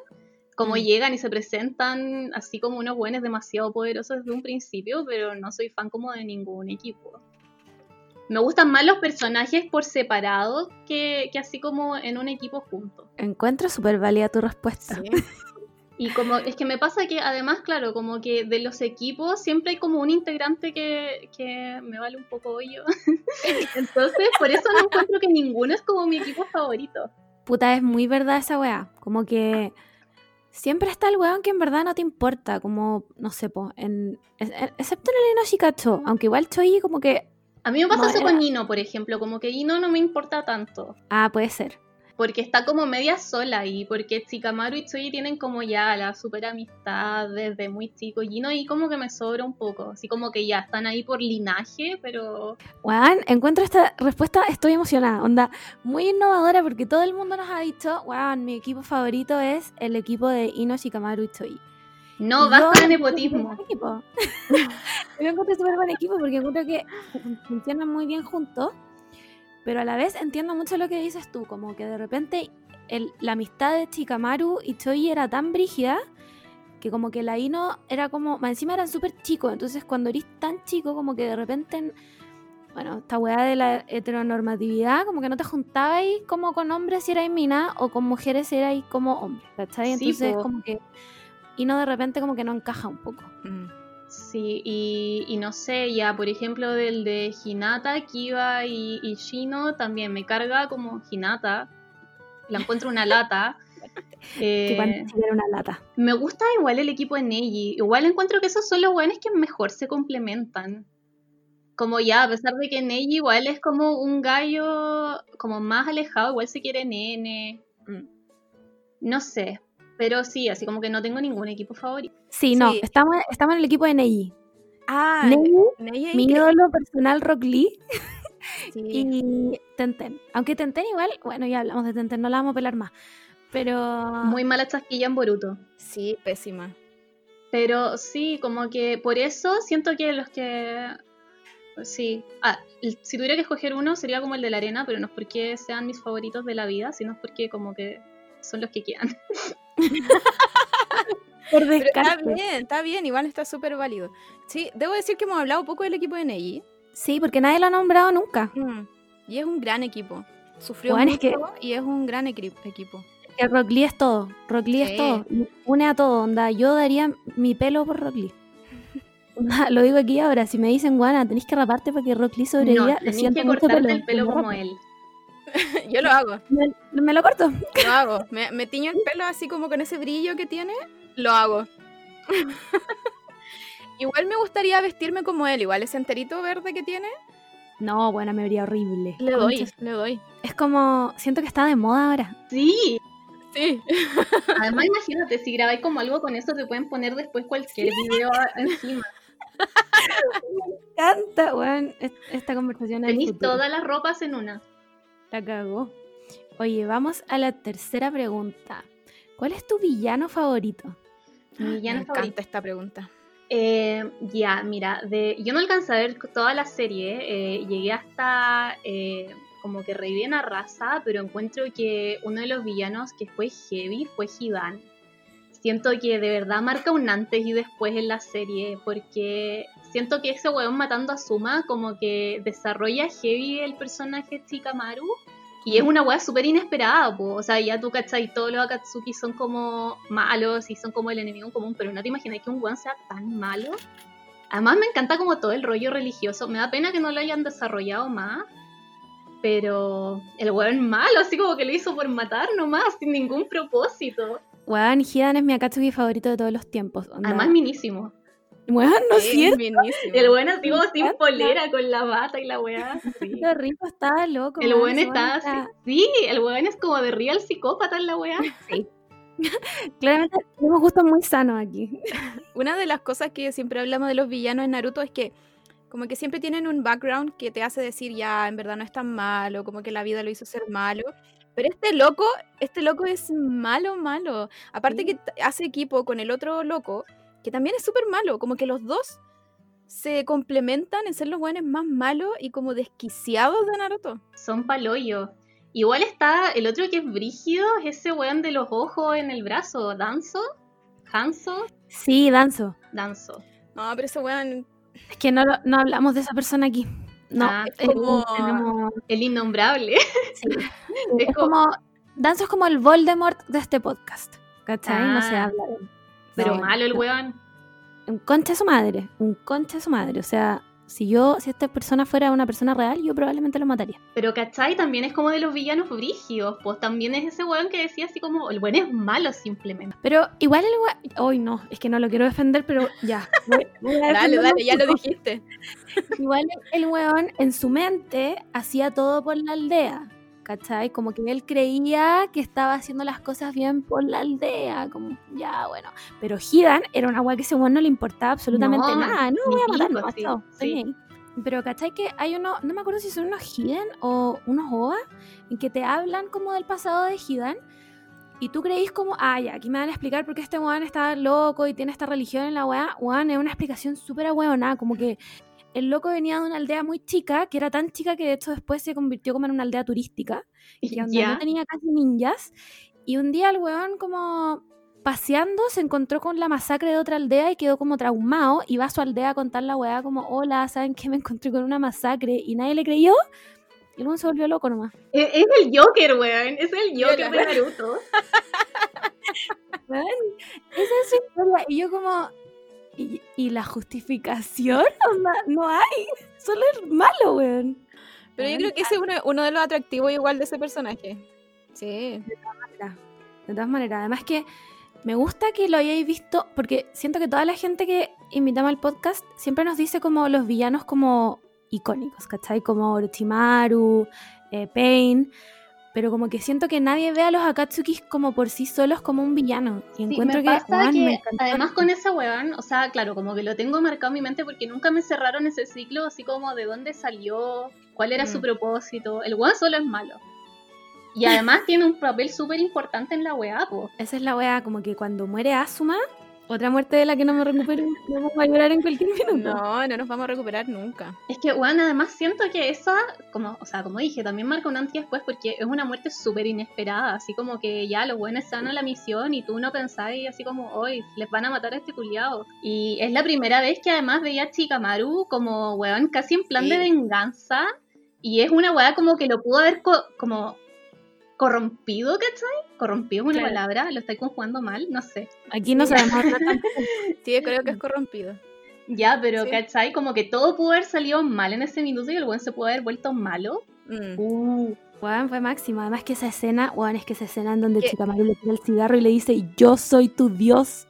Como Mm. llegan y se presentan así como unos buenos demasiado poderosos desde un principio, pero no soy fan como de ningún equipo. Me gustan más los personajes por separado que, que así como en un equipo juntos. Encuentro súper válida tu respuesta. Y como es que me pasa que además, claro, como que de los equipos siempre hay como un integrante que, que me vale un poco hoyo. Entonces, por eso no encuentro que ninguno es como mi equipo favorito. Puta, es muy verdad esa weá. Como que siempre está el weón que en verdad no te importa. Como, no sé, po, en, en- excepto en el Ino Shikacho. Aunque igual Choi como que... A mí me pasa No, eso era- con Ino, por ejemplo, como que Ino no me importa tanto. Ah, puede ser. Porque está como media sola y porque Chikamaru y Choi tienen como ya la super amistad desde muy chico. Y Ino ahí como que me sobra un poco. Así como que ya están ahí por linaje, pero Weón, encuentro esta respuesta, estoy emocionada. Onda, muy innovadora porque todo el mundo nos ha dicho, weón, mi equipo favorito es el equipo de Ino Shikamaru y Choi. no Y basta de nepotismo. equipo. Yo encuentro súper buen equipo porque encuentro que fun- funcionan muy bien juntos, pero a la vez entiendo mucho lo que dices tú, como que de repente el- la amistad de Chikamaru y Choi era tan brígida que como que la Ino era como, más encima eran súper chicos, entonces cuando eres tan chico como que de repente, en- bueno, esta weá de la heteronormatividad, como que no te juntabais como con hombres si erais mina o con mujeres si erais como hombres, ¿cachai? Entonces como que Ino de repente como que no encaja un poco. Mm. Sí, y, y no sé, ya por ejemplo del de Hinata, Kiba y, y Shino también me carga como Hinata. La encuentro una lata. Eh, una lata. me gusta igual el equipo de Neji. Igual encuentro que esos son los buenos que mejor se complementan. Como ya, a pesar de que Neji igual es como un gallo como más alejado, igual se quiere nene. Mm. No sé. Pero sí, así como que no tengo ningún equipo favorito. Sí, no, Sí. estamos, estamos en el equipo de Neji. Ah, Neji, Neji mi ídolo personal Rock Lee Sí. y Tenten. Aunque Tenten igual, bueno, ya hablamos de Tenten, no la vamos a pelar más. Pero Muy mala chasquilla en Boruto. Sí, pésima. Pero sí, como que por eso siento que los que. Sí. Ah, si tuviera que escoger uno sería como el de la arena, pero no es porque sean mis favoritos de la vida, sino es porque como que son los que quedan. por Pero está bien, está bien, igual está súper válido. Sí, debo decir que hemos hablado poco del equipo de Neji. Sí, porque nadie lo ha nombrado nunca. Mm. Y es un gran equipo. Sufrió Bueno, mucho es que- y es un gran equi- equipo. Que Rock Lee es todo. Rock Lee Sí. es todo. Une a todo. Onda, yo daría mi pelo por Rock Lee. Lo digo aquí ahora. Si me dicen, guana, tenéis que raparte para que Rock Lee sobreviva, no, lo siento que mucho, cortarte el pelo como él. Yo lo hago, Me, me lo corto. lo hago. Me, me tiño el pelo así como con ese brillo que tiene, lo hago. igual me gustaría vestirme como él, igual ese enterito verde que tiene. No, bueno, me vería horrible. Le doy, Concha, le doy. Es como, siento que está de moda ahora. Sí. Sí. Además, imagínate, si grabáis como algo con eso, te pueden poner después cualquier video a- encima. Canta, weón. es- Esta conversación Tenéis todas las ropas en una. La cagó. Oye, vamos a la tercera pregunta. ¿Cuál es tu villano favorito? Mi villano me favorito. encanta esta pregunta. Eh, ya, mira, de, yo no alcancé a ver toda la serie, eh, llegué hasta eh, como que reviven a raza, pero encuentro que uno de los villanos que fue heavy fue Hidan. Siento que de verdad marca un antes y después en la serie, porque siento que ese weón matando a Suma como que desarrolla heavy el personaje Chikamaru Y es una weá súper inesperada, po. o sea, ya tú cachai, todos los Akatsuki son como malos y son como el enemigo común, pero no te imaginas que un weón sea tan malo. Además me encanta como todo el rollo religioso, me da pena que no lo hayan desarrollado más, pero el weón malo, así como que lo hizo por matar nomás, sin ningún propósito. Weón, Hidan es mi Akatsuki favorito de todos los tiempos. onda. Además minísimo. Weón, no es Sí, cierto. El weón así como sin polera, con la bata y la weá. sí. Qué rico estaba loco. El ese está así. Sí, el weón es como de real psicópata en la weá. Claramente tenemos gustos muy sanos aquí. Una de las cosas que siempre hablamos de los villanos en Naruto es que como que siempre tienen un background que te hace decir ya, en verdad no es tan malo, como que la vida lo hizo ser malo. Pero este loco, este loco es malo, malo. Aparte Sí. que hace equipo con el otro loco, que también es súper malo. Como que los dos se complementan en ser los buenos más malos y como desquiciados de Naruto. Son paloyo. Igual está el otro que es brígido, es ese weón de los ojos en el brazo, Danzo. Hanzo, Sí, Danzo. Danzo. No, pero ese weón Es que no, lo- no hablamos de esa persona aquí. No, Ah, es como- tenemos- El innombrable. sí. Es como- como. Danzo es como el Voldemort de este podcast. ¿Cachai? No se Ah. habla de él. Pero No, malo el weón. Un concha de su madre. Un concha de su madre. O sea, si yo, si esta persona fuera una persona real, yo probablemente lo mataría. Pero ¿cachai? También es como de los villanos brígidos. Pues también es ese weón que decía así como, el weón es malo simplemente. Pero igual el weón. Hoy no, es que no lo quiero defender, pero ya. voy- voy a Dale, dale, ya lo dijiste. Igual el weón en su mente hacía todo por la aldea. ¿Cachai? Como que él creía que estaba haciendo las cosas bien por la aldea. Como, ya, bueno. Pero Hidan era una weá que a ese weón no le importaba absolutamente No, nada. No voy a matar pico, nomás, sí, sí. Pero ¿cachai? Que hay uno, no me acuerdo si son unos Hidan o unos OVA, en que te hablan como del pasado de Hidan. Y tú creís como, ah, ya, aquí me van a explicar por qué este weón está loco y tiene esta religión en la weá. Weón, es una explicación súper ahueonada, como que el loco venía de una aldea muy chica, que era tan chica que de hecho después se convirtió como en una aldea turística, y donde Ya. no tenía casi ninjas. Y un día el weón como paseando se encontró con la masacre de otra aldea y quedó como traumado y va a su aldea a contar la weá como, hola, ¿saben qué? Me encontré con una masacre y nadie le creyó. Y el weón se volvió loco nomás. Es, es el Joker, weón. Es el Joker de. Naruto. Esa es su historia. Y yo como... ¿Y, y la justificación? No hay. Solo es malo, weón. Pero yo creo que ese es uno, uno de los atractivos igual de ese personaje. Sí. De todas maneras, además que me gusta que lo hayáis visto, porque siento que toda la gente que invitamos al podcast siempre nos dice como los villanos como icónicos, ¿cachai? Como Orochimaru, eh, Pain, pero como que siento que nadie ve a los Akatsukis como por sí solos como un villano. Y Sí, encuentro me que, me además con ese weón, o sea, claro, como que lo tengo marcado en mi mente porque nunca me cerraron ese ciclo, así como de dónde salió, cuál era su Mm. propósito. El weón solo es malo. Y además tiene un papel súper importante en la weá, po. Esa es la wea, como que cuando muere Asuma, otra muerte de la que no me recupero, vamos a llorar en cualquier minuto. No, no nos vamos a recuperar nunca. Es que, weón, además siento que esa, como, o sea, como dije, también marca un antes y después porque es una muerte súper inesperada, así como que ya los buenos están a la misión y tú no pensáis así como, hoy les van a matar a este culiado. Y es la primera vez que además veía a Chikamaru como, weón, casi en plan Sí. de venganza y es una weá como que lo pudo haber co- como corrompido, ¿cachai? Corrompido es una Claro. palabra, lo estoy conjugando mal, no sé. Aquí no sabemos hablar tampoco. Sí, yo creo que es corrompido. Ya, pero, Sí. ¿cachai? Como que todo pudo haber salido mal en ese minuto y el weón se pudo haber vuelto malo. Mm. Uh, Weón, fue máximo. Además que esa escena, weón, es que esa escena en donde ¿Qué? Chikamaru le tira el cigarro y le dice, yo soy tu dios.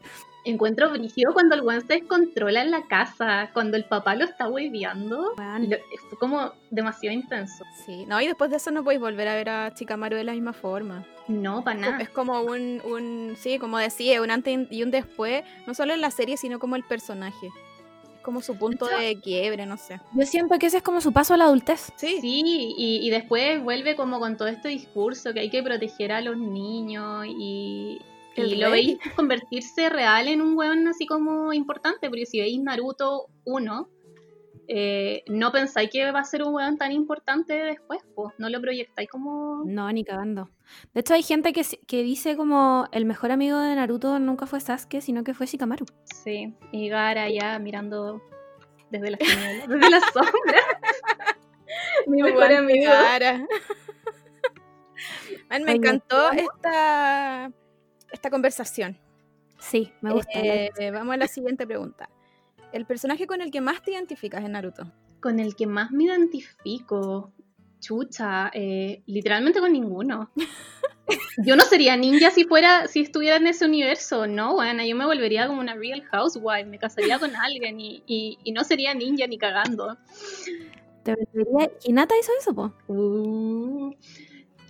Encuentro brígido cuando el weón se descontrola en la casa, cuando el papá lo está hueveando. Fue como demasiado intenso. Sí, no, y después de eso no podéis volver a ver a Chikamaru de la misma forma. No, para nada. Es como un, un, sí, como decía, un antes y un después, no solo en la serie, sino como el personaje. Es como su punto Eso- de quiebre, no sé. yo siento que ese es como su paso a la adultez. Sí, Sí, y, y después vuelve como con todo este discurso que hay que proteger a los niños y, y lo veis convertirse real en un weón así como importante, porque si veis Naruto 1, eh, no pensáis que va a ser un weón tan importante después, pues no lo proyectáis como... No, ni cagando. De hecho, hay gente que, que dice como el mejor amigo de Naruto nunca fue Sasuke, sino que fue Shikamaru. Sí, y Gara ya mirando desde la sombra. Mi mejor amigo. cara. Man, me encantó esta, esta conversación. Sí, me gusta. Eh, vamos a la siguiente pregunta. ¿El personaje con el que más te identificas en Naruto? Con el que más me identifico, chucha, eh, literalmente con ninguno. Yo no sería ninja si fuera, si estuviera en ese universo, no, bueno, yo me volvería como una real housewife, me casaría con alguien y, y- y no sería ninja ni cagando. Te volvería- Hinata hizo eso, po. Uh,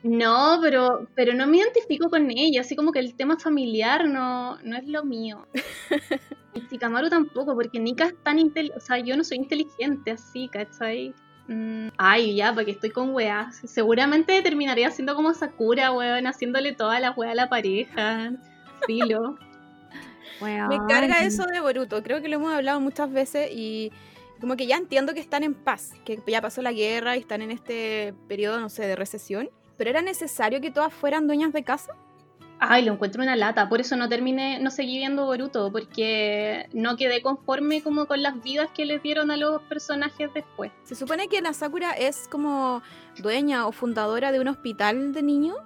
no, pero, pero no me identifico con ella, así como que el tema familiar no, no es lo mío. Y Shikamaru tampoco, porque Nika es tan inteligente, o sea, yo no soy inteligente así, ¿cachai? Mm, ay, ya, porque estoy con weas. Seguramente terminaría siendo como Sakura, weón, haciéndole toda la wea a la pareja. Filo. Me carga eso de Boruto. Creo que lo hemos hablado muchas veces y como que ya entiendo que están en paz, que ya pasó la guerra y están en este periodo, no sé, de recesión. Pero era necesario que todas fueran dueñas de casa. Ay, lo encuentro una lata, por eso no terminé, no seguí viendo Boruto, porque no quedé conforme como con las vidas que les dieron a los personajes después. Se supone que la Sakura es como dueña o fundadora de un hospital de niños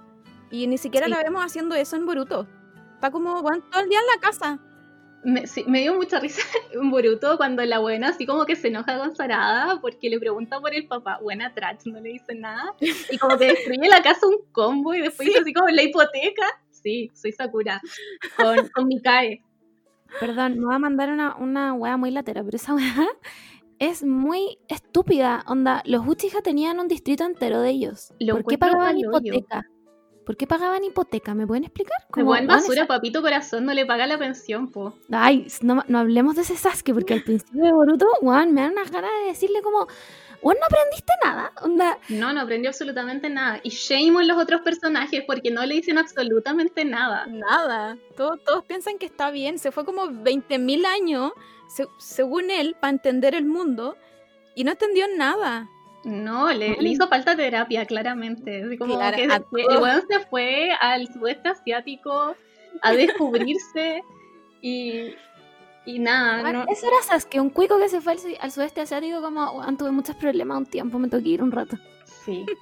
y ni siquiera Sí. la vemos haciendo eso en Boruto. Está como bueno, todo el día en la casa. Me, sí, me dio mucha risa en Boruto cuando la buena así como que se enoja con Sarada porque le pregunta por el papá. Buena trash, no le dice nada. Y como que destruye la casa un combo y después dice así como la hipoteca. Sí, soy Sakura. Con, con Mikae. Perdón, me va a mandar una, una wea muy latera, pero esa wea es muy estúpida. Onda, los Uchiha tenían un distrito entero de ellos. Lo ¿Por qué pagaban hoyo. ¿Por qué pagaban hipoteca? ¿Me pueden explicar? Como buen basura, papito corazón, no le paga la pensión, po. Ay, no, no hablemos de ese Sasuke, porque al principio de Boruto, weón, me dan unas ganas de decirle como, weón, no aprendiste nada. Onda, No, no aprendió absolutamente nada. Y shame on los otros personajes porque no le dicen absolutamente nada. Nada. Todos, todos piensan que está bien. Se fue como 20.000 años, se- según él, para entender el mundo y no entendió nada. No, le, le hizo falta terapia, claramente. Así como Claro, que el weón se fue al sudeste asiático a descubrirse y, y nada, weón, no, eso era Sasuke, un cuico que se fue al, al sudeste asiático como, tuve muchos problemas un tiempo, me toqué ir un rato. sí.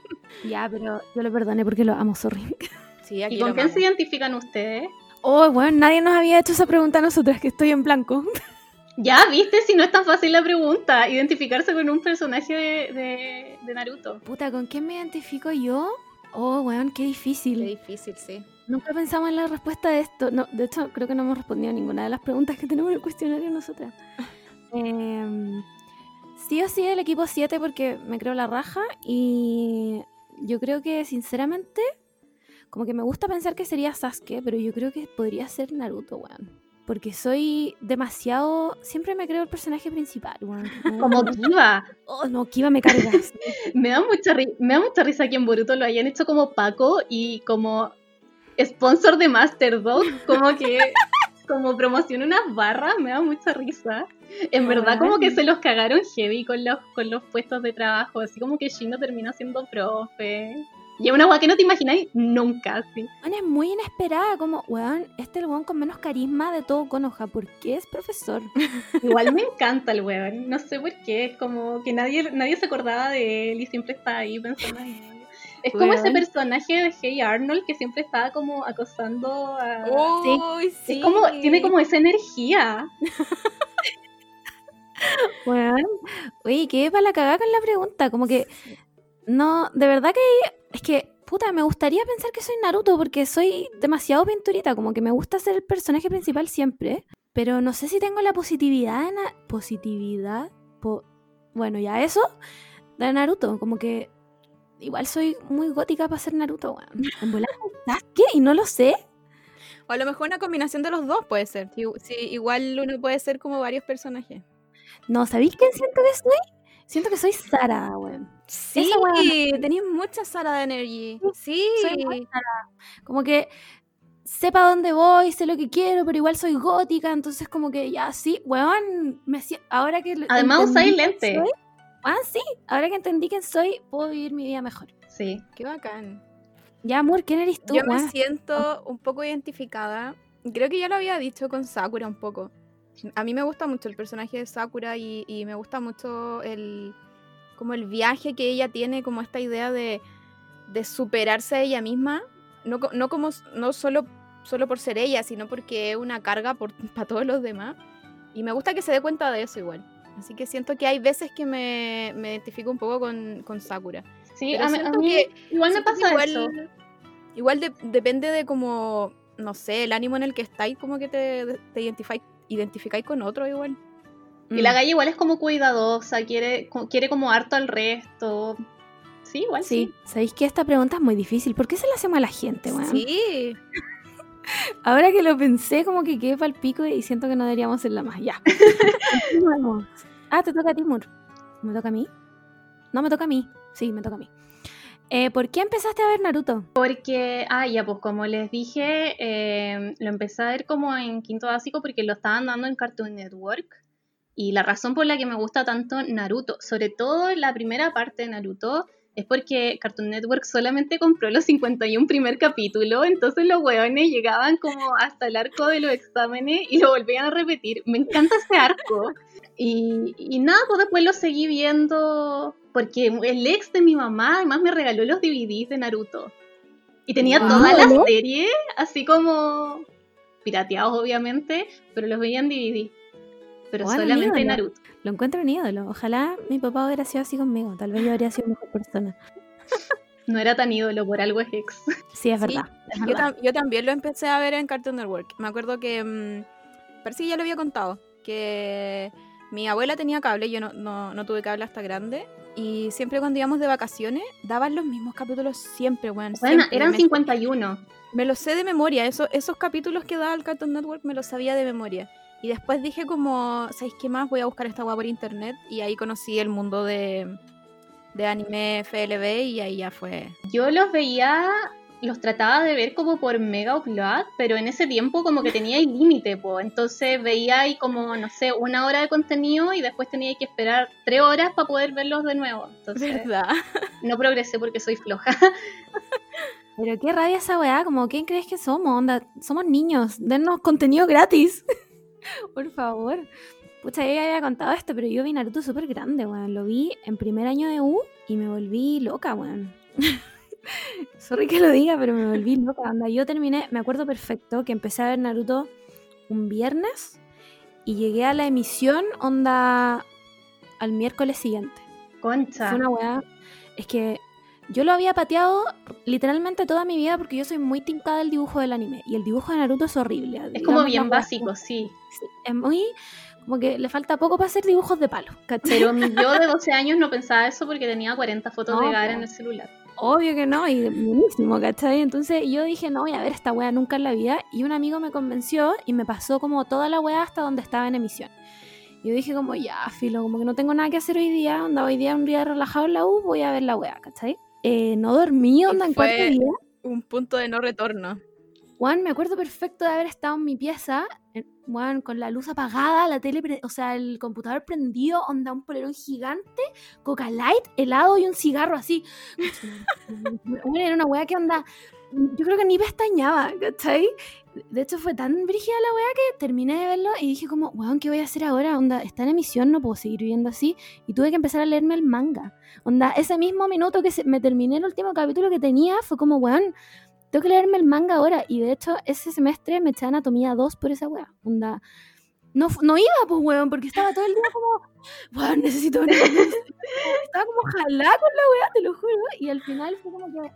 Ya, pero yo lo perdoné porque lo amo, sorry. Sí, aquí ¿Y con quién se identifican ustedes? Oh, bueno, nadie nos había hecho esa pregunta a nosotras, que estoy en blanco. Ya, viste, si no es tan fácil la pregunta, identificarse con un personaje de, de- de Naruto. Puta, ¿con quién me identifico yo? Oh, weón, qué difícil. Qué difícil, sí. Nunca pensamos en la respuesta de esto. No, de hecho, creo que no hemos respondido a ninguna de las preguntas que tenemos en el cuestionario nosotras. Em, sí o sí el equipo 7 porque me creo la raja y yo creo que sinceramente como que me gusta pensar que sería Sasuke, pero yo creo que podría ser Naruto, weón. Porque soy demasiado... Siempre me creo el personaje principal, weón. Como Kiva. Oh, no, Kiva me cargas. Me da, mucha ri- me da mucha risa que en Boruto lo hayan hecho como Paco y como sponsor de Master Dog, como que como promociona unas barras, me da mucha risa. En verdad como que se los cagaron heavy con los, con los puestos de trabajo, así como que Shino termina siendo profe. Y es una weá que no te imagináis nunca. Weón, es muy inesperada, como, weón, este es el weón con menos carisma de todo Konoha, ¿por qué es profesor? Igual me encanta el weón, no sé por qué, es como que nadie, nadie se acordaba de él y siempre estaba ahí pensando en él. Es como ese personaje de Hey Arnold que siempre estaba como acosando a... Uy, sí. Es como, tiene como esa energía. Weón, oye, qué para la cagada con la pregunta, como que, no, de verdad que, es que, puta, me gustaría pensar que soy Naruto porque soy demasiado pinturita, como que me gusta ser el personaje principal siempre, pero no sé si tengo la positividad, en la- positividad, po- bueno, ya eso, de Naruto, como que igual soy muy gótica para ser Naruto, weón. ¿qué? Y no lo sé. O a lo mejor una combinación de los dos puede ser. Sí, sí, igual uno puede ser como varios personajes. No, ¿sabéis quién siento que soy? Siento que soy Sara, weón. Sí, tenías mucha Sara de Energy. Sí. soy muy Como que sepa dónde voy, sé lo que quiero, pero igual soy gótica, entonces como que ya sí, weón, me ahora que lo- Además usáis lente. soy, Ah, sí, ahora que entendí quién soy, puedo vivir mi vida mejor. Sí. Qué bacán. Ya, amor, ¿quién eres tú? Yo me weón? siento un poco identificada. Creo que ya lo había dicho con Sakura un poco. A mí me gusta mucho el personaje de Sakura y, y me gusta mucho el como el viaje que ella tiene, como esta idea de, de superarse a ella misma no, no como no solo, solo por ser ella, sino porque es una carga para todos los demás. Y me gusta que se dé cuenta de eso igual. Así que siento que hay veces que me, me identifico un poco con, con Sakura. Sí, a, mí- a siento mí que- igual me pasa igual, eso. Igual de- depende de como, no sé, el ánimo en el que estáis, como que te, te identificáis, identificáis con otro igual. Y la Mm. galla igual es como cuidadosa, quiere, quiere como harto al resto. Sí, igual sí. Sí, sabéis que esta pregunta es muy difícil. ¿Por qué se la hacemos a la gente, weón? Sí. Ahora que lo pensé, como que quedé pa'l pico y siento que no deberíamos hacerla más. Ya. Ah, te toca a ti, Mur. ¿Me toca a mí? No, me toca a mí. Sí, me toca a mí. Eh, ¿Por qué empezaste a ver Naruto? Porque, ah, ya, pues como les dije, eh, lo empecé a ver como en quinto básico porque lo estaban dando en Cartoon Network. Y la razón por la que me gusta tanto Naruto, sobre todo la primera parte de Naruto, es porque Cartoon Network solamente compró los 51 primer capítulo, entonces los hueones llegaban como hasta el arco de los exámenes y lo volvían a repetir. Me encanta ese arco. Y, y nada, pues después lo seguí viendo porque el ex de mi mamá además me regaló los DVDs de Naruto. Y tenía Wow. toda la serie, así como pirateados obviamente, pero los veía en DVD. Pero Bueno, solamente. Naruto. Lo encuentro un ídolo. Ojalá mi papá hubiera sido así conmigo. Tal vez yo habría sido mejor persona. No era tan ídolo, por algo es ex. Sí, es Sí, verdad. es Yo, verdad. tam- yo también lo empecé a ver en Cartoon Network. Me acuerdo que. mm, parece que ya lo había contado. Que mi abuela tenía cable, yo no, no, no tuve cable hasta grande. Y siempre cuando íbamos de vacaciones, daban los mismos capítulos siempre, weón. Bueno, siempre. eran me, 51. me los sé de memoria. Eso, esos capítulos que daba el Cartoon Network me los sabía de memoria. Y después dije como, ¿sabéis qué más? Voy a buscar esta weá por internet. Y ahí conocí el mundo de, de anime FLB y ahí ya fue. Yo los veía, los trataba de ver como por Mega Upload, pero en ese tiempo como que tenía el límite, po. Entonces veía ahí como, no sé, una hora de contenido y después tenía que esperar tres horas para poder verlos de nuevo. Entonces ¿Verdad? no progresé porque soy floja. Pero qué rabia esa weá. Como, ¿quién crees que somos? Onda, somos niños. Dennos contenido gratis. Por favor. Pucha, yo ya había contado esto, pero yo vi Naruto súper grande, weón. Lo vi en primer año de U y me volví loca, weón. Sorry que lo diga, pero me volví loca. Onda, yo terminé, me acuerdo perfecto que empecé a ver Naruto un viernes y llegué a la emisión, onda, al miércoles siguiente. Concha. Fue una weá. Es que yo lo había pateado literalmente toda mi vida porque yo soy muy tincada del dibujo del anime. Y el dibujo de Naruto es horrible. Es digamos como bien básico, sí. Sí, es muy. Como que le falta poco para hacer dibujos de palo. ¿cachai? Pero yo de 12 años no pensaba eso porque tenía 40 fotos No, de Gara en el celular. Obvio que no, y buenísimo, ¿cachai? Entonces yo dije, no voy a ver esta weá nunca en la vida. Y un amigo me convenció y me pasó como toda la weá hasta donde estaba en emisión. Yo dije como, ya, filo, como que no tengo nada que hacer hoy día, onda, hoy día un día relajado en la U, voy a ver la weá, ¿cachai? Eh, no dormí, onda, en cuarto día. Un punto de no retorno. Juan, me acuerdo perfecto de haber estado en mi pieza, Juan, con la luz apagada, la tele, o sea, el computador prendido, onda, un polerón gigante, Coca Light, helado y un cigarro así. Era una weá que onda, yo creo que ni pestañaba, ¿cachai? De hecho, fue tan brígida la weá que terminé de verlo y dije como, weón, ¿qué voy a hacer ahora? Onda, está en emisión, no puedo seguir viviendo así. Y tuve que empezar a leerme el manga. Onda, ese mismo minuto que se- me terminé el último capítulo que tenía, fue como, weón, tengo que leerme el manga ahora. Y de hecho, ese semestre me eché anatomía 2 por esa weá. Onda. No, no iba, pues, weón, porque estaba todo el día como, weón, necesito ver. estaba como jalada con la weá, te lo juro. Y al final fue como que,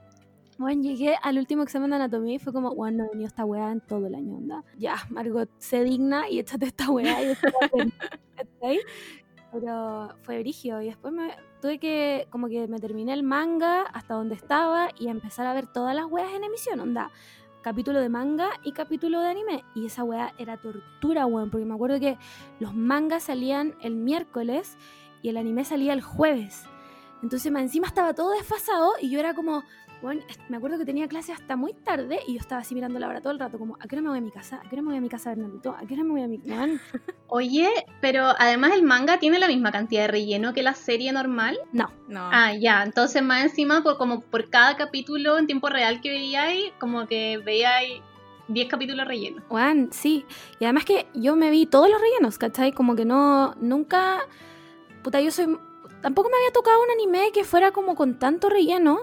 weón, llegué al último examen de anatomía y fue como, weón, no he venido esta weá en todo el año, onda. Ya, Margot, sé digna y échate esta weá y ¿cachai? Pero fue brigio y después me tuve que, como que me terminé el manga hasta donde estaba y empezar a ver todas las weas en emisión, onda. Capítulo de manga y capítulo de anime. Y esa wea era tortura, weón, porque me acuerdo que los mangas salían el miércoles y el anime salía el jueves. Entonces, encima estaba todo desfasado y yo era como, bueno, me acuerdo que tenía clase hasta muy tarde y yo estaba así mirando la hora todo el rato, como, ¿a qué hora me voy a mi casa? ¿A qué hora me voy a mi casa Naruto? ¿A qué hora me voy a mi weón? Oye, pero además el manga tiene la misma cantidad de relleno que la serie normal. No, No. Ah, ya, entonces más encima, por, como por cada capítulo en tiempo real que veíais, como que veíais 10 capítulos rellenos. Juan, sí. Y además que yo me vi todos los rellenos, ¿cachai? Como que no, nunca, puta, yo soy, tampoco me había tocado un anime que fuera como con tanto relleno.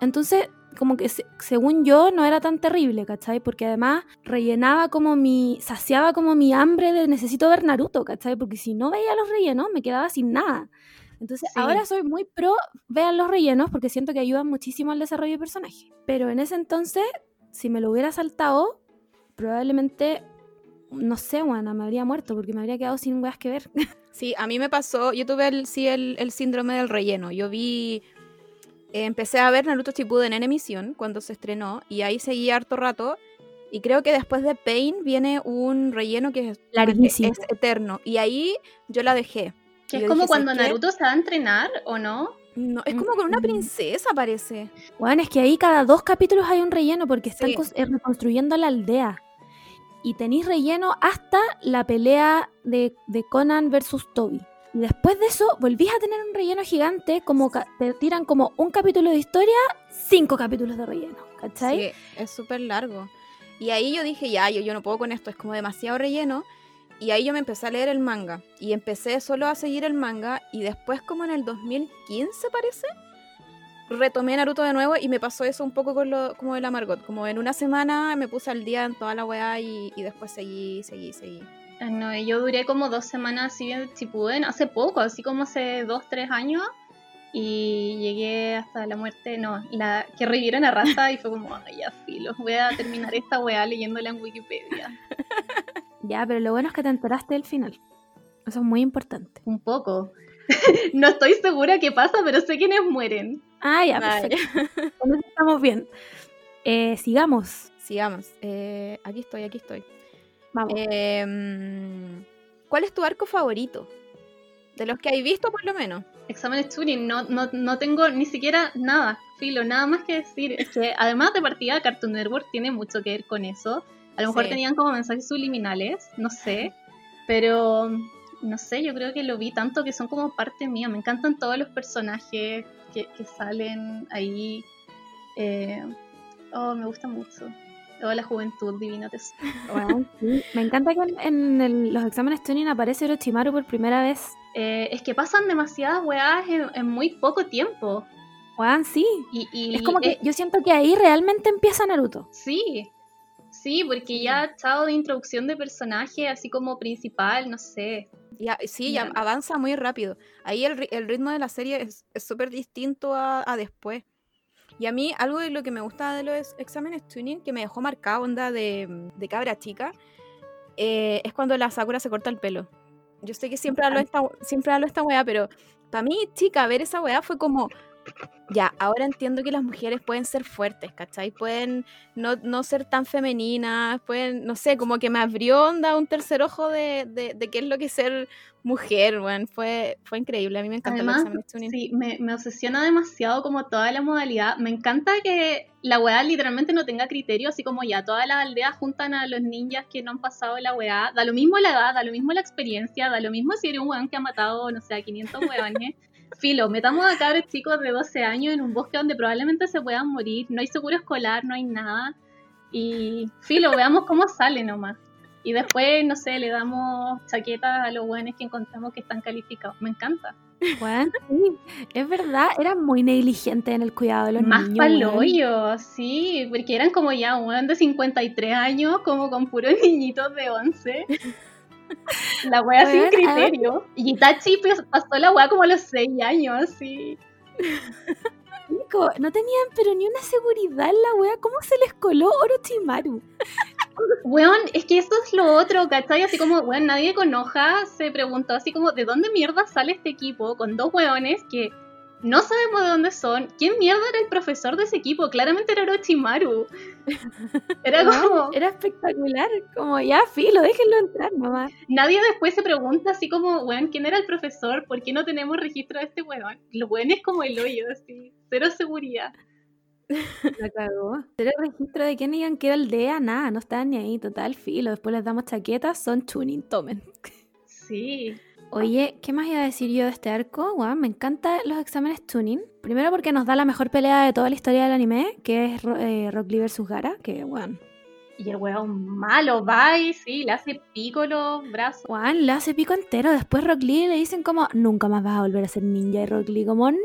Entonces, como que se- según yo no era tan terrible, ¿cachai? Porque además rellenaba como mi, saciaba como mi hambre de necesito ver Naruto, ¿cachai? Porque si no veía los rellenos me quedaba sin nada. Entonces Sí. ahora soy muy pro, vean los rellenos porque siento que ayudan muchísimo al desarrollo de personaje. Pero en ese entonces, si me lo hubiera saltado, probablemente, no sé, bueno, me habría muerto porque me habría quedado sin weas que ver. Sí, a mí me pasó, yo tuve el, sí, el, el síndrome del relleno. Yo vi, empecé a ver Naruto Shippuden en emisión cuando se estrenó y ahí seguí harto rato. Y creo que después de Pain viene un relleno que es, Larguísimo. es eterno. Y ahí yo la dejé. Que es como dije, cuando. Naruto se va a entrenar, ¿o no? No, es como con una Mm. princesa, parece. Bueno, es que ahí cada dos capítulos hay un relleno porque están Sí. eh, reconstruyendo la aldea. Y tenéis relleno hasta la pelea de, de Conan versus Toby. Y después de eso, volvís a tener un relleno gigante, como te tiran como un capítulo de historia, cinco capítulos de relleno, ¿cachai? Sí, es súper largo. Y ahí yo dije, ya, yo, yo no puedo con esto, es como demasiado relleno. Y ahí yo me empecé a leer el manga. Y empecé solo a seguir el manga. Y después, como en el 2015, parece, retomé Naruto de nuevo. Y me pasó eso un poco con lo, como de la Margot. Como en una semana me puse al día en toda la weá. Y, y después seguí, seguí, seguí. No, yo duré como dos semanas así en Shippuden, hace poco, así como hace dos, tres años. Y llegué hasta la muerte, no, la que revivieron a Raza y fue como, ay, ya filo, voy a terminar esta weá leyéndola en Wikipedia. Ya, pero lo bueno es que te enteraste del final. Eso es muy importante. Un poco. no estoy segura qué pasa, pero sé quiénes mueren. Ah, ya, perfecto. Estamos bien. Eh, sigamos. Sigamos. Eh, aquí estoy, aquí estoy. Vamos. Eh, mm, ¿Cuál es tu arco favorito? De los que hay visto, por lo menos. Exámenes Turing, no, no, no tengo ni siquiera nada, filo, nada más que decir. Es que además de partida, Cartoon Network tiene mucho que ver con eso. A lo mejor Sí. tenían como mensajes subliminales, no sé. Pero no sé, yo creo que lo vi tanto que son como parte mía. Me encantan todos los personajes que, que salen ahí. Eh, oh, me gusta mucho. Toda la juventud divina tesoro. Bueno, sí. Me encanta que en, en el- los exámenes tuning aparece Orochimaru por primera vez. Eh, es que pasan demasiadas weas en, en muy poco tiempo. Juan, sí. Y, y- Es como que eh, yo siento que ahí realmente empieza Naruto. Sí, sí, porque ya estado de introducción de personaje, así como principal, no sé. Ya, sí, ya avanza muy rápido. Ahí el, ri- el ritmo de la serie es es súper distinto a, a después. Y a mí, algo de lo que me gusta de los exámenes tuning, que me dejó marcada onda de, de cabra chica, eh, es cuando la Sakura se corta el pelo. Yo sé que siempre hablo esta, siempre hablo esta weá, pero para mí, chica, ver esa weá fue como. Ya, ahora entiendo que las mujeres pueden ser fuertes, ¿cachai? Pueden no, no ser tan femeninas, pueden, no sé, como que me abrió onda un tercer ojo de, de, de qué es lo que es ser mujer, weón. Fue, fue increíble, a mí me encanta Además, sí, me, me obsesiona demasiado como toda la modalidad. Me encanta que la weá literalmente no tenga criterio, así como ya todas las aldeas juntan a los ninjas que no han pasado la weá. Da lo mismo la edad, da lo mismo la experiencia, da lo mismo si eres un weón que ha matado, no sé, a 500 weones. Filo, metamos a cabros chicos de 12 años en un bosque donde probablemente se puedan morir, no hay seguro escolar, no hay nada. Y filo, veamos cómo sale nomás. Y después, no sé, le damos chaquetas a los buenos que encontramos que están calificados. Me encanta. Juan, sí. Es verdad, era muy negligente en el cuidado de los Más niños. weón. paloyo, sí, porque eran como ya un de 53 años, como con puros niñitos de 11. La wea sin criterio. Y Itachi pues, pasó la wea como a los 6 años, sí. Nico, no tenían pero ni una seguridad en la wea. ¿Cómo se les coló Orochimaru? Weón, es que eso es lo otro, ¿cachai? Así como, weón, nadie con hoja se preguntó así como, ¿de dónde mierda sale este equipo con dos weones que no sabemos de dónde son? ¿Quién mierda era el profesor de ese equipo? Claramente era Orochimaru. Era Weón, como... Era espectacular. Como ya, filo, déjenlo entrar, mamá. Nadie después se pregunta así como, weón, ¿quién era el profesor? ¿Por qué no tenemos registro de este weón? Los weones como el hoyo, así, cero seguridad. La cagó. Pero el registro de quién iban qué aldea, nada, no estaban ni ahí, total, filo. Después les damos chaquetas, son tuning, tomen. Sí. Oye, ¿qué más iba a decir yo de este arco? Weón, me encantan los exámenes tuning. Primero porque nos da la mejor pelea de toda la historia del anime, que es eh, Rock Lee vs Gara, que weón. Y el weón malo va y sí, le hace pico los brazos. Weón, le hace pico entero. Después Rock Lee le dicen como, nunca más vas a volver a ser ninja. Y Rock Lee como, no.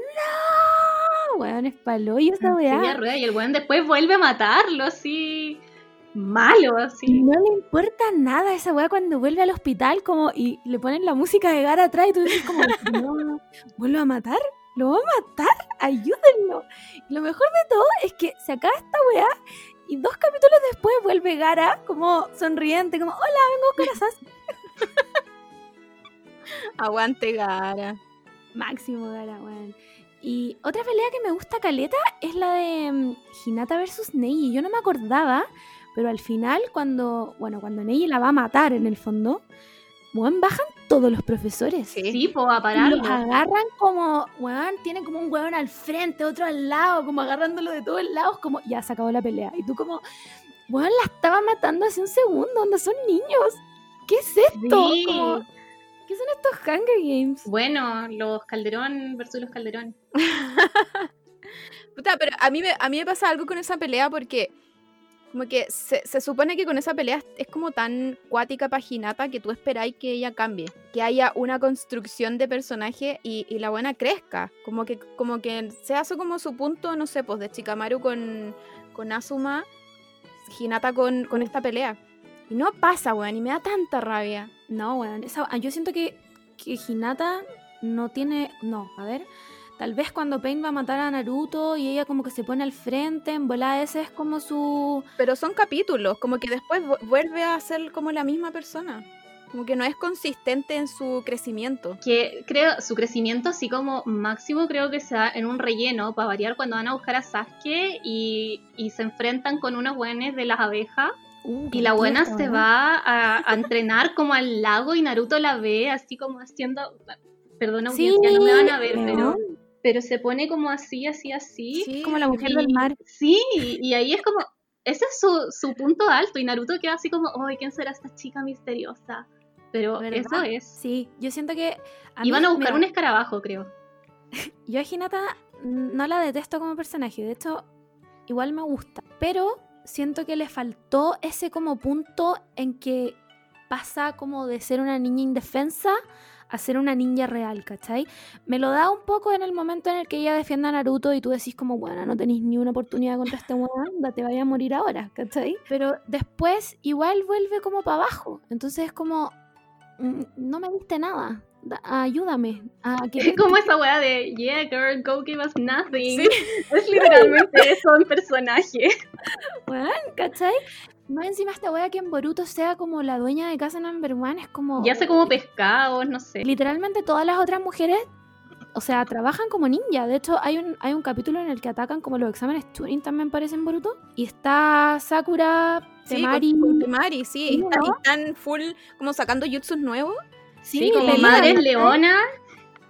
weón, es esa en silla de weá. y el weón después vuelve a matarlo, así. Malo, así. No le importa nada esa weá cuando vuelve al hospital como y le ponen la música de Gara atrás y tú dices como, no, ¿vuelve a matar? ¿Lo va a matar? Ayúdenlo. Y lo mejor de todo es que se acaba esta weá y dos capítulos después vuelve Gara como sonriente, como, hola, vengo a buscar a Sasuke". Aguante Gara. Máximo Gara, weón. Y otra pelea que me gusta caleta es la de mm, Hinata versus Neji. Yo no me acordaba, pero al final cuando, bueno, cuando Neji la va a matar en el fondo, weón, bajan todos los profesores. Sí. Sí, pues a Y pararlo. los agarran como, weón, tienen como un weón al frente, otro al lado, como agarrándolo de todos lados, como, ya se acabó la pelea. Y tú como, weón, la estaba matando hace un segundo, donde son niños. ¿Qué es esto? Sí. Como, ¿Qué son estos Hunger Games? Bueno, los Calderón versus los Calderón. Puta, pero a mí, me, a mí me pasa algo con esa pelea porque como que se, se supone que con esa pelea es- como tan cuática paginata que tú esperáis que ella cambie, que haya una construcción de personaje y, y la buena crezca, como que, como que se hace como su punto, no sé, pues de Chikamaru con, con Asuma, Hinata con, con esta pelea. Y no pasa, weón, y me da tanta rabia. No, weón. esa- ah, yo siento que, que Hinata no tiene. No, a ver. Tal vez cuando Pain va a matar a Naruto y ella como que se pone al frente, en volada ese es como su. Pero son capítulos, como que después vu- vuelve a ser como la misma persona. Como que no es consistente en su crecimiento. Que creo, su crecimiento así como máximo creo que se da en un relleno, para variar, cuando van a buscar a Sasuke y, y se enfrentan con unos buenos de las abejas. Uh, Y la buena se ¿no? va a, a entrenar como al lago y Naruto la ve así como haciendo... Perdón, Sí, audiencia, no me van a ver, pero, pero se pone como así, así, así. Sí, Como la mujer Y- del mar. Sí, y ahí es como... Ese es su, su punto alto y Naruto queda así como, ¡ay, quién será esta chica misteriosa! Pero ¿Verdad? eso es. Sí, yo siento que. a Iban mí, a buscar mira, un escarabajo, creo. Yo a Hinata no la detesto como personaje, de hecho, igual me gusta, pero siento que le faltó ese como punto en que pasa como de ser una niña indefensa a ser una ninja real, ¿cachai? Me lo da un poco en el momento en el que ella defiende a Naruto y tú decís como, bueno, no tenéis ni una oportunidad contra este weón, te vaya a morir ahora, ¿cachai? Pero después igual vuelve como para abajo, entonces es como, mm, no me diste nada, da- ayúdame a que Es como esa weá de, yeah, girl, go give us nothing. Sí. Es literalmente eso en personaje. Weón, ¿cachai? Más encima esta wea que en Boruto sea como la dueña de casa number one es como... Y hace como pescados, no sé. Literalmente todas las otras mujeres, o sea, trabajan como ninja. De hecho, hay un, hay un capítulo en el que atacan como los exámenes Turing también parece en Boruto. Y está Sakura, Sí, Temari... con, con Temari, sí. Sí, está- ¿no? y están full como sacando jutsus nuevos. Sí, como pelean, madres leonas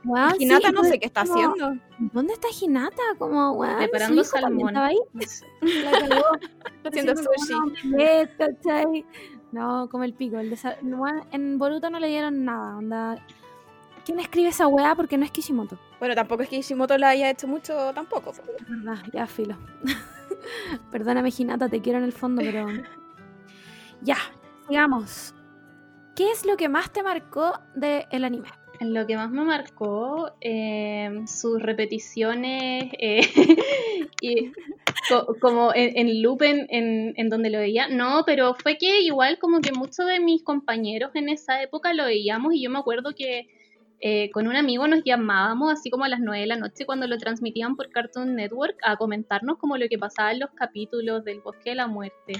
Sí, Hinata no tú sé qué está como, haciendo. ¿Dónde está Hinata? Como, weón, preparando salmón. estaba ahí. La cagó. Haciendo sushi. No, como el pico. el en Boruto no le dieron nada. Onda. ¿Quién escribe esa weá? Porque no es Kishimoto. Bueno, tampoco es que Ishimoto la haya hecho mucho tampoco. Es verdad, ya filo. Perdóname, Hinata, te quiero en el fondo, pero. ya, sigamos. ¿Qué es lo que más te marcó del anime? Lo que más me marcó, eh, sus repeticiones, eh, y co- como en, en loop en, en- en donde lo veía. No, pero fue que igual como que muchos de mis compañeros en esa época lo veíamos y yo me acuerdo que eh, con un amigo nos llamábamos así como a las 9 de la noche cuando lo transmitían por Cartoon Network a comentarnos como lo que pasaba en los capítulos del Bosque de la Muerte.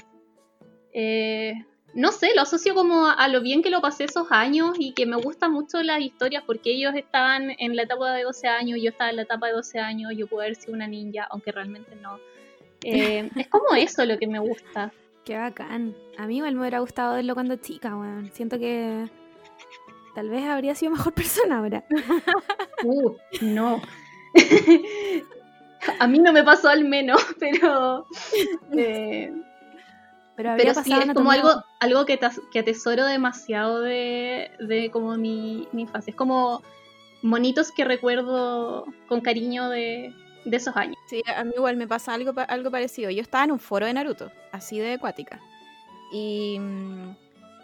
Eh, no sé, lo asocio como a, a lo bien que lo pasé esos años y que me gustan mucho las historias porque ellos estaban en la etapa de 12 años, yo estaba en la etapa de 12 años, yo pude haber sido una ninja, aunque realmente no. Eh, es como eso lo que me gusta. Qué bacán. A mí igual me hubiera gustado verlo cuando chica, weón. Siento que. Tal vez habría sido mejor persona ahora. Uh, no. a mí no me pasó al menos, pero... eh, Pero habría Pero sí, pasado es como algo, algo que, tas- que atesoro demasiado de, de como mi, mi infancia. Es como monitos que recuerdo con cariño de, de esos años. Sí, a mí igual me pasa algo, algo parecido. Yo estaba en un foro de Naruto, así de acuática. Y,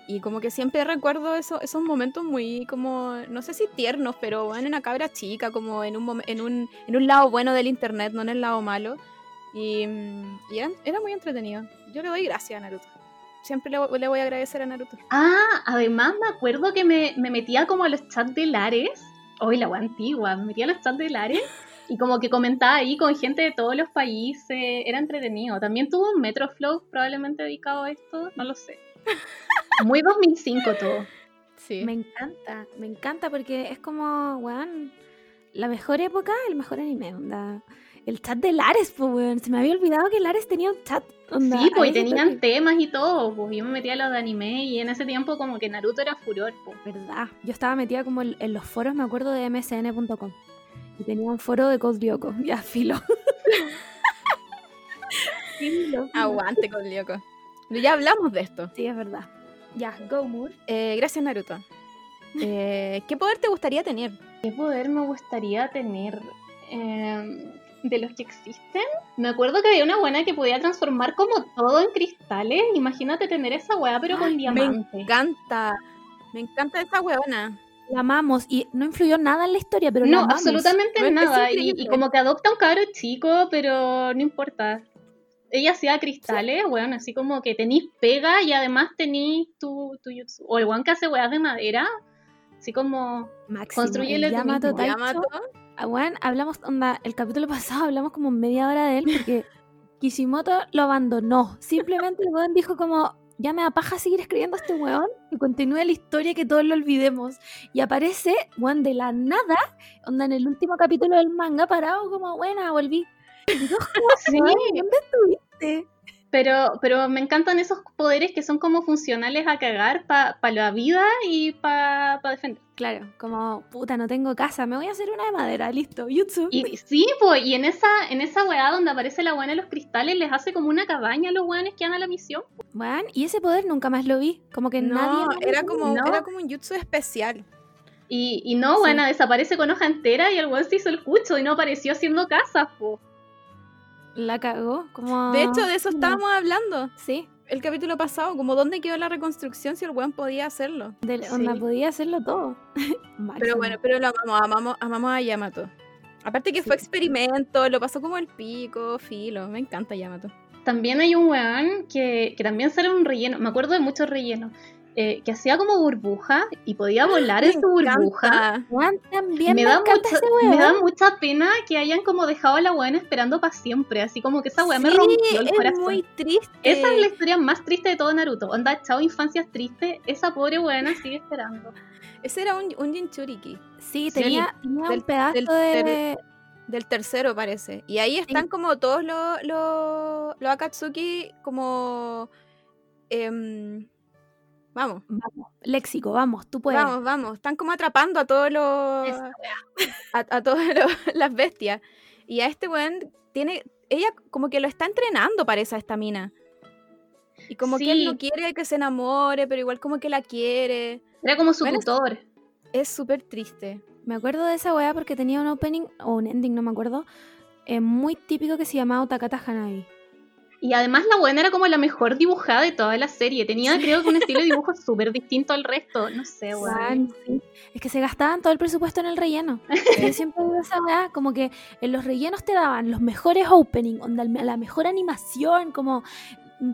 Y como que siempre recuerdo eso, esos momentos muy como, no sé si tiernos, pero en una cabra chica, como en un, en un, en un lado bueno del internet, no en el lado malo. Y, mm, y era, era muy entretenido. Yo le doy gracias a Naruto. Siempre le, le voy a agradecer a Naruto. Ah, además me acuerdo que me, me metía como a los chats de Lares. Hoy la wea antigua, me metía a los chats de Lares y como que comentaba ahí con gente de todos los países. Era entretenido. También tuvo un Metroflow probablemente dedicado a esto, no lo sé. Muy 2005 todo. Sí. Me encanta, me encanta porque es como, weón, la mejor época, el mejor anime, onda. El chat de Lares, pues, weón. Se me había olvidado que Lares tenía un chat. Onda, Sí, pues y tenían temas y todo. Pues yo me metía a los de anime y en ese tiempo como que Naruto era furor. Pues. Verdad. Yo estaba metida como en, en los foros, me acuerdo, de msn.com. Y tenía un foro de Code Lyoko. Ya, filo. Aguante con Lyoko. Pero Ya hablamos de esto. Sí, es verdad. Ya, go Moore. Eh, gracias, Naruto. Eh, ¿Qué poder te gustaría tener? ¿Qué poder me gustaría tener eh, de los que existen? Me acuerdo que había una buena que podía transformar como todo en cristales. Imagínate tener esa weá pero con diamante. Me encanta. Me encanta esa huevona. La amamos y no influyó nada en la historia, pero la No, amamos. absolutamente nada. Y, como que adopta un cabro chico, pero no importa. Ella hacía cristales, weón, así como que tenís pega y además tenís tu, tu jutsu. O el weón que hace weas de madera, así como Máximo. Construyele El Yamato Yamato. Ah, weón, hablamos, onda, el capítulo pasado hablamos como media hora de él porque Kishimoto lo abandonó. Simplemente el weón dijo como, ya me da paja seguir escribiendo a este weón y continúe la historia que todos lo olvidemos. Y aparece, weón, de la nada, onda en el último capítulo del manga, parado como, buena, volví. Y todos como, Sí. "Weón, ¿Dónde estuviste? Pero, pero me encantan esos poderes que son como funcionales a cagar para la vida y para defender. Claro, como, puta, no tengo casa, me voy a hacer una de madera, listo, YouTube. Y sí, pues, y en esa, en esa weá donde aparece la buena de los cristales, les hace como una cabaña a los weones que van a la misión. Weón, y ese poder nunca más lo vi. Como que nadie. No, lo era como, ¿no? era como un jutsu especial. Y, y no, Sí. buena, desaparece con hoja entera y el weón se hizo el cucho y no apareció haciendo casas, po. La cagó. Como... De hecho, de eso estábamos hablando. Sí, El capítulo pasado, como dónde quedó la reconstrucción si el weón podía hacerlo. de, Sí. onda, podía hacerlo todo. Pero bueno, pero lo amamos, amamos, amamos a Yamato. Aparte que fue experimento, lo pasó como el pico, filo. Me encanta Yamato. También hay un weón que, que también sale un relleno, me acuerdo de muchos rellenos, eh, que hacía como burbuja y podía volar en Me su burbuja. también Me me, da, mucha, ese weón. me da mucha pena que hayan como dejado a la weona esperando para siempre, así como que esa weá me rompió el es corazón. muy triste. Esa es la historia más triste de todo Naruto. Onda, chao, infancias tristes. Esa pobre weona sigue esperando. Ese era un, un Jinchuriki. Sí, Sí, tenía, tenía del- un pedazo del- de. Del tercero, parece. Y ahí están como todos los, los, los Akatsuki como... em, vamos, Vamos, léxico, vamos, tú puedes. vamos, vamos. Están como atrapando a todos los... A, a todas las bestias. Y a este weón tiene... Ella como que lo está entrenando para esa esta mina. Y como que él no quiere que se enamore, pero igual como que la quiere. Era como su Bueno, tutor. Es súper triste. Me acuerdo de esa weá porque tenía un opening o un ending, no me acuerdo. eh, muy típico que se llamaba Takata Hanabi. Y además la buena era como la mejor dibujada de toda la serie. Tenía, creo que un estilo de dibujo súper distinto al resto. No sé, weón. Sí. Es que se gastaban todo el presupuesto en el relleno. Yo siempre digo esa weá, como que en los rellenos te daban los mejores opening, onda, la mejor animación, como,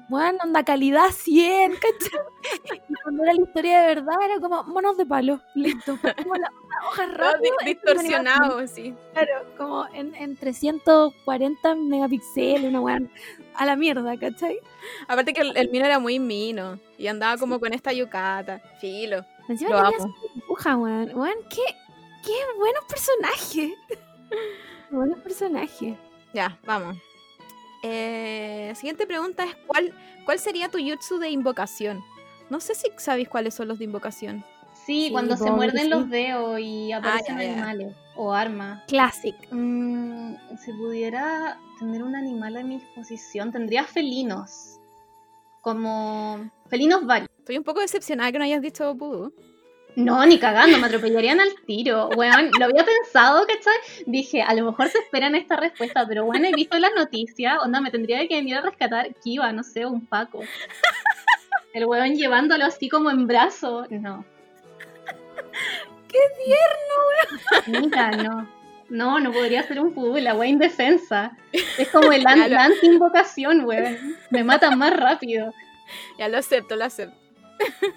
bueno, onda calidad 100, ¿cachai? Y cuando era la historia de verdad era como monos de palo, listo. Como la, una hoja rápida. animación. distorsionado, sí. Claro, como en, en 340 megapíxeles, una weá a la mierda, ¿cachai? Aparte que el, el mino era muy mino. Y andaba como con esta yucata. Filo. Encima Lo amo. dibuja, weón. Weón, qué, qué buenos personajes. Buenos personajes. Ya, vamos. Eh, siguiente pregunta es: ¿cuál, ¿cuál sería tu jutsu de invocación? No sé si sabéis cuáles son los de invocación. Sí, Sí, cuando se muerden sí. los dedos y aparecen ya, ya. animales o armas. Classic. Mm, si pudiera tener un animal a mi disposición, tendría felinos. Como felinos varios. Estoy un poco decepcionada que no hayas dicho Pudu. No, ni cagando, me atropellarían al tiro. Weón, lo había pensado, ¿cachai? Dije, a lo mejor se esperan esta respuesta, pero bueno, he visto las noticias, onda, me tendría que venir a rescatar Kiva, no sé, un Paco. El weón llevándolo así como en brazo. No. ¡Qué tierno, weón! Mira, no. No, no podría ser un fútbol, la wea indefensa. Es como el an- Claro. la anti-invocación, weón. Me matan más rápido. Ya lo acepto, lo acepto.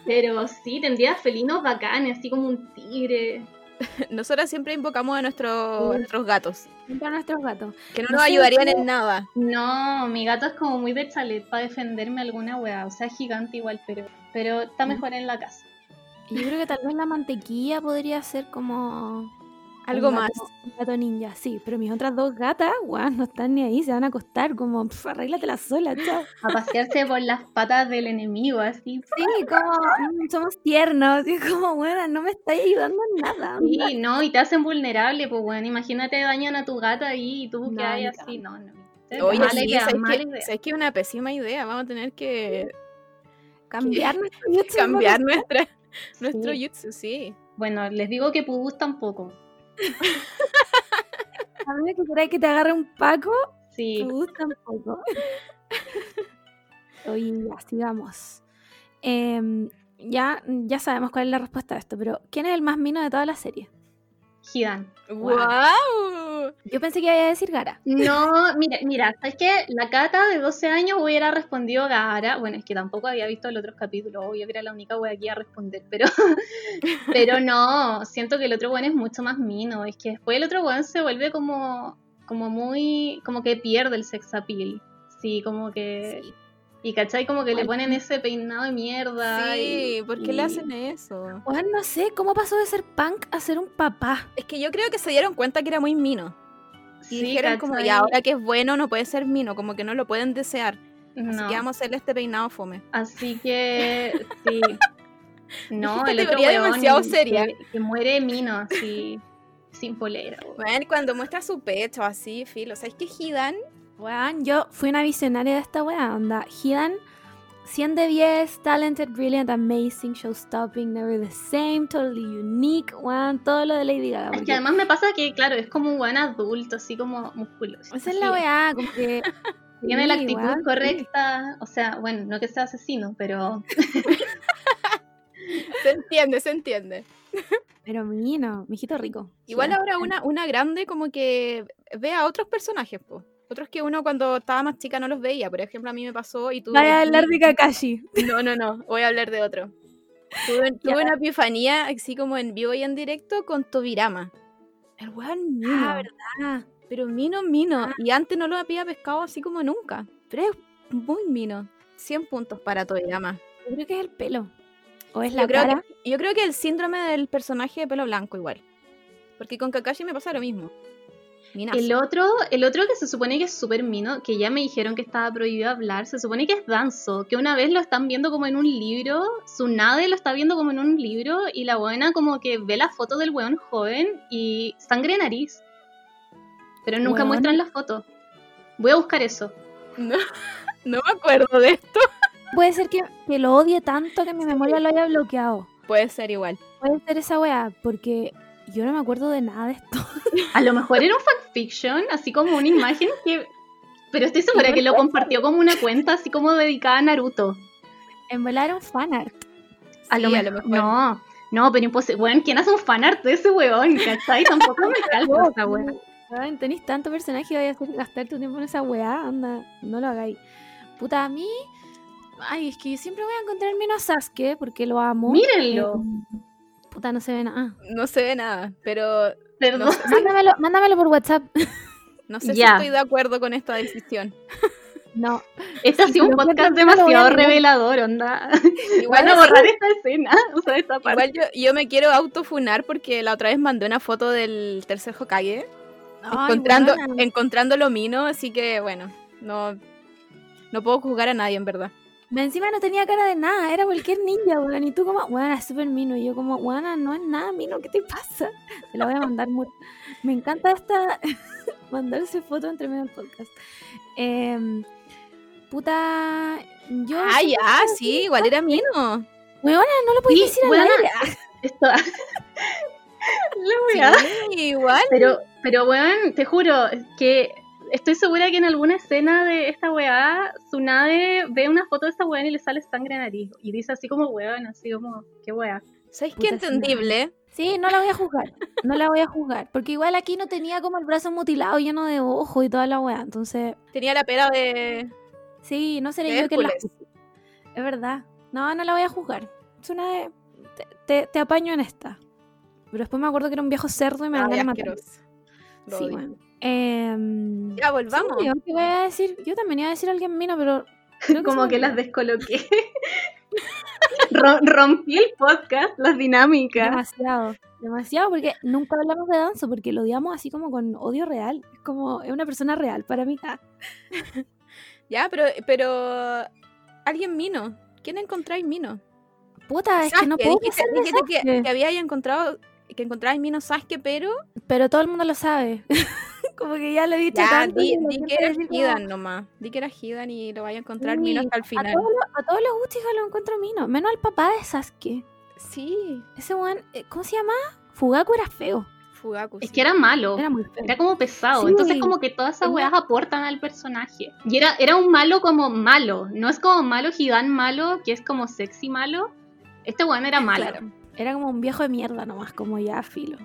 Pero sí, tendría felinos bacanes, así como un tigre. Nosotras siempre invocamos a, nuestro- a nuestros gatos, Para nuestros gatos. que no No nos ayudarían en nada. No, mi gato es como muy de chalet para defenderme alguna wea. O sea, gigante igual, pero, pero está mejor en la casa. Y Yo creo que tal vez la mantequilla podría ser como Algo un más. gato- un gato ninja, sí. Pero mis otras dos gatas, guau, no están ni ahí, se van a acostar como, pff, arréglatela sola, chao. A pasearse por las patas del enemigo, así. Sí, como, mm, somos tiernos, y es como, bueno, no me estáis ayudando en nada. Sí, no, y te hacen vulnerable, pues bueno, imagínate dañan a tu gata ahí y tú No, que hay así, no, no. Oye, mala sí, idea, ¿sabes mala que, idea. sabes que es una pésima idea? Vamos a tener que Cambiar YouTube, cambiar nuestra, nuestro Sí. jutsu, sí. Bueno, les digo que Pudus tampoco. A mí que queráis que te agarre un paco, Sí, me gusta un poco. Oye, ya, sigamos. Em, ya, ya sabemos cuál es la respuesta a esto, pero ¿quién es el más mino de toda la serie? Hidan. ¡Wow! Yo pensé que iba a decir Gara. No, mira, mira, ¿sabes qué? La Cata de 12 años hubiera respondido Gara. Bueno, es que tampoco había visto los otros capítulos, obvio que era la única wea que iba a responder, pero, pero no, siento que el otro weón es mucho más mino. Es que después el otro weón se vuelve como, como muy, como que pierde el sex appeal. Sí, como que. Sí. Y cachai, como que le ponen ese peinado de mierda. Sí, y- ¿por qué le hacen eso? Bueno, no sé, ¿cómo pasó de ser punk a ser un papá? Es que yo creo que se dieron cuenta que era muy mino. Y Sí, dijeron como, ya, ahora que es bueno no puede ser mino, como que no lo pueden desear. Así que vamos a hacerle este peinado fome. Así que sí. No, el otro weón demasiado que- seria. Que, muere mino así, sin polera. Bueno, cuando muestra su pecho así, filo. ¿Sabes que Hidan? Weón, yo fui una visionaria de esta wea, onda. Hidan, 100 de 10, talented, brilliant, amazing, showstopping, never the same, totally unique, weón, todo lo de Lady Gaga. Es que además me pasa que, claro, es como un buen adulto, así como musculoso. Esa es la weá, como que... Tiene la actitud weón, sí. correcta. O sea, bueno, no que sea asesino, pero Se entiende, se entiende. Pero mino, mijito rico. Igual ahora una, una grande como que ve a otros personajes, po. Otros que uno cuando estaba más chica no los veía. Por ejemplo, a mí me pasó y tuve... Vaya a hablar de Kakashi. No, no, no. Voy a hablar de otro. Tuve, una epifanía así como en vivo y en directo con Tobirama. El weón mino. Ah, verdad. Pero mino, mino. Ah. Y antes no lo había pescado así como nunca. Pero es muy mino. 100 puntos para Tobirama. Yo creo que es el pelo. O es Yo la creo, cara. que, yo creo que el síndrome del personaje de pelo blanco igual. Porque con Kakashi me pasa lo mismo. Minazo. el otro, el otro que se supone que es súper mino, que ya me dijeron que estaba prohibido hablar, se supone que es Danzo, que una vez lo están viendo como en un libro, Tsunade lo está viendo como en un libro, y la buena como que ve la foto del weón joven y sangre de nariz. Pero nunca Weón. muestran la foto. Voy a buscar eso. No, no me acuerdo de esto. Puede ser que, que lo odie tanto que mi memoria lo haya bloqueado. Puede ser igual. Puede ser esa weá, porque yo no me acuerdo de nada de esto. A lo mejor era un fanfiction, así como una imagen que... Pero estoy segura que lo compartió como una cuenta así como dedicada a Naruto. En volar era un fanart. A, Sí, lo, a me- lo mejor. No, no, pero imposible. Weón, ¿quién hace un fanart de ese weón? ¿Cachai? Tampoco me calco esa. Ay, Tenéis tanto personaje y vais a gastar tu tiempo en esa weá, anda, no lo hagáis. Puta, a mí. Ay, es que yo siempre voy a encontrar menos Sasuke porque lo amo. Mírenlo. Eh, puta, no se ve nada. No se ve nada. Pero Perdón. no sé, Mándamelo, mándamelo por WhatsApp. no sé si estoy de acuerdo con esta decisión. No, Este ha sido un podcast demasiado revelador, onda. Igual, Van a así- borrar esta escena, o sea, esta parte. igual yo, yo me quiero autofunar porque la otra vez mandé una foto del tercer Hokage. Ay, encontrando, encontrando lo mino, así que bueno, no, no puedo juzgar a nadie en verdad. Me encima no tenía cara de nada, era cualquier ninja, weón. Y tú como, weón, es súper mino. Y yo como, weón, no es nada mino, ¿qué te pasa? Te la voy a mandar muy... Me encanta esta... mandarse foto entre medio del podcast. Em, puta... Yo... Ah, ya, sí, igual era mino. Weona, no lo Sí, decir weona. aire. Esto... La Sí, igual. Pero, pero weón, te juro que estoy segura que en alguna escena de esta weá, Tsunade ve una foto de esta weá y le sale sangre en nariz. Y dice así como weón, así como, qué weá. ¿Sabes qué entendible? Sí, no la voy a juzgar. No la voy a juzgar. Porque igual aquí no tenía como el brazo mutilado lleno de ojo y toda la weá. Entonces, Tenía la pera de. sí, no seré De yo que la. Es verdad. No, no la voy a juzgar. Es una de. Te, te- te apaño en esta. Pero después me acuerdo que era un viejo cerdo y me Ay, van a matar. Sí, bueno. Em, Ya, volvamos. sí, yo, ¿qué voy a decir? Yo también iba a decir a alguien mino, pero. creo como que las descoloqué. Ro- rompí el podcast, las dinámicas. Demasiado, demasiado, porque nunca hablamos de Danzo, porque lo odiamos así como con odio real. Es como, es una persona real para mí. Ya, pero, pero. Alguien mino. ¿Quién encontráis mino? Puta, es que no puedo dijiste, que, que había encontrado. Que encontráis mino Sasuke, pero. Pero todo el mundo lo sabe. Como que ya lo he dicho Ya, tanto. di, que di era como, Hidan nomás. Di que era Hidan y lo vaya a encontrar mino Sí, hasta el A final. todos, los, a todos los Uchiha lo encuentro mino, menos al papá de Sasuke. Sí, Ese weón, eh, ¿cómo se llama? Fugaku era feo. Fugaku. Es sí. que era malo. Era muy feo. Era como pesado, Sí. entonces como que todas esas weas aportan al personaje. Y era, era un malo como malo, no es como malo Hidan malo, que es como sexy malo. Este weón era malo. Claro. Era como un viejo de mierda nomás, como ya filo.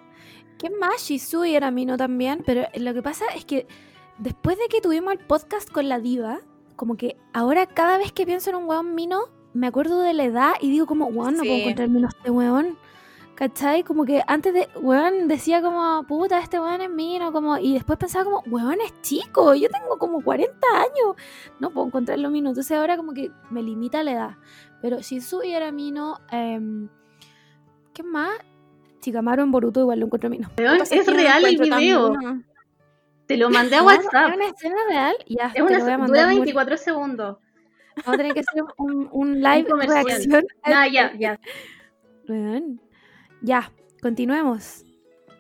¿Quién más? Shisui era Mino también, pero lo que pasa es que después de que tuvimos el podcast con la diva, como que ahora cada vez que pienso en un weón Mino, me acuerdo de la edad y digo como, weón, no puedo Sí. encontrar Mino este weón. ¿Cachai? Como que antes de, weón, decía como, puta, este weón es Mino, como, y después pensaba como, weón, es chico, yo tengo como 40 años, no puedo encontrarlo Mino. Entonces ahora como que me limita la edad. Pero Shisui era Mino, em, ¿qué más? Chikamaru en Boruto igual lo encuentro. Weón, Pasa es real el video. Te lo mandé a WhatsApp. ¿Es una escena real? Ya, Es te una, lo voy a mandar. Muri. 24 segundos. Vamos a tener que hacer un, un live comercial. reacción. a esto. ya, ya. Ya, continuemos.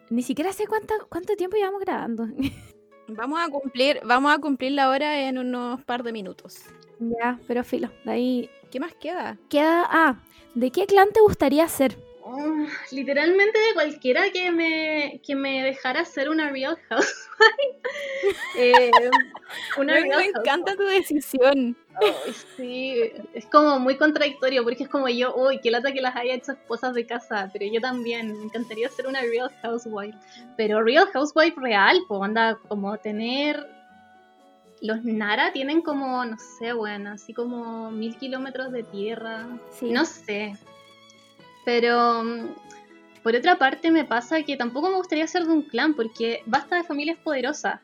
Ni siquiera sé cuánto, cuánto tiempo llevamos grabando. Vamos a cumplir, vamos a cumplir la hora en unos par de minutos. ya, pero filo. De ahí ¿Qué más queda? queda. Ah, ¿de qué clan te gustaría ser? Oh, literalmente de cualquiera que me, que me dejara ser una Real Housewife. eh, una Me, Real me encanta tu decisión. Ay, sí, es como muy contradictorio porque es como yo, uy, qué lata que las haya hecho esposas de casa, pero yo también, me encantaría ser una Real Housewife. Pero Real Housewife real, pues anda como tener... Los Nara tienen como, no sé, bueno, así como mil kilómetros de tierra. Sí. No sé. Pero mm, por otra parte me pasa que tampoco me gustaría ser de un clan porque basta de familias poderosas.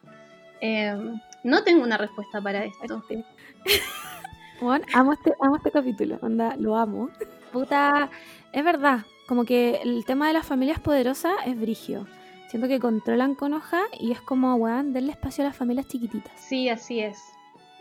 Eh, no tengo una respuesta para esto. Bueno, amo este, amo este capítulo, onda, lo amo. Puta, es verdad, como que el tema de las familias poderosas es brigio. Siento que controlan con hoja y es como, weón, denle espacio a las familias chiquititas. Sí, así es.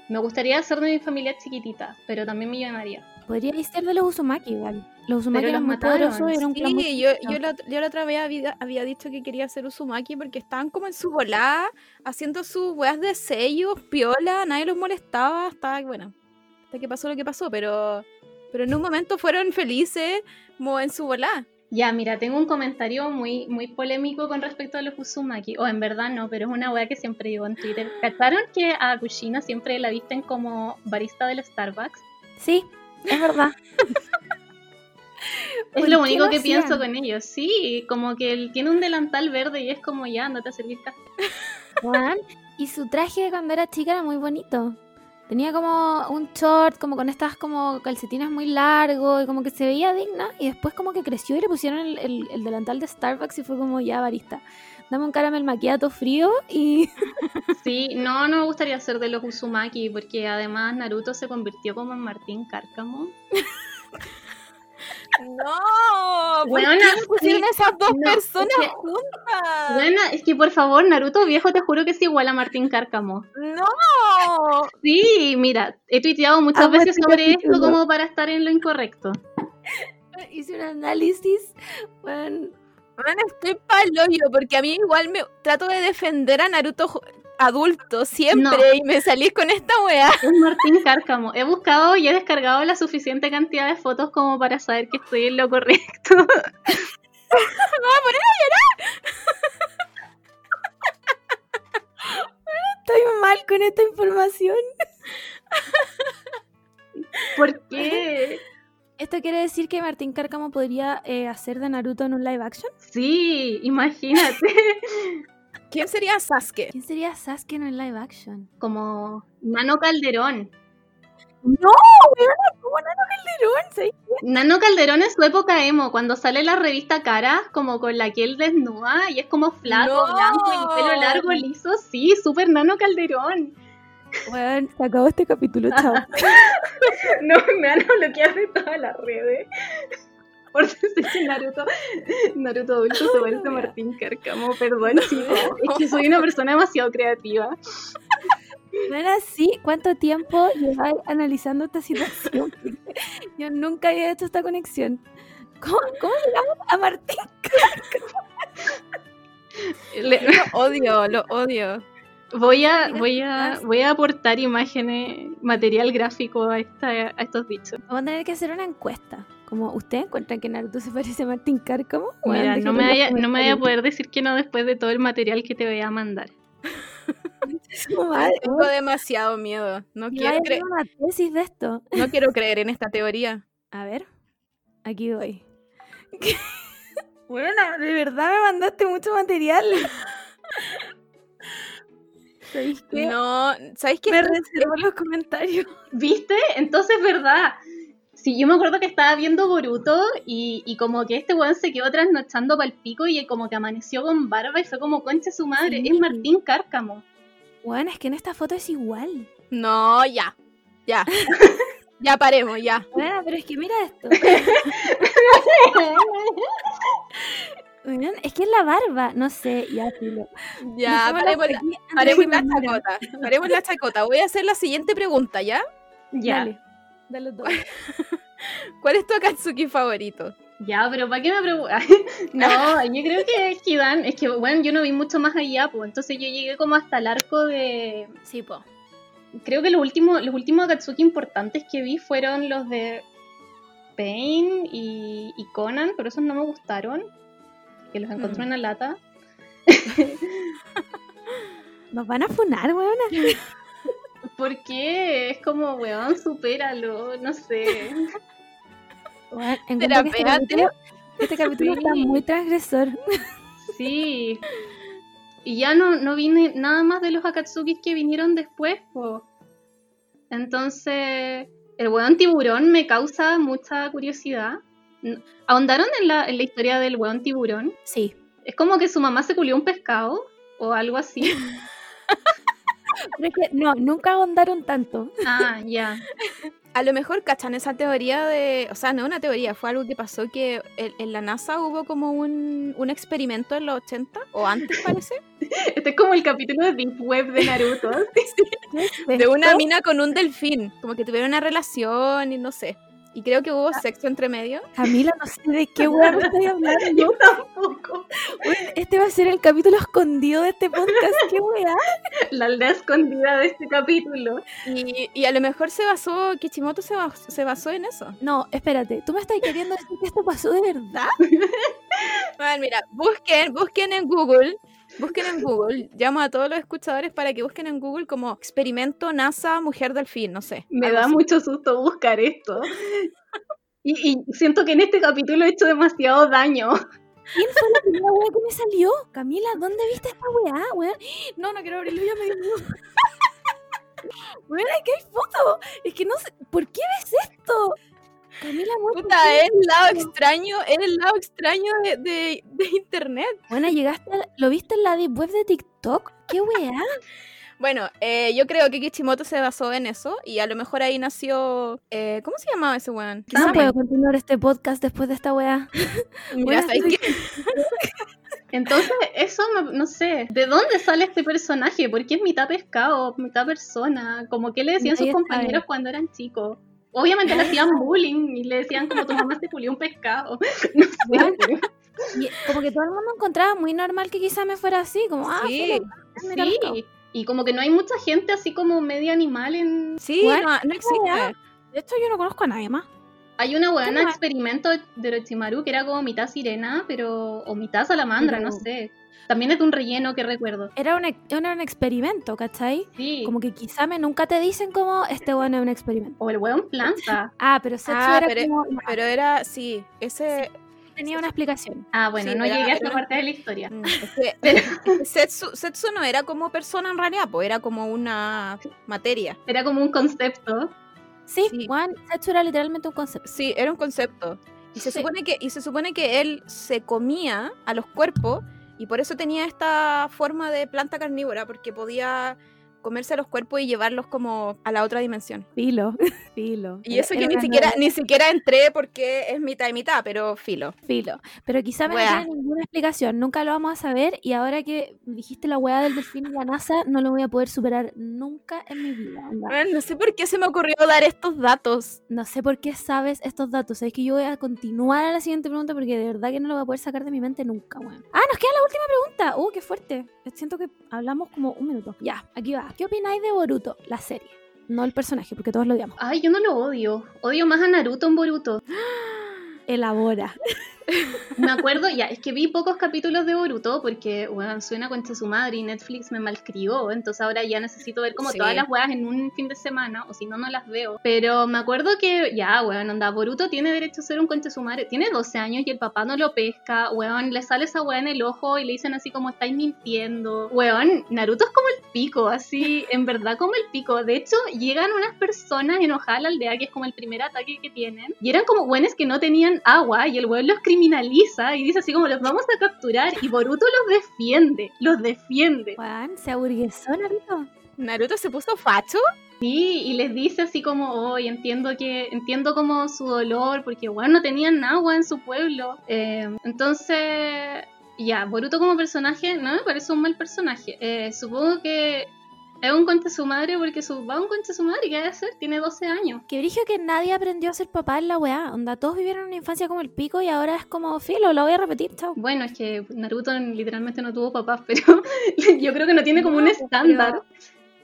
Me gustaría ser de mi familia chiquitita, pero también millonaria. Podría ser de los Uzumaki igual. Los Uzumaki Pero eran los muy mataron, poderosos y eran un muy Sí, yo, yo, la, yo la otra vez había, había dicho que quería ser Uzumaki porque estaban como en su volada, haciendo sus weas de sellos, piola, nadie los molestaba, hasta, bueno, hasta que pasó lo que pasó, pero, pero en un momento fueron felices como en su volada. Ya, mira, tengo un comentario muy, muy polémico con respecto a los Uzumaki. O en verdad no, pero es una wea que siempre digo en Twitter. ¿Cacharon que a Kushina siempre la visten como barista del Starbucks? Sí, es verdad. Es ¿Por lo único que pienso con ellos. Sí, como que él tiene un delantal verde y es como ya, andate a servir café. Y su traje de cuando era chica era muy bonito. Tenía como un short, como con estas como calcetines muy largos y como que se veía digna. Y después como que creció y le pusieron el, el- el delantal de Starbucks y fue como ya barista. Dame un caramel maquiato frío y... Sí, no, no me gustaría ser de los Uzumaki porque además Naruto se convirtió como en Martín Cárcamo. No, ¿por Weona, qué pusieron sí, esas dos no, personas es que- juntas? Bueno, es que por favor, Naruto viejo, te juro que es igual a Martín Cárcamo. No, Sí, mira, he tuiteado muchas Amo veces este sobre esto como para estar en lo incorrecto. Hice un análisis. Bueno, Bueno, estoy paloyo porque a mí igual me trato de defender a Naruto adulto siempre No. y me salís con esta wea. Es Martín Cárcamo. He buscado y he descargado la suficiente cantidad de fotos como para saber que estoy en lo correcto. estoy mal con esta información. ¿Por qué? ¿Esto quiere decir que Martín Cárcamo podría eh, hacer de Naruto en un live action? Sí, imagínate. ¿Quién sería Sasuke? ¿Quién sería Sasuke en el live action? Como Nano Calderón. No, weón, como Nano Calderón, ¿sabes? Nano Calderón en su época emo, cuando sale la revista Cara, como con la que él desnuda y es como flaco, No. blanco y pelo largo, liso. Sí, súper Nano Calderón. Weón, se acabó este capítulo, chao. No, me van a bloquear de todas las redes. Por decir que Naruto, Naruto adulto se parece a Martín Cárcamo. Perdón. Es que soy una persona demasiado creativa. Bueno, sí, ¿cuánto tiempo lleváis analizando esta situación? Yo nunca había hecho esta conexión. ¿Cómo, cómo llegamos a Martín? Le- Lo odio, lo odio. voy, a, voy, a, voy a aportar imágenes, material gráfico a, esta, a estos dichos. Vamos a tener que hacer una encuesta. Como, ¿usted encuentra que Naruto se parece a Martín Cárcamo? Mira, no me, vaya, no me vaya a poder decir que no después de todo el material que te voy a mandar. Tengo demasiado miedo. No quiero, voy a cre- hacer una tesis de esto. no quiero creer en esta teoría. A ver, aquí voy. Bueno, de verdad me mandaste mucho material. ¿Sabéis qué? No, ¿sabéis qué? Me reservo los comentarios. ¿Viste? Entonces, verdad. Sí, yo me acuerdo que estaba viendo Boruto y, y como que este weón se quedó trasnochando para el pico y como que amaneció con barba y fue como concha su madre. Sí. Es Martín Cárcamo. Bueno, es que en esta foto es igual. No, ya. Ya. ya paremos, ya. Bueno, pero es que mira esto. Weón, es que es la barba. No sé, ya, filo. Ya, paremos la, paremos la chacota. Paremos la chacota. Voy a hacer la siguiente pregunta, ¿ya? Ya, Dale, dale todo. ¿Cuál es tu Akatsuki favorito? ya, pero ¿para qué me preguntas? no, yo creo que Hidan, es que bueno, yo no vi mucho más allá, pues entonces yo llegué como hasta el arco de... Sí, po. Creo que los últimos, los últimos Akatsuki importantes que vi fueron los de Pain y, y Conan, pero esos no me gustaron. Que los encontré Mm. en la lata. Nos van a funar, weona. ¿Por qué? Es como, weón, supéralo, no sé. Que este capítulo, este capítulo está muy transgresor. Sí. Y ya no, no vine nada más de los Akatsukis que vinieron después, po. Entonces, el weón tiburón me causa mucha curiosidad. ¿Ahondaron en la, en la historia del weón tiburón? Sí. Es como que su mamá se culió un pescado o algo así. Pero es que no, nunca ahondaron tanto. Ah, ya. A lo mejor cachan esa teoría de. O sea, no una teoría, fue algo que pasó que en, en la NASA hubo como un, un experimento en los 80, o antes parece, Este es como el capítulo de Deep Web de Naruto. de una mina con un delfín. Como que tuvieron una relación y no sé. Y creo que hubo sexo entre medio. Camila, no sé de qué weón me estoy hablando. Yo tampoco. Este va a ser el capítulo escondido de este podcast. ¿Qué weá? La aldea escondida de este capítulo. Y, y a lo mejor se basó, Kishimoto se basó, se basó en eso. No, espérate. ¿Tú me estás queriendo decir que esto pasó de verdad? Bueno, mira, busquen, busquen en Google, busquen en Google, llamo a todos los escuchadores para que busquen en Google como experimento NASA mujer delfín, no sé. Me da así. mucho susto buscar esto. Y, y siento que en este capítulo he hecho demasiado daño. ¿Quién fue la primera weá que me salió? Camila, ¿dónde viste esta weá, weón? No, no quiero abrirlo, ya me dio miedo. Weón, aquí hay foto. Es que no sé, ¿por qué ves esto? Camila, weón, ¿por Puta, es el lado extraño, es el lado extraño de, de- de internet. Bueno, llegaste, a- ¿lo viste en la deep web de TikTok? ¿Qué weá? Bueno, eh, yo creo que Kishimoto se basó en eso y a lo mejor ahí nació... eh, ¿Cómo se llamaba ese weón? No Same. puedo continuar este podcast después de esta weá. Mira, Bueno, ¿sabes sí. qué? Entonces, eso no, no sé. ¿De dónde sale este personaje? Porque es mitad pescado, mitad persona. Como que le decían sus compañeros sabe. cuando eran chicos. Obviamente le hacían bullying y le decían como tu mamá se culió un pescado. No sé. Y como que todo el mundo encontraba muy normal que quizá me fuera así, como, ah, Sí, mira. Sí. Y como que no hay mucha gente así como media animal en... sí, Bueno, no, no existe. De hecho, yo no conozco a nadie más. Hay una buena experimento de Orochimaru que era como mitad sirena, pero... o mitad salamandra, Pero- no sé. También es de un relleno que recuerdo. Era un, era un experimento, ¿cachai? Sí. Como que quizá me nunca te dicen como este bueno es un experimento. O el weón planta. Ah, pero Setsu Ah, era pero- como... Pero era, sí, ese... tenía una explicación. Ah, bueno, Sí, no era- llegué a esa parte de la historia. Mm, es que- Setsu, Setsu no era como persona en realidad, pues era como una materia. Era como un concepto. Sí, Sí. Juan, Setsu era literalmente un concepto. Sí, era un concepto. Y se, Sí. supone que, y se supone que él se comía a los cuerpos y por eso tenía esta forma de planta carnívora, porque podía comerse a los cuerpos y llevarlos como a la otra dimensión. Filo, filo. Y eso que ni siquiera, ni siquiera entré porque es mitad y mitad, pero filo. Filo. Pero quizá me no tiene ninguna explicación. Nunca lo vamos a saber. Y ahora que dijiste la weá del delfín y la NASA, no lo voy a poder superar nunca en mi vida. Bueno, no sé por qué se me ocurrió dar estos datos. No sé por qué sabes estos datos. Es que yo voy a continuar a la siguiente pregunta porque de verdad que no lo voy a poder sacar de mi mente nunca, weón. Ah, nos queda la última pregunta. Uh, qué fuerte. Siento que hablamos como un minuto. Ya, aquí va. ¿Qué opináis de Boruto, la serie? No el personaje, porque todos lo odiamos. Ay, yo no lo odio. Odio más a Naruto en Boruto. Elabora. Me acuerdo, ya, es que vi pocos capítulos de Boruto porque, bueno, soy una concha de su madre y Netflix me malcrió, entonces ahora ya necesito ver como Sí. todas las weas en un fin de semana, o si no, no las veo. Pero me acuerdo que, ya, weón, onda, Boruto tiene derecho a ser un concha de su madre, tiene 12 años y el papá no lo pesca, weón, le sale esa wea en el ojo y le dicen así como estáis mintiendo. Weón, Naruto es como el pico, así, en verdad como el pico. De hecho, llegan unas personas enojadas a la aldea, que es como el primer ataque que tienen, y eran como weones que no tenían agua y el weón los criminaliza y dice así como los vamos a capturar y Boruto los defiende, los defiende. Juan, se aburguesó Naruto. Naruto se puso facho. Sí, y les dice así como, hoy entiendo que, entiendo como su dolor, porque bueno, no tenían agua en su pueblo. Eh, entonces, ya, Boruto como personaje no me parece un mal personaje. Eh, supongo que es un concha de su madre porque su, va un concha de su madre, ¿qué va a hacer? Tiene 12 años. Que brillo que nadie aprendió a ser papá en la weá. Onda, todos vivieron una infancia como el pico y ahora es como filo, lo voy a repetir, chao. Bueno, es que Naruto literalmente no tuvo papás, pero yo creo que no tiene como un estándar.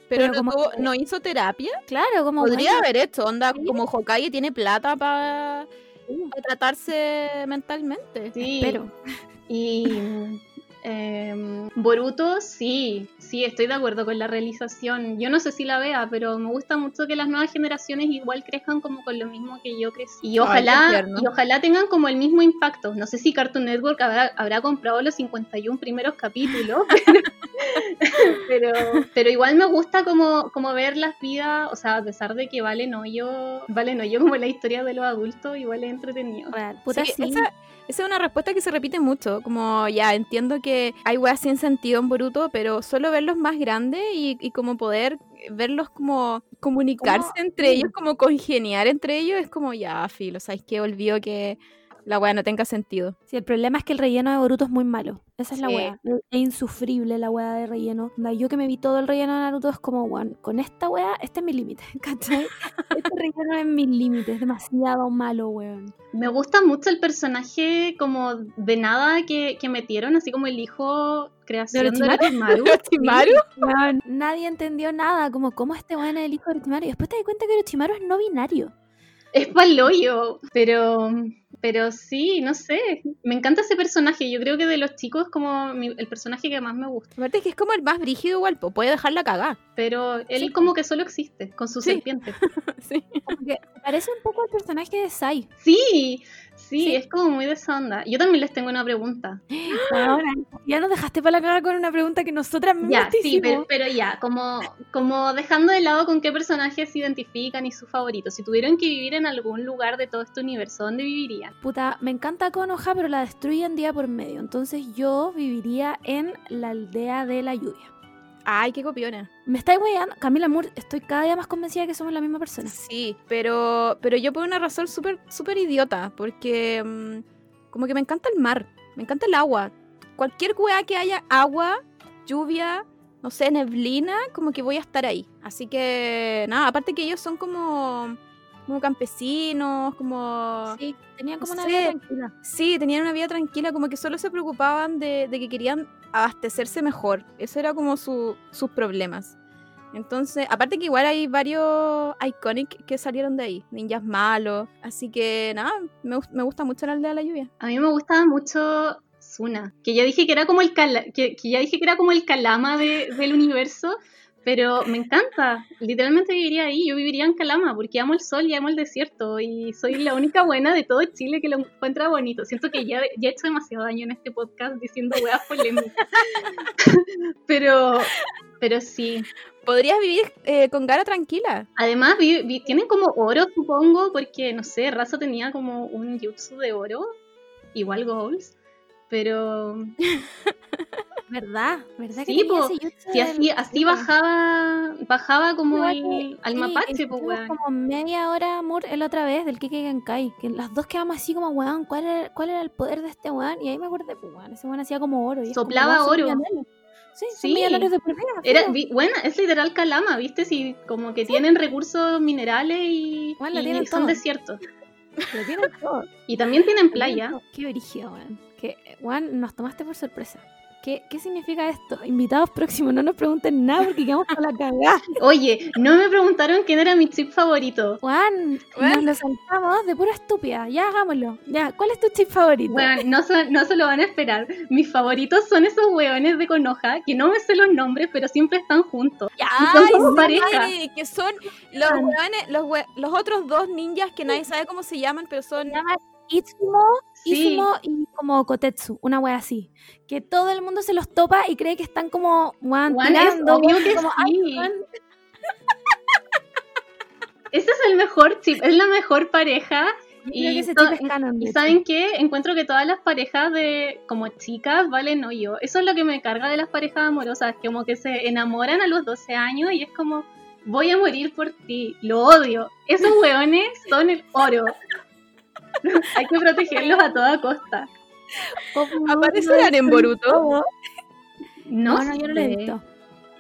Pero, Pero no, como tuvo- no hizo terapia. Claro, como Podría bueno, haber hecho, onda, Sí. como Hokage tiene plata para sí, tratarse mentalmente. Sí, Pero, Y em, Boruto, sí, sí, estoy de acuerdo con la realización. Yo no sé si la vea, pero me gusta mucho que las nuevas generaciones igual crezcan como con lo mismo que yo crecí. Y ojalá, y ojalá tengan como el mismo impacto. No sé si Cartoon Network habrá, habrá comprado los 51 primeros capítulos, pero, pero, pero igual me gusta como, como ver las vidas, o sea, a pesar de que valen hoyo, valen hoyo como la historia de los adultos, igual es entretenido. real, puta Sí, sí. Esa, esa es una respuesta que se repite mucho. Como ya entiendo que hay weas sin sentido en Boruto, pero solo verlos más grandes y, y como poder verlos como comunicarse entre ellos, como congeniar entre ellos, es como ya, filo. ¿Sabes qué? Olvido que la wea no tenga sentido. Sí, el problema es que el relleno de Boruto es muy malo. Esa es la Sí. wea. Es es insufrible la wea de relleno. Yo que me vi todo el relleno de Naruto es como, weón, con esta wea, este es mi límite, ¿cachai? Este relleno es mi límite, es demasiado malo, weón. Me gusta mucho el personaje como de nada que, que metieron, así como el hijo creación de Orochimaru? Orochimaru. ¿Orochimaru? Weón, Nadie entendió nada, como cómo este weón es el hijo de Orochimaru. Y después te das cuenta que Orochimaru es no binario. Es paloyo, pero pero sí, no sé. Me encanta ese personaje. Yo creo que de los chicos es como mi- el personaje que más me gusta. Aparte que es como el más brígido igual, puede dejarla cagar. Pero él Sí. como que solo existe con su Sí. serpiente. Sí. Como que parece un poco al personaje de Sai. Sí, sí, Sí. es como muy de esa onda. Yo también les tengo una pregunta. Ahora, ya nos dejaste para la cara con una pregunta que nosotras mismas Ya, sí, pero, pero ya, como, como dejando de lado con qué personajes se identifican y sus favoritos. Si tuvieran que vivir en algún lugar de todo este universo, ¿dónde vivirían? Puta, me encanta Konoha, pero la destruyen día por medio. Entonces yo viviría en la aldea de la lluvia. Ay, qué copiona. Me estáis weyando. Camila Moore, estoy cada día más convencida de que somos la misma persona. Sí, pero, pero yo por una razón súper súper idiota, porque mm, como que me encanta el mar, me encanta el agua. Cualquier weá que haya agua, lluvia, no sé, neblina, como que voy a estar ahí. Así que, nada, aparte que ellos son como, como campesinos, como... Sí, tenían como No una sé. vida tranquila. Sí, tenían una vida tranquila, como que solo se preocupaban de, de que querían abastecerse mejor. Eso era como su- sus problemas. Entonces, aparte que igual hay varios iconic que salieron de ahí, ninjas malos. Así que nada, me, me gusta mucho la aldea de la lluvia. A mí me gustaba mucho Suna. Que ya dije que era como el cala- que, que ya dije que era como el calama de- del universo, pero me encanta. Literalmente viviría ahí. Yo viviría en Calama porque amo el sol y amo el desierto. Y soy la única buena de todo Chile que lo encuentra bonito. Siento que ya, ya he hecho demasiado daño en este podcast diciendo weas polémicas. pero, pero sí. Podrías vivir eh, con Gara tranquila. Además, vi- vi- tienen como oro, supongo, porque no sé, Razo tenía como un jutsu de oro, igual goals, pero ¿Verdad? ¿Verdad Sí, que tenía po, si así, así sí, po. bajaba, bajaba como el, al sí, mapache, weón. como media hora amor el otra vez del Kike Genkai. Que las dos quedamos así como, weón, ¿cuál era, cuál era el poder de este weón? Y ahí me acordé, pues weón, ese weón hacía como oro. y es como, Soplaba oro. Sí, son Sí. millonarios de por vida. Era, vi- bueno, es literal Calama, ¿viste? Si como que tienen recursos minerales y, Bueno, y son todo. desiertos. Lo tienen todo. Y también tienen playa. Qué brígido, weón. Weón, nos tomaste por sorpresa. ¿Qué, ¿Qué significa esto? Invitados próximos, no nos pregunten nada porque quedamos con la cagada. Oye, no me preguntaron quién era mi chip favorito. Juan, Bueno. nos lo saltamos de pura estúpida. Ya hagámoslo. Ya, ¿cuál es tu chip favorito? Bueno, no, son- no se lo van a esperar. Mis favoritos son esos hueones de Konoha, que no me sé los nombres, pero siempre están juntos. Ya, son Ay, como pareja. que son los hueones- los, hue- los otros dos ninjas que nadie sabe cómo se llaman, pero son... Itsumo, Sí. Izumo y como Kotetsu, una wea así. Que todo el mundo se los topa y cree que están como weón, es tirando. como, sí. weón, Ese es el mejor chip, es la mejor pareja. yo creo Y que ese chip es canon. ¿Y saben qué? Encuentro que todas las parejas de como chicas valen hoyo. Eso es lo que me carga de las parejas amorosas, que como que se enamoran a los 12 años y es como, voy a morir por ti, lo odio. Esos hueones son el oro. Hay que protegerlos a toda costa. Oh, ¿Aparecerán en Boruto? No, No, no, yo no lo he visto.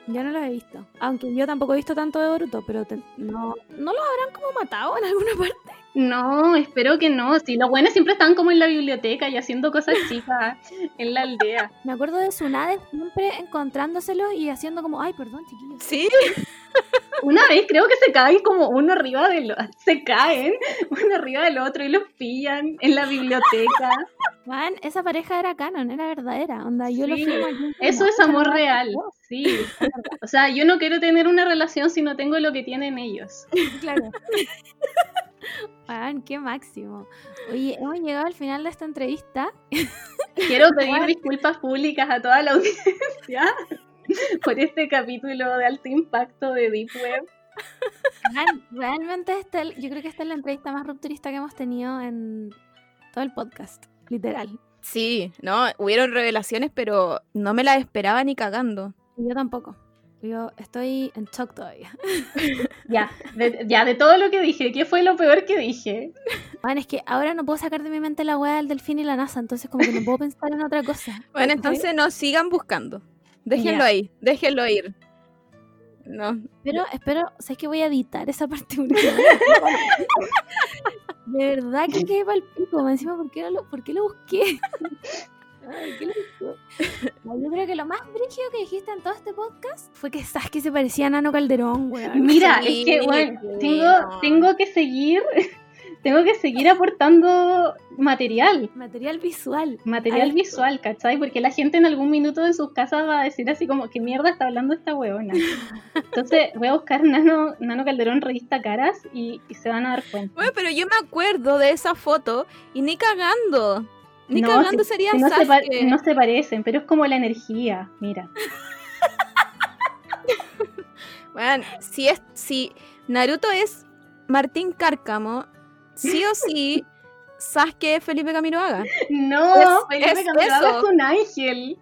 Yo no lo he visto. Aunque yo tampoco he visto tanto de Boruto, pero te- no, no los habrán como matado en alguna parte. No, espero que no. Si los buenos siempre están como en la biblioteca y haciendo cosas chicas en la aldea. Me acuerdo de Tsunade siempre encontrándoselo y haciendo como, ay, perdón, chiquillos. Sí, Una vez creo que se caen como uno arriba del otro. Se caen uno arriba del otro y los pillan en la biblioteca. Man, esa pareja era canon, era verdadera. Onda, yo lo Sí, aquí. Eso es amor real. Sí. O sea, yo no quiero tener una relación si no tengo lo que tienen ellos. Claro. Man, qué máximo. Oye, hemos llegado al final de esta entrevista. Quiero pedir disculpas públicas a toda la audiencia por este capítulo de alto impacto de Deep Web. Man, realmente esta, yo creo que esta es la entrevista más rupturista que hemos tenido en todo el podcast. Literal. sí, no, hubieron revelaciones, pero no me las esperaba ni cagando. Y yo tampoco. Yo estoy en shock todavía. Ya, de, ya, de todo lo que dije, ¿qué fue lo peor que dije? Man, es que ahora no puedo sacar de mi mente la weá del delfín y la NASA, entonces como que no puedo pensar en otra cosa. Bueno, entonces no sigan buscando. Déjenlo Ya. ahí, déjenlo ir. No, Pero espero, ¿sabes que voy a editar esa parte? De verdad que quedé para el pico. Encima, ¿por qué, lo, ¿por qué lo busqué? Ay, Yo creo que lo más brígido que dijiste en todo este podcast fue que Sasuke se parecía a Nano Calderón, weón. Mira, Sí, es que, bueno, sí, tengo, tengo que seguir, tengo que seguir aportando material. Material visual. Material visual, ¿cachai? Porque la gente en algún minuto de sus casas va a decir así como, ¿qué mierda está hablando esta huevona? Entonces voy a buscar Nano, Nano Calderón revista Caras y, y se van a dar cuenta. Bueno, pero yo me acuerdo de esa foto y ni cagando. Ni No, cagando si- sería si no, se pa- Sasuke. no se parecen, pero es como la energía, mira. Bueno, si es si Naruto es Martín Cárcamo, sí o sí Sasuke es Felipe Camiroaga. No, Es- Felipe es Camiroaga eso. es un ángel.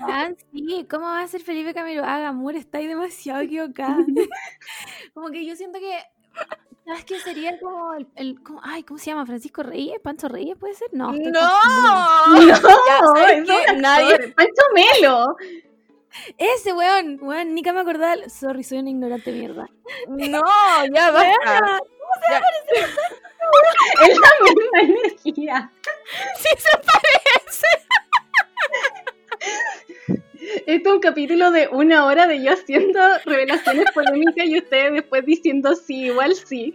Ah, sí, ¿cómo va a ser Felipe Camilo? Haga, amor, estáis demasiado equivocada. como que yo siento que. ¿Sabes qué sería como el, el- como- ay, ¿cómo se llama? ¿Francisco Reyes? ¿Pancho Reyes puede ser? No. No. No, Nadie- Pancho Melo. Ese weón, weón, ni que me acordaba. Sorry, soy una ignorante mierda. no, ya basta. Ya, Es la misma energía. sí se parece. Este es un capítulo de una hora de yo haciendo revelaciones polémicas y ustedes después diciendo sí, igual sí.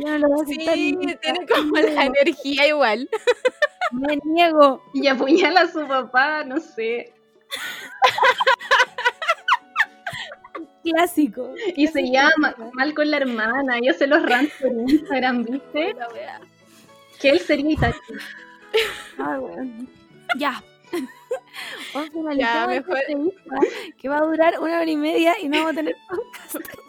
Yo no lo Sí, tiene como la energía igual. Me niego. Y apuñala a su papá, no sé. Clásico. Y se llama mal con la hermana. Yo se los rant por Instagram, ¿viste? La wea. Que él sería Itachi. Ay, weón. Ya. Vamos a finalizar Ya, esta mejor- entrevista, que va a durar una hora y media y no vamos a tener podcast.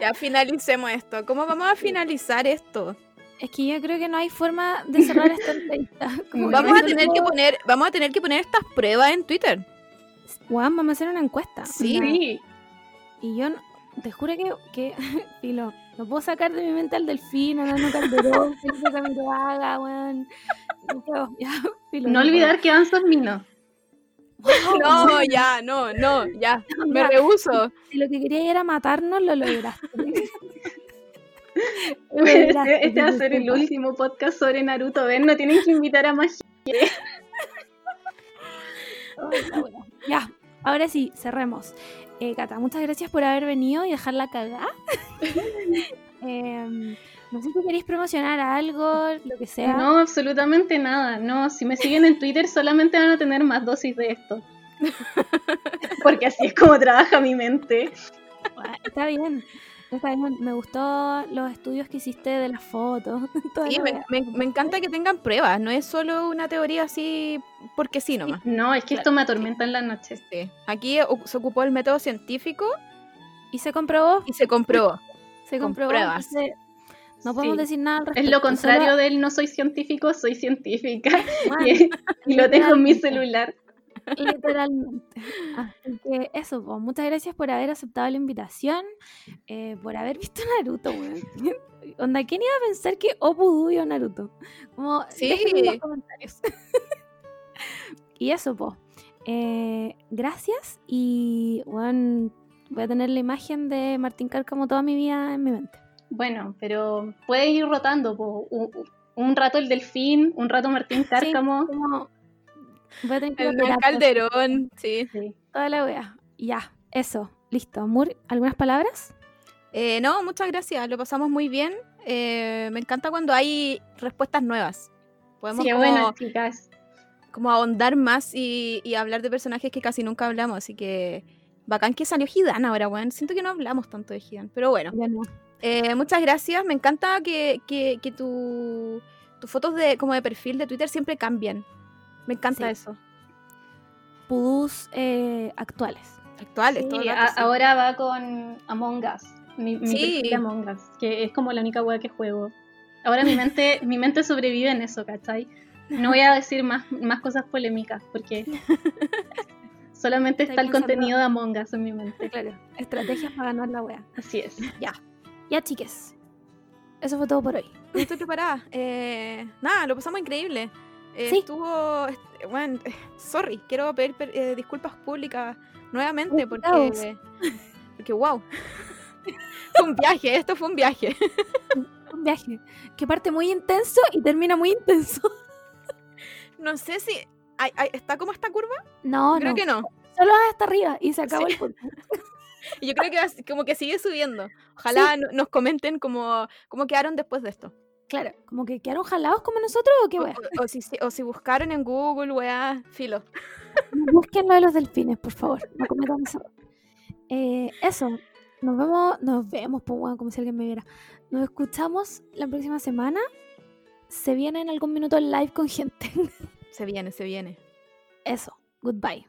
Ya finalicemos esto. ¿Cómo vamos a finalizar esto? Es que yo creo que no hay forma de cerrar esta entrevista. Como Vamos a tener que poner, vamos a tener que poner estas pruebas en Twitter. Weón, vamos a hacer una encuesta. Sí. Y yo no- te juro que, que filo, no puedo sacar de mi mente al delfín, a Nano Calderón, Felipe Camiroaga, weón. No puedo, ya, filo, No puedo. olvidar que van sus minos. No, ya, no, no, ya. Me Ya. rehuso. Si lo que quería era matarnos, lo lograste. Lo Este, lograste, este va a ser el último podcast sobre Naruto. Ven, no tienen que invitar a más. Ya, ahora sí, cerremos. Eh, Cata, muchas gracias por haber venido y dejarla cagada. Em, no sé si queréis promocionar algo, lo que sea. No, absolutamente nada. No, si me siguen en Twitter solamente van a tener más dosis de esto. Porque así es como trabaja mi mente. Está bien. Me gustó los estudios que hiciste de las fotos. Sí, la me, wea. me- me encanta que tengan pruebas, no es solo una teoría así porque sí nomás. No, es que esto me atormenta en las noches. Sí. Aquí se ocupó el método científico Y se comprobó. y se comprobó. Se con comprobó. pruebas. entonces No podemos Sí. decir nada al respecto. Es lo contrario solo- del no soy científico, soy científica. Bueno, Y, y lo tengo en mi celular. Literalmente. Así que eso, pues, muchas gracias por haber aceptado la invitación, eh, por haber visto Naruto, weón. Onda, ¿quién iba a pensar que Oppu vio Naruto? Como, Sí. en los comentarios. y eso, pues. gracias y, bueno, voy a tener la imagen de Martín Cárcamo toda mi vida en mi mente. Bueno, pero puede ir rotando. po. Un, un rato el delfín, un rato Martín Cárcamo. Como, voy a tener que ir a El Calderón, sí. Sí. Toda la wea. Ya, eso, listo. Amor, ¿algunas palabras? Eh, no, muchas gracias, lo pasamos muy bien. Eh, me encanta cuando hay respuestas nuevas. Podemos Qué como, buenas, chicas. como ahondar más y, y hablar de personajes que casi nunca hablamos. Así que bacán que salió Hidan ahora, weón. Siento que no hablamos tanto de Hidan. Pero bueno, Ya no. eh, muchas gracias. Me encanta que, que, que tu- tus fotos de, como de perfil de Twitter siempre cambian. Me encanta Sí. eso. Pudús eh, actuales. Actuales, Sí, a- ahora va con Among Us. Mi, mi Sí. Among Us, que es como la única wea que juego. Ahora mi mente, mi mente sobrevive en eso, ¿cachai? No voy a decir más, más cosas polémicas porque solamente está el contenido de Among Us en mi mente. Claro. Estrategias para ganar la wea. Así es. Ya, chiques. Eso fue todo por hoy. No estoy preparada. Eh, nada, lo pasamos increíble. Eh, Sí. Estuvo. est- Bueno, eh, sorry, quiero pedir eh, disculpas públicas nuevamente Uy, caos. porque. Porque, wow. fue un viaje, esto fue un viaje. Un viaje que parte muy intenso y termina muy intenso. No sé si. ay, ay, ¿Está como esta curva? No, creo no. que no. Solo hasta arriba y se acabó Sí. el podcast. Y yo creo que como que sigue subiendo. Ojalá no- nos comenten cómo, cómo quedaron después de esto. Claro, como que quedaron jalados como nosotros o qué O, wea. o- o si, si- o si buscaron en Google, weá, filo. Busquen lo de los delfines, por favor. No cometan error. Eh, eso. Nos vemos, nos vemos, pues, weón, como si alguien me viera. Nos escuchamos la próxima semana. Se viene en algún minuto el live con gente. Se viene, se viene. Eso. Goodbye.